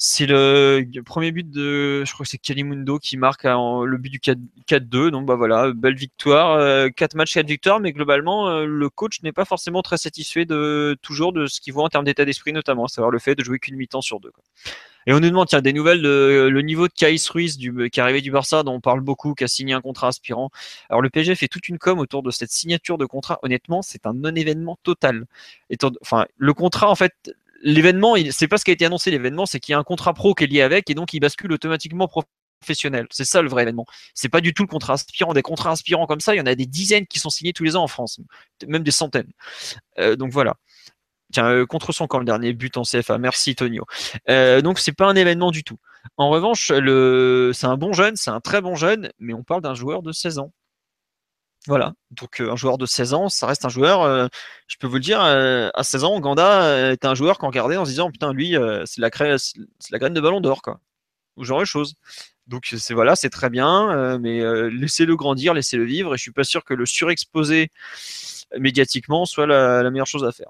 c'est le, premier but de, je crois que c'est Kalimundo qui marque le but du 4-2. Donc bah voilà, belle victoire, 4 matchs, 4 victoires, mais globalement, le coach n'est pas forcément très satisfait de toujours de ce qu'il voit en termes d'état d'esprit, notamment, à savoir le fait de jouer qu'une mi-temps sur deux. Et on nous demande, tiens, des nouvelles de le niveau de Kais Ruiz qui est arrivé du Barça, dont on parle beaucoup, qui a signé un contrat aspirant. Alors le PSG fait toute une com autour de cette signature de contrat. Honnêtement, c'est un non-événement total. enfin, le contrat, en fait, l'événement, c'est pas ce qui a été annoncé. L'événement, c'est qu'il y a un contrat pro qui est lié avec, et donc il bascule automatiquement professionnel. C'est ça le vrai événement. C'est pas du tout le contrat aspirant. Des contrats inspirants comme ça, il y en a des dizaines qui sont signés tous les ans en France, même des centaines. Euh, donc voilà. Tiens, euh, contre son camp, le dernier but en CFA. Merci, Tonio. Euh, donc, c'est pas un événement du tout. En revanche, c'est un bon jeune, c'est un très bon jeune, mais on parle d'un joueur de 16 ans. Voilà. Donc, euh, un joueur de 16 ans, ça reste un joueur, euh, je peux vous le dire, à 16 ans, Ganda est un joueur qu'on regardait en se disant, putain, lui, c'est la, c'est la graine de ballon d'or, quoi. Ou genre de choses. Donc, c'est voilà, c'est très bien, mais laissez-le grandir, laissez-le vivre, et je suis pas sûr que le surexposer médiatiquement soit la meilleure chose à faire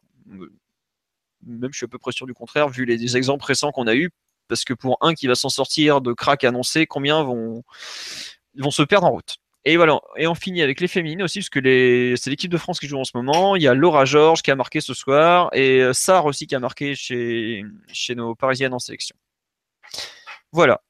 même je suis à peu près sûr du contraire, vu les, exemples récents qu'on a eu, parce que pour un qui va s'en sortir de crack annoncé, combien vont se perdre en route et voilà, et on finit avec les féminines aussi, parce que c'est l'équipe de France qui joue en ce moment. Il y a Laura Georges qui a marqué ce soir, et euh, Sarr aussi qui a marqué chez, chez nos Parisiennes en sélection. Voilà.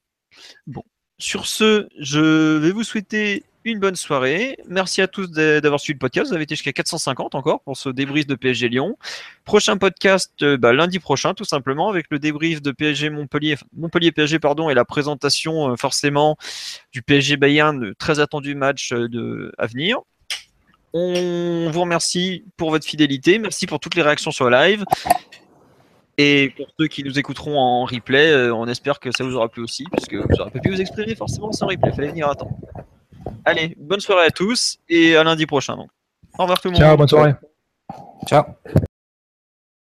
Bon. Sur ce, je vais vous souhaiter une bonne soirée. Merci à tous d'avoir suivi le podcast. Vous avez été jusqu'à 450 encore pour ce débrief de PSG Lyon. Prochain podcast euh, bah, lundi prochain, tout simplement, avec le débrief de PSG Montpellier, Montpellier PSG pardon, et la présentation euh, forcément du PSG Bayern, très attendu match euh, de, à venir. On vous remercie pour votre fidélité. Merci pour toutes les réactions sur live. Et pour ceux qui nous écouteront en replay, on espère que ça vous aura plu aussi, puisque vous n'aurez pas pu vous exprimer forcément sans replay. Fallait venir attendre. Allez, bonne soirée à tous et à lundi prochain. Au revoir tout le monde. Ciao, bonne soirée. Ciao.